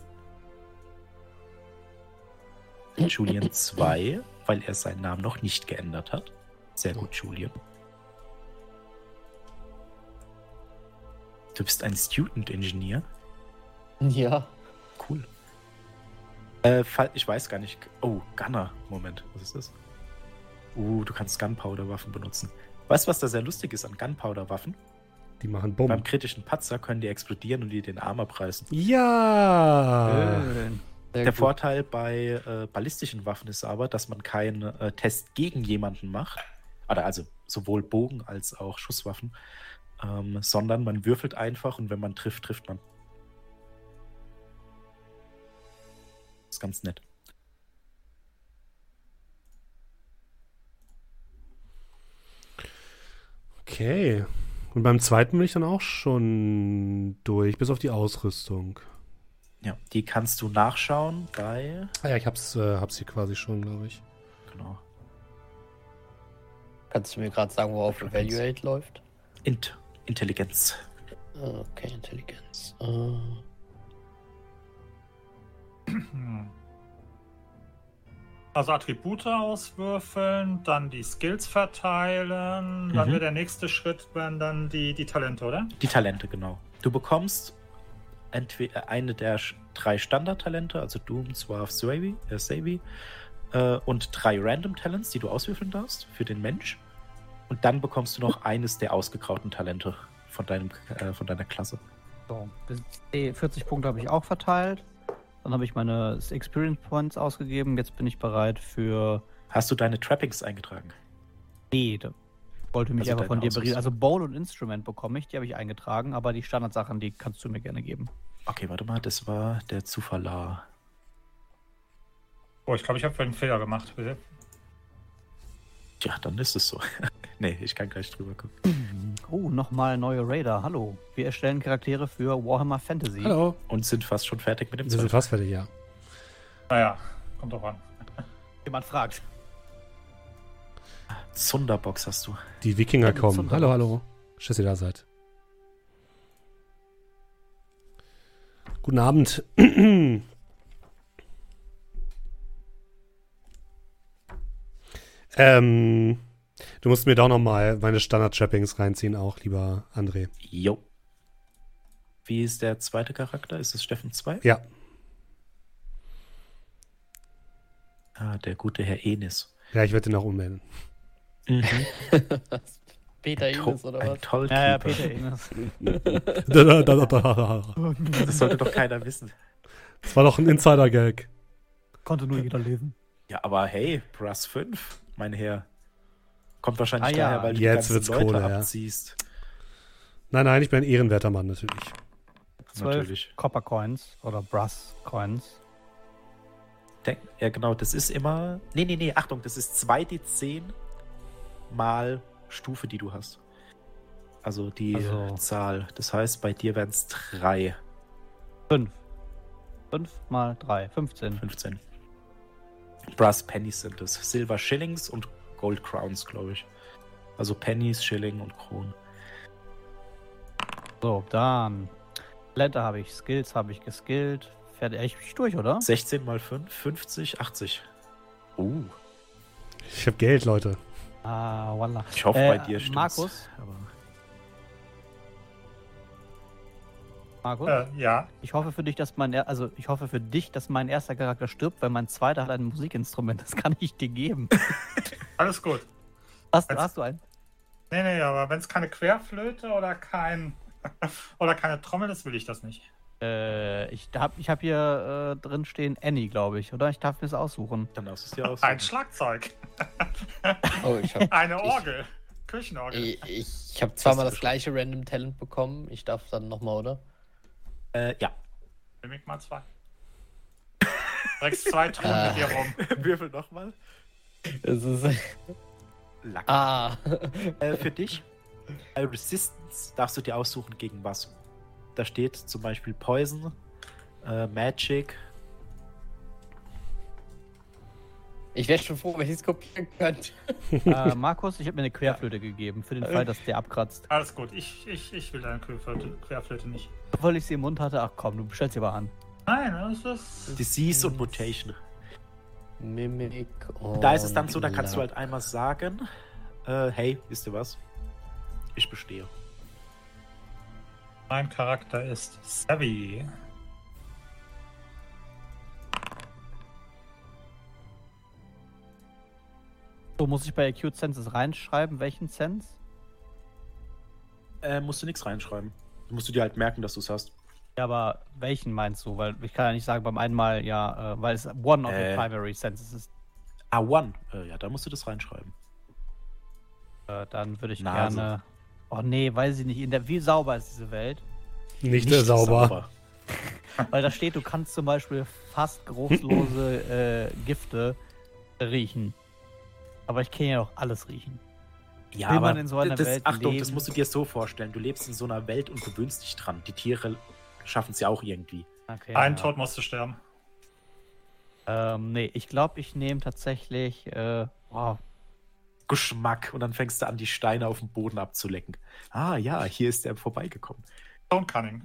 Julian 2, weil er seinen Namen noch nicht geändert hat. Sehr gut, Julian. Du bist ein Student Engineer. Ja. Cool. Äh, ich weiß gar nicht. Oh, Gunner. Moment, was ist das? Uh, du kannst Gunpowder-Waffen benutzen. Weißt du, was da sehr lustig ist an Gunpowder-Waffen? Die machen Beim Bumm. kritischen Patzer können die explodieren und dir den Arm abreißen. Ja! Sehr Der gut. Vorteil bei äh, ballistischen Waffen ist aber, dass man keinen äh, Test gegen jemanden macht. Oder also sowohl Bogen als auch Schusswaffen. Ähm, sondern man würfelt einfach und wenn man trifft, trifft man. ist ganz nett. Okay. Und beim zweiten bin ich dann auch schon durch, bis auf die Ausrüstung. Ja, die kannst du nachschauen bei. Ah ja, ich hab's, äh, hab's hier quasi schon, glaube ich. Genau. Kannst du mir gerade sagen, worauf Evaluate läuft? Int Intelligenz. Okay, Intelligenz. Hm. Also Attribute auswürfeln, dann die Skills verteilen. Dann Mhm. wird der nächste Schritt werden dann die, die Talente, oder? Die Talente, genau. Du bekommst entweder eine der drei Standardtalente, also Doom, Swarf, Savvy, äh, Savvy, äh, und drei Random Talents, die du auswürfeln darfst für den Mensch. Und dann bekommst du noch eines der ausgegrauten Talente von, deinem, äh, von deiner Klasse. So, bis eh, 40 Punkte habe ich auch verteilt. Dann habe ich meine Experience Points ausgegeben. Jetzt bin ich bereit für. Hast du deine Trappings eingetragen? Nee, da wollte mich Also einfach von dir berichten. Also Bowl und Instrument bekomme ich, die habe ich eingetragen, aber die Standardsachen, die kannst du mir gerne geben. Okay, warte mal, das war der Zufaller. Oh, ich glaube, ich habe einen Fehler gemacht. Bitte. Ja, dann ist es so. nee, ich kann gleich drüber gucken. Oh, nochmal neue Raider. Hallo. Wir erstellen Charaktere für Warhammer Fantasy. Hallo. Und sind fast schon fertig mit dem Wir sind fast fertig, ja. Naja, kommt doch an. Jemand fragt. Zunderbox hast du. Die Wikinger Ja, kommen. Hallo, hallo. Schön, dass ihr da seid. Guten Abend. ähm, du musst mir doch noch mal meine Standard-Trappings reinziehen, auch, lieber André. Jo. Wie ist der zweite Charakter? Ist es Steffen 2? Ja, Ah, der gute Herr Enis. ja, ich werde den auch ummelden. Peter Ines oder was? Ein Tollkeeper. Ja, ja, Peter da. Das sollte doch keiner wissen. Das war doch ein Insider-Gag. Konnte nur jeder lesen. Ja, aber hey, Brass 5, mein Herr. Kommt wahrscheinlich Ah, ja. daher, weil du Jetzt die ganzen wird's Leute Kohle, ja. abziehst. Nein, nein, ich bin ein ehrenwerter Mann, natürlich. Zwölf Natürlich. Copper Coins oder Brass Coins. Denk, ja, genau, das ist immer. Nee, nee, nee, Achtung, das ist 2d10 mal Stufe, die du hast. Also die Also- Zahl. Das heißt, bei dir wären es 3, Fünf. Fünf mal drei. 15. 15. Brass Pennies sind es. Silver Shillings und Gold Crowns, glaube ich. Also Pennies, Schilling und Kronen. So, dann. Talente habe ich, Skills habe ich geskillt. Fertig. Ich bin durch, oder? 16 mal 5, 50, 80. Uh, Ich habe Geld, Leute. Ah, voila. ich hoffe, Äh, bei dir stimmt's. Markus? Aber Markus? Äh, ja, Ich hoffe für dich, dass mein, er- also ich hoffe für dich, dass mein erster Charakter stirbt, weil mein zweiter hat ein Musikinstrument. Das kann ich dir geben. alles gut. Hast, hast du einen? Nee, nee, aber wenn es keine Querflöte oder kein oder keine Trommel ist, will ich das nicht. Äh, ich habe ich hab hier äh, drin stehen Annie, glaube ich, oder? Ich darf mir das aussuchen. dann darfst du es dir Ein aussuchen. Schlagzeug, Oh, ich habe eine Ich- Orgel, Küchenorgel. ich, ich hab zweimal Das das gleiche Random Talent bekommen. Ich darf dann nochmal, oder? Äh, ja. Nimm ich mal zwei. Trägst zwei Truhen mit dir rum. Würfel nochmal. Es ist. Lack. Ah. Äh, für dich, äh, Resistance darfst du dir aussuchen gegen was. Da steht zum Beispiel Poison, äh, Magic. Ich wäre schon froh, wenn ich es kopieren könnte. äh, Markus, ich habe mir eine Querflöte gegeben, für den Fall, dass der abkratzt. Alles gut, ich, ich, ich will deine Querflöte, Querflöte nicht. Weil ich sie im Mund hatte, ach komm, du bestellst sie aber an. Nein, das ist. Disease und Mutation. Mimik und. Da ist es dann so, da kannst du halt einmal sagen, äh, hey, wisst ihr was? Ich bestehe. Mein Charakter ist Savvy. So, muss ich bei Acute Senses reinschreiben, welchen Sense? Äh, musst du nichts reinschreiben. Musst du dir halt merken, dass du es hast. Ja, aber welchen meinst du? Weil ich kann ja nicht sagen beim einmal, ja, äh, weil es one of the Äh. primary senses ist. Ah, One. Äh, ja, da musst du das reinschreiben. Äh, dann würde ich Nase. gerne. Oh nee, weiß ich nicht. In der, wie sauber ist diese Welt? Nicht, sehr sauber. Weil da steht, du kannst zum Beispiel fast geruchslose äh, Gifte riechen. Aber ich kann ja auch alles riechen. Ja, Will aber man in so einer das, Welt Achtung, das leben? musst du dir so vorstellen. Du lebst in so einer Welt und gewöhnst dich dran. Die Tiere schaffen es ja auch irgendwie. Okay, Ein ja. Tod musste sterben. Ähm, nee, ich glaube, ich nehme tatsächlich. Äh, oh, Geschmack. Und dann fängst du an, die Steine auf dem Boden abzulecken. Ah ja, hier ist er vorbeigekommen. Stone Cunning.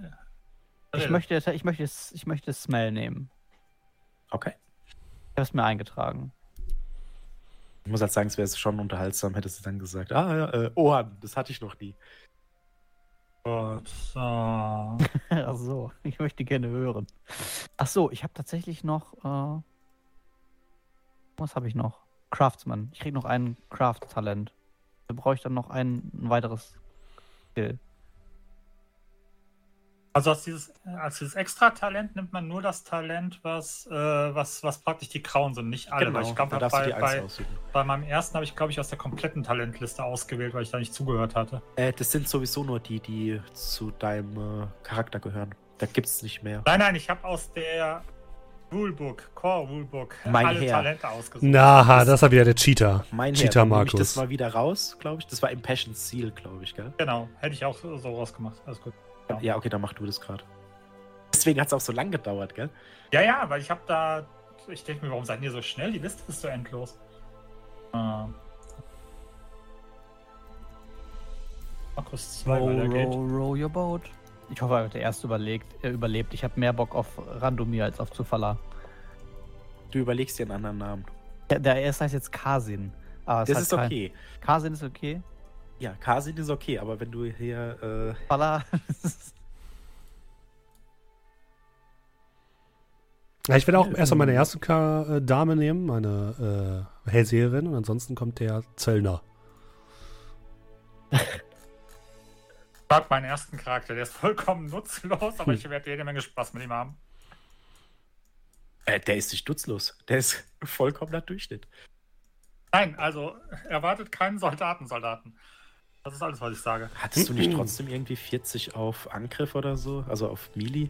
ich, Rede. möchte, ich, möchte, ich möchte Smell nehmen. Okay. Ich habe es mir eingetragen. Ich muss halt sagen, es wäre schon unterhaltsam, hättest du dann gesagt. Ah ja, äh, Ohren, das hatte ich noch nie. Gut, so. Ach so, ich möchte gerne hören. Ach so, ich habe tatsächlich noch. Äh, was habe ich noch? Craftsman. Ich krieg noch ein Craft-Talent. Da brauche ich dann noch ein, ein weiteres Skill. Also als dieses, als dieses Extra-Talent nimmt man nur das Talent, was, äh, was, was praktisch die Grauen sind, nicht alle. weil ich Genau, da glaube, bei, bei, bei meinem ersten habe ich, glaube ich, aus der kompletten Talentliste ausgewählt, weil ich da nicht zugehört hatte. Äh, das sind sowieso nur die, die zu deinem äh, Charakter gehören. Da gibt's nicht mehr. Nein, nein, ich habe aus der Rulebook, Core Rulebook. Mein alle Herr. Talente ausgesucht. Na, das war wieder der Cheater. Mein Cheater Herr, Markus. das mal wieder raus, glaube ich. Das war Impassion Seal, glaube ich, gell? Genau, hätte ich auch so so rausgemacht. Alles gut. Ja. Ja, okay, dann mach du das gerade. Deswegen hat es auch so lang gedauert, gell? Ja, ja, weil ich habe da. Ich denke mir, warum seid ihr so schnell? Die Liste ist so endlos. Äh. Markus 2, weil der geht. row your boat. Ich hoffe, der erste überlegt, er überlebt. Ich habe mehr Bock auf Randomir als auf Zufalla. Du überlegst dir einen anderen Namen. Der, der erste heißt jetzt Kasin. Aber es Das hat ist kein- okay. Kasin ist okay. Ja, Kasin ist okay, aber wenn du hier. Äh. Ja, ich werde auch erstmal meine erste Ka äh, Dame nehmen, meine äh, Hellseherin, und ansonsten kommt der Zöllner. Ich mag meinen ersten Charakter, der ist vollkommen nutzlos, aber Hm. ich werde jede Menge Spaß mit ihm haben. äh, der ist nicht nutzlos. Der ist vollkommener Durchschnitt. Nein, also erwartet keinen Soldaten, Soldaten. Das ist alles, was ich sage. Hattest du nicht trotzdem irgendwie 40 auf Angriff oder so? Also auf Melee?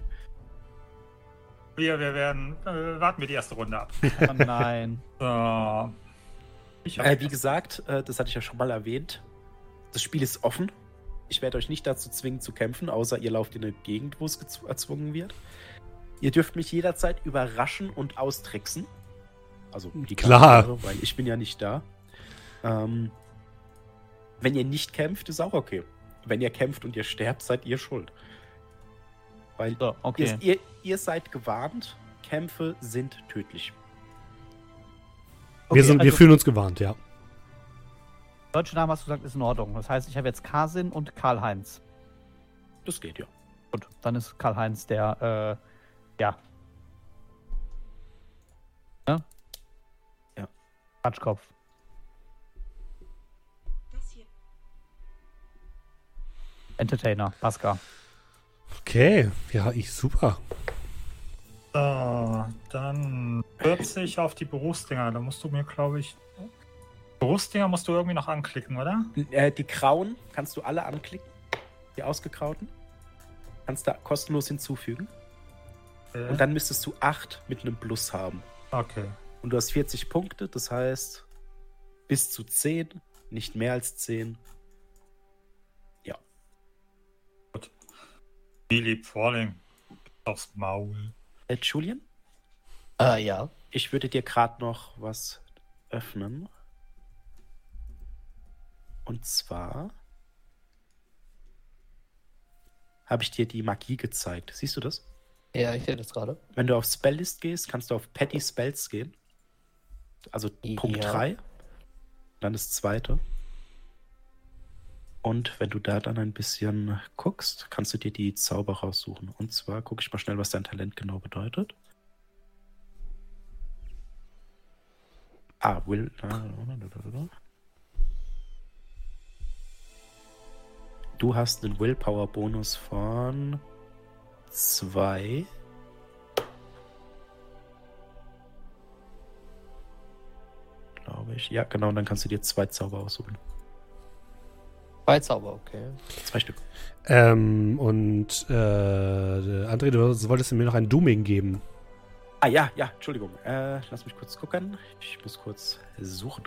Wir, wir werden, äh, warten wir die erste Runde ab. oh nein. So. Äh, wie gesagt, äh, das hatte ich ja schon mal erwähnt. Das Spiel ist offen. Ich werde euch nicht dazu zwingen zu kämpfen, außer ihr lauft in eine Gegend, wo es erzwungen wird. Ihr dürft mich jederzeit überraschen und austricksen. Also die Klar. Charaktere, weil ich bin ja nicht da. Ähm, wenn ihr nicht kämpft, ist auch okay. Wenn ihr kämpft und ihr sterbt, seid ihr schuld. Weil So, okay. ihr, ihr, ihr seid gewarnt, Kämpfe sind tödlich. wir, sind, wir also- fühlen uns gewarnt, ja. Deutsche Name hast du gesagt, ist in Ordnung. Das heißt, ich habe jetzt Kasin und Karl-Heinz. Das geht ja. Gut, dann ist Karl-Heinz der, äh, ja. Ne? Ja. Quatschkopf. Entertainer, Pascal. Okay, ja, ich super. So, dann 40 auf die Berufsdinger. Da musst du mir, glaube ich. Berufsdinger musst du irgendwie noch anklicken, oder? Äh, die grauen kannst du alle anklicken. Die ausgegrauten. Kannst da kostenlos hinzufügen. Okay. Und dann müsstest du 8 mit einem Plus haben. okay. Und du hast 40 Punkte, das heißt bis zu 10, nicht mehr als 10. Philipp Falling. Aufs Maul. Äh, Julian, Äh, ja. ich würde dir gerade noch was öffnen. Und zwar habe ich dir die Magie gezeigt. Siehst du das? Ja, ich sehe das gerade. Wenn du auf Spelllist gehst, kannst du auf Petty Spells gehen. Also Ja. Punkt 3. Dann das zweite. Und wenn du da dann ein bisschen guckst, kannst du dir die Zauber raussuchen. Und zwar gucke ich mal schnell, was dein Talent genau bedeutet. Ah, Will. Du hast einen Willpower-Bonus von 2. Glaube ich. Ja, genau. Und dann kannst du dir zwei Zauber aussuchen. Zwei Zauber, okay. Zwei Stück. Ähm, und äh, André, du wolltest mir noch ein Dooming geben. Ah ja, ja, Entschuldigung. Äh, lass mich kurz gucken. Ich muss kurz suchen.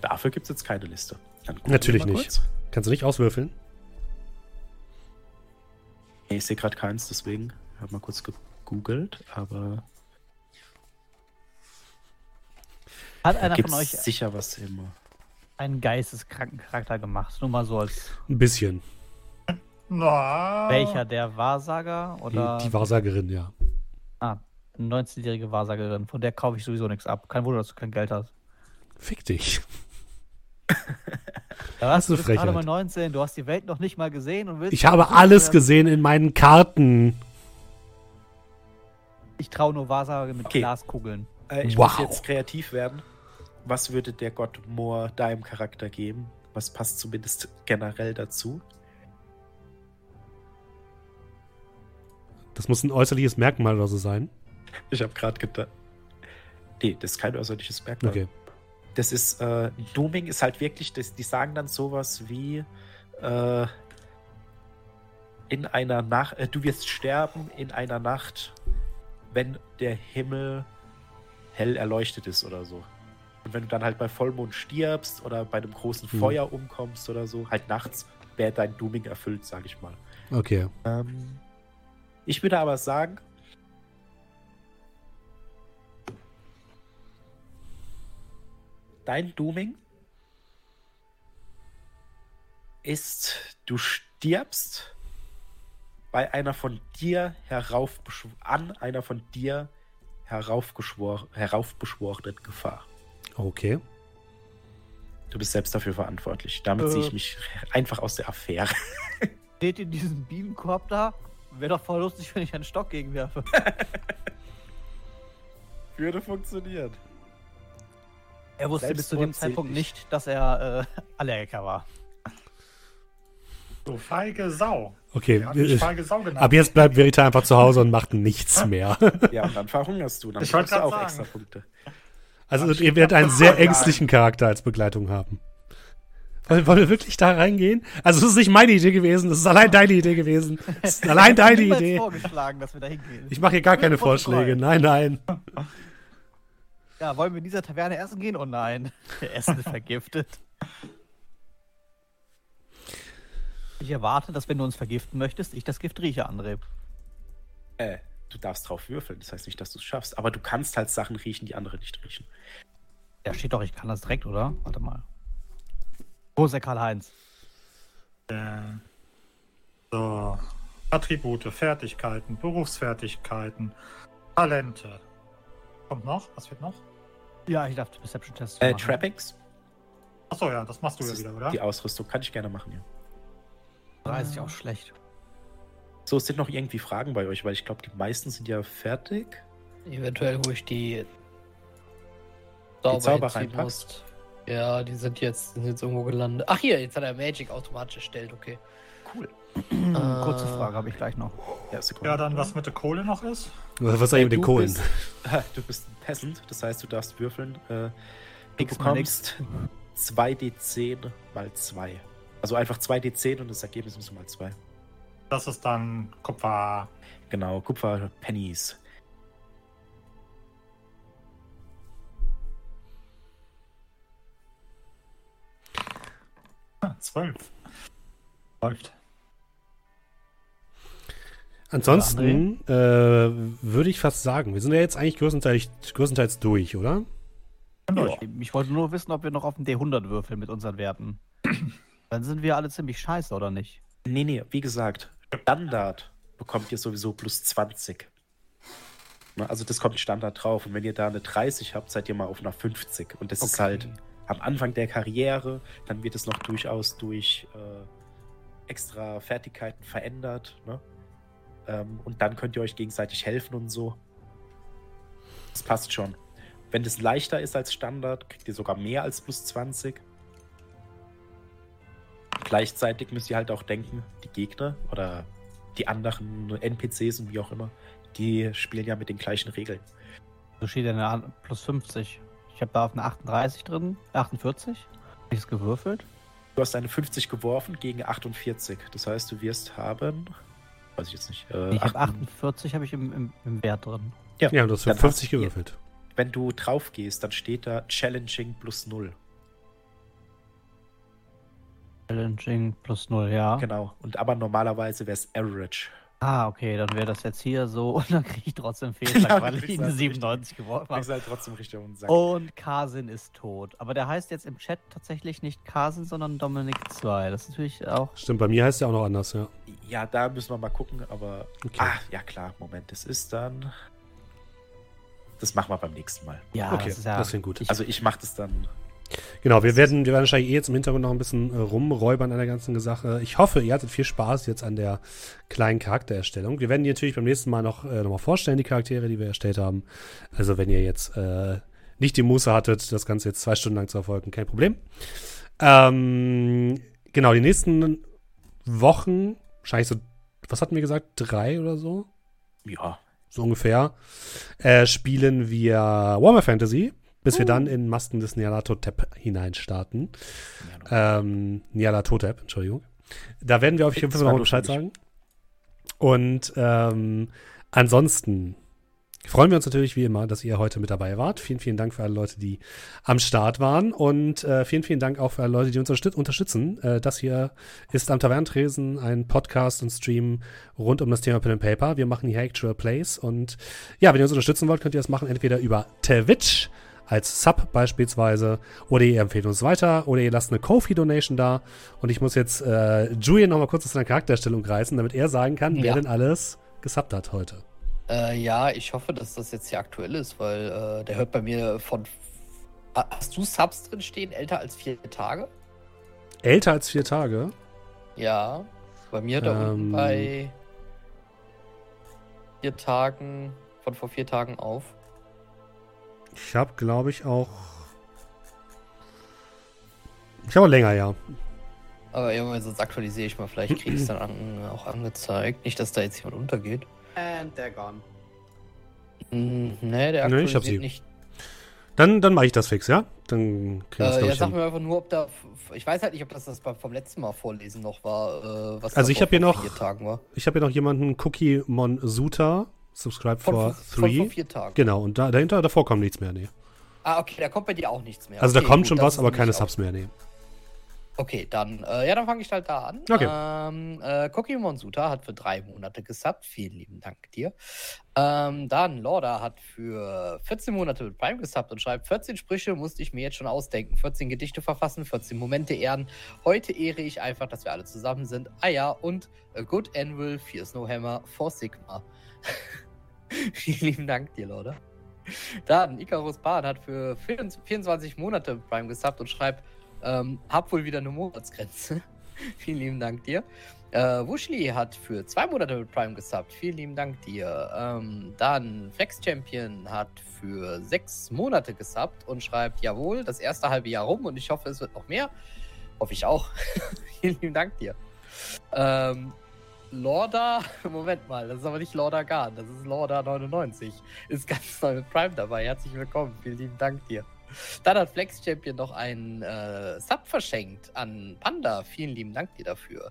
Dafür gibt es jetzt keine Liste. Natürlich nicht. kurz. Kannst du nicht auswürfeln? Ich sehe gerade keins, deswegen habe mal kurz gegoogelt, aber Hat einer von euch sicher was immer. einen geisteskranken Charakter gemacht? Nur mal so als Ein bisschen. Na, welcher der Wahrsager oder Die, die Wahrsagerin, ja. ah, eine 19-jährige Wahrsagerin? Von der kaufe ich sowieso nichts ab. Kein Wunder, dass du kein Geld hast. Fick dich. Ja, was? eine Du bist gerade Frechheit. mal 19, du hast die Welt noch nicht mal gesehen und willst. Ich habe alles gesehen in meinen Karten. Ich traue nur Wahrsager mit Okay. Glaskugeln. Äh, ich Wow. muss jetzt kreativ werden. Was würde der Gott Moor deinem Charakter geben? Was passt zumindest generell dazu? Das muss ein äußerliches Merkmal oder so sein. Ich habe gerade gedacht. Nee, das ist kein äußerliches Merkmal. Okay. Das ist, äh, Dooming ist halt wirklich, das, die sagen dann sowas wie, äh, in einer Nacht, äh, du wirst sterben in einer Nacht, wenn der Himmel hell erleuchtet ist oder so. Und wenn du dann halt bei Vollmond stirbst oder bei einem großen Hm. Feuer umkommst oder so, halt nachts, wäre dein Dooming erfüllt, sag ich mal. Okay. Ähm, ich würde aber sagen, dein Dooming ist, du stirbst bei einer von dir an einer von dir heraufbeschworenen Gefahr. Okay. Du bist selbst dafür verantwortlich. Damit Äh. ziehe ich mich einfach aus der Affäre. Seht ihr diesen Bienenkorb da? Wäre doch voll lustig, wenn ich einen Stock gegenwerfe. Würde funktionieren. Er wusste bis zu dem Zeitpunkt nicht. dass er äh, Allergiker war. Du feige Sau. Okay. Äh, feige Sau genannt. Ab jetzt bleibt Verita einfach zu Hause und macht nichts mehr. Ja, und dann verhungerst du. Dann Ich wollte bekommst du grad auch sagen. extra Punkte. Also Quatsch. ihr werdet einen sehr ängstlichen Charakter als Begleitung haben. Wollen, wollen wir wirklich da reingehen? Also es ist nicht meine Idee gewesen, es ist allein deine Idee gewesen. Es ist allein Ich deine Idee. vorgeschlagen, dass wir da hingehen. Ich mache hier gar keine. Vorschläge. Nein, nein. Ja, wollen wir in dieser Taverne essen gehen? Oh nein, der Essen ist vergiftet. Ich erwarte, dass wenn du uns vergiften möchtest, ich das Gift rieche, André. Äh, du darfst drauf würfeln. Das heißt nicht, dass du es schaffst. Aber du kannst halt Sachen riechen, die andere nicht riechen. Ja, steht doch, ich kann das direkt, oder? Warte mal. Wo ist der Karl-Heinz? Äh, so. Attribute, Fertigkeiten, Berufsfertigkeiten, Talente. Kommt noch? Was wird noch? Ja, ich darf Perception-Test Äh, machen. Trappings? Achso, ja, das machst du Das ja wieder, oder? Die Ausrüstung kann ich gerne machen, ja. 30 auch schlecht. So, es sind noch irgendwie Fragen bei euch, weil ich glaube, die meisten sind ja fertig. Eventuell, wo ich die Zauber Zauber hinziehen reinpackst? Ja, die sind jetzt, sind jetzt irgendwo gelandet. Ach hier, jetzt hat er Magic automatisch erstellt, okay. Cool. Äh, Kurze Frage habe ich gleich noch. Ja. Ja, dann was mit der Kohle noch ist? Was ist eigentlich mit den du Kohlen? Bist, du bist ein Peasant, das heißt, du darfst würfeln. Äh, du bekommst 2d10 mal 2. Also einfach 2d10 und das Ergebnis ist mal 2. Das ist dann Kupfer. Genau, Kupfer Pennies. Ah, Zwölf. Läuft. Ansonsten äh, würde ich fast sagen, wir sind ja jetzt eigentlich größtenteils, größtenteils durch, oder? Ja. Ich wollte nur wissen, ob wir noch auf dem D100 würfeln mit unseren Werten. Dann sind wir alle ziemlich scheiße, oder nicht? Nee, nee, wie gesagt, Standard bekommt ihr sowieso plus 20. Ne, Also das kommt Standard drauf. Und wenn ihr da eine 30 habt, seid ihr mal auf einer 50. Und das ist Okay. halt am Anfang der Karriere. Dann wird es noch durchaus durch äh, extra Fertigkeiten verändert. Ne? Ähm, und dann könnt ihr euch gegenseitig helfen und so. Das passt schon. Wenn das leichter ist als Standard, kriegt ihr sogar mehr als plus 20. Gleichzeitig müsst ihr halt auch denken, die Gegner oder die anderen NPCs und wie auch immer, die spielen ja mit den gleichen Regeln. So steht ja eine plus 50. Ich habe da auf eine 38 drin. 48? Hab ich es gewürfelt? Du hast eine 50 geworfen gegen 48. Das heißt, du wirst haben. Weiß ich jetzt nicht. Äh, ich habe acht- 48 habe ich im, im, im Wert drin. Ja, du hast für Dann 50 hast du- gewürfelt. Wenn du drauf gehst, dann steht da Challenging plus 0. Challenging plus 0, ja. Genau. Und aber normalerweise wäre es Average. Ah, okay, dann wäre das jetzt hier so und dann kriege ich trotzdem Ja, Fehlschlag, du weil ich eine halt 97 geworfen Du bist habe. halt trotzdem richtig um den Sack. Und Kasin ist tot. Aber der heißt jetzt im Chat tatsächlich nicht Kasin, sondern Dominik 2. Das ist natürlich auch. Stimmt, bei mir heißt er auch noch anders, ja. Ja, da müssen wir mal gucken, aber. Okay. Ah, ja klar, Moment, das ist dann. Das machen wir beim nächsten Mal. Ja, okay, das ist ja. das klingt gut. Also ich mache das dann. Genau, wir werden, wir werden wahrscheinlich eh jetzt im Hintergrund noch ein bisschen äh, rumräubern an der ganzen Sache. Ich hoffe, ihr hattet viel Spaß jetzt an der kleinen Charaktererstellung. Wir werden die natürlich beim nächsten Mal noch, äh, noch mal vorstellen, die Charaktere, die wir erstellt haben. Also wenn ihr jetzt äh, nicht die Muße hattet, das Ganze jetzt zwei Stunden lang zu erfolgen, kein Problem. Ähm, genau, die nächsten Wochen, wahrscheinlich so, was hatten wir gesagt, drei oder so? Ja, so ungefähr, äh, spielen wir Warhammer Fantasy, bis wir dann in Masken des Nyarlathotep hineinstarten. Ähm, Nyarlathotep, Entschuldigung. Da werden wir auf jeden Fall noch mal Bescheid sagen. Und ähm, ansonsten freuen wir uns natürlich wie immer, dass ihr heute mit dabei wart. Vielen, vielen Dank für alle Leute, die am Start waren. Und äh, vielen, vielen Dank auch für alle Leute, die uns unterstüt- unterstützen. Äh, das hier ist am Tavernentresen ein Podcast und Stream rund um das Thema Pen and Paper. Wir machen hier Actual Plays. Und ja, wenn ihr uns unterstützen wollt, könnt ihr das machen entweder über Twitch als Sub beispielsweise oder ihr empfehlt uns weiter oder ihr lasst eine Kofi-Donation da. Und ich muss jetzt äh, Julian noch mal kurz aus seiner Charakterstellung reißen, damit er sagen kann, wer Ja. denn alles gesubbt hat heute. Äh, ja, ich hoffe, dass das jetzt hier aktuell ist, weil äh, der hört bei mir von. Ah, Hast du Subs drin stehen, älter als vier Tage? Älter als vier Tage. Ja. Bei mir da Ähm. unten bei vier Tagen, von vor vier Tagen auf. Ich habe, glaube ich, auch. Ich habe länger, ja. Aber irgendwann sonst aktualisiere ich mal, vielleicht kriege ich es dann an, auch angezeigt. Nicht, dass da jetzt jemand untergeht. And they're gone. Hm, nee, der Nee, ich hab sie. nicht. Dann, dann mache ich das fix, ja? Dann kriegen wir Äh, es, ja, ich, sag hin. mir einfach nur, ob da. Ich weiß halt nicht, ob das, das beim- vom letzten Mal vorlesen noch war. Äh, was Also ich vor- hab hier noch- vier Tagen war. Ich habe hier noch jemanden, Cookie Monsuta, subscribe Von, for von, von three. vor vier Tagen. Genau, und da, dahinter, davor kommt nichts mehr, nee. Ah, okay, da kommt bei dir auch nichts mehr. Also da okay, kommt gut, schon was, aber keine Subs mehr, nee. Okay, dann, äh, ja, dann fange ich halt da an. Okay. Ähm, äh, Koki Monsuta hat für drei Monate gesubbt. Vielen lieben Dank dir. Ähm, dann Lorda hat für 14 Monate mit Prime gesubbt und schreibt: 14 Sprüche musste ich mir jetzt schon ausdenken. 14 Gedichte verfassen, 14 Momente ehren. Heute ehre ich einfach, dass wir alle zusammen sind. Ah ja, und A Good Anvil, Fear Snowhammer, For Sigma. Vielen lieben Dank dir, Lorda. Dann Icarus Bahn hat für 24 Monate Prime gesubbt und schreibt: ähm, hab wohl wieder eine Monatsgrenze. Vielen lieben Dank dir. Äh, Wushli hat für zwei Monate mit Prime gesubbt. Vielen lieben Dank dir. Ähm, dann Flex Champion hat für sechs Monate gesubbt und schreibt: Jawohl, das erste halbe Jahr rum und ich hoffe, es wird noch mehr. Hoffe ich auch. Vielen lieben Dank dir. Ähm, Lorda, Moment mal, das ist aber nicht Lorda Garn, das ist Lorda 99. Ist ganz neu mit Prime dabei. Herzlich willkommen. Vielen lieben Dank dir. Dann hat Flex Champion noch einen äh, Sub verschenkt an Panda. Vielen lieben Dank dir dafür.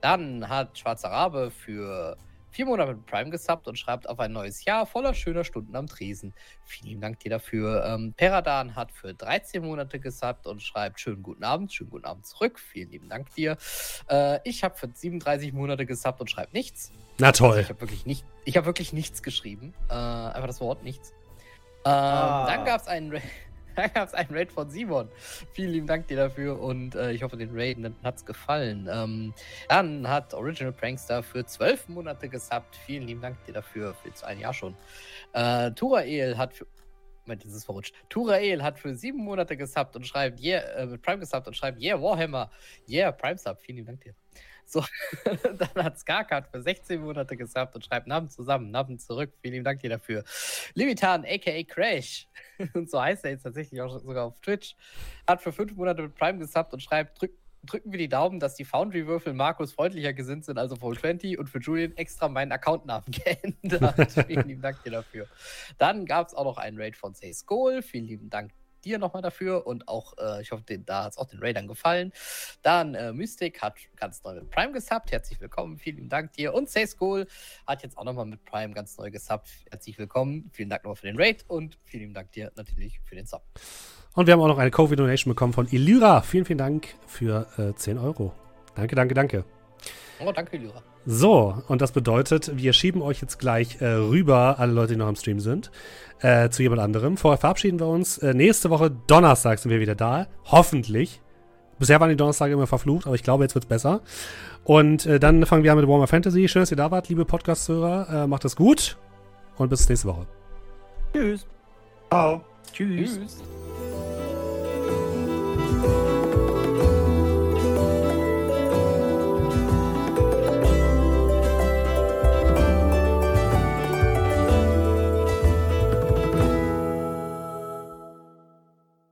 Dann hat Schwarzer Rabe für vier Monate mit Prime gesubbt und schreibt auf ein neues Jahr voller schöner Stunden am Tresen. Vielen lieben Dank dir dafür. Ähm, Peradan hat für 13 Monate gesubbt und schreibt schönen guten Abend, schönen guten Abend zurück. Vielen lieben Dank dir. Äh, ich habe für 37 Monate gesubbt und schreibe nichts. Na toll. Ich habe wirklich, nicht, ich hab wirklich nichts geschrieben. Äh, einfach das Wort nichts. Ähm, Ah. Dann gab es einen, Ra- dann gab's einen Raid von Simon. Vielen lieben Dank dir dafür und äh, ich hoffe, den Raiden hat es gefallen. Ähm, dann hat Original Prankster für zwölf Monate gesubbt. Vielen lieben Dank dir dafür, für jetzt ein Jahr schon. Äh, Turael hat für. Moment, das ist verrutscht. Turael hat für sieben Monate gesubbt und schreibt, yeah, äh, mit Prime gesubbt und schreibt, yeah, Warhammer, yeah, Prime Sub. Vielen lieben Dank dir. So, dann hat Skarkat für 16 Monate gesubbt und schreibt Namen zusammen, Namen zurück. Vielen lieben Dank dir dafür. Limitan, aka Crash, und so heißt er jetzt tatsächlich auch sogar auf Twitch, hat für fünf Monate mit Prime gesubbt und schreibt, drück, drücken wir die Daumen, dass die Foundry-Würfel Markus freundlicher gesinnt sind, also Full 20 und für Julian extra meinen Accountnamen geändert. Vielen lieben Dank dir dafür. Dann gab es auch noch einen Raid von Say Skull. Vielen lieben Dank dir nochmal dafür und auch, äh, ich hoffe, da hat es auch den Raidern gefallen. Dann äh, Mystic hat ganz neu mit Prime gesubbt. Herzlich willkommen, vielen lieben Dank dir. Und Say Skull hat jetzt auch nochmal mit Prime ganz neu gesubbt. Herzlich willkommen, vielen Dank nochmal für den Raid und vielen lieben Dank dir natürlich für den Sub. Und wir haben auch noch eine Covid-Donation bekommen von Illyra. Vielen, vielen Dank für äh, 10 Euro. Danke, danke, danke. Oh, danke, Lyra. So, und das bedeutet, wir schieben euch jetzt gleich äh, rüber, alle Leute, die noch am Stream sind, äh, zu jemand anderem. Vorher verabschieden wir uns. Äh, nächste Woche Donnerstag sind wir wieder da. Hoffentlich. Bisher waren die Donnerstage immer verflucht, aber ich glaube, jetzt wird's besser. Und äh, dann fangen wir an mit Warhammer Fantasy. Schön, dass ihr da wart, liebe Podcast-Hörer. Äh, macht es gut und bis nächste Woche. Tschüss. Ciao. Tschüss. Tschüss.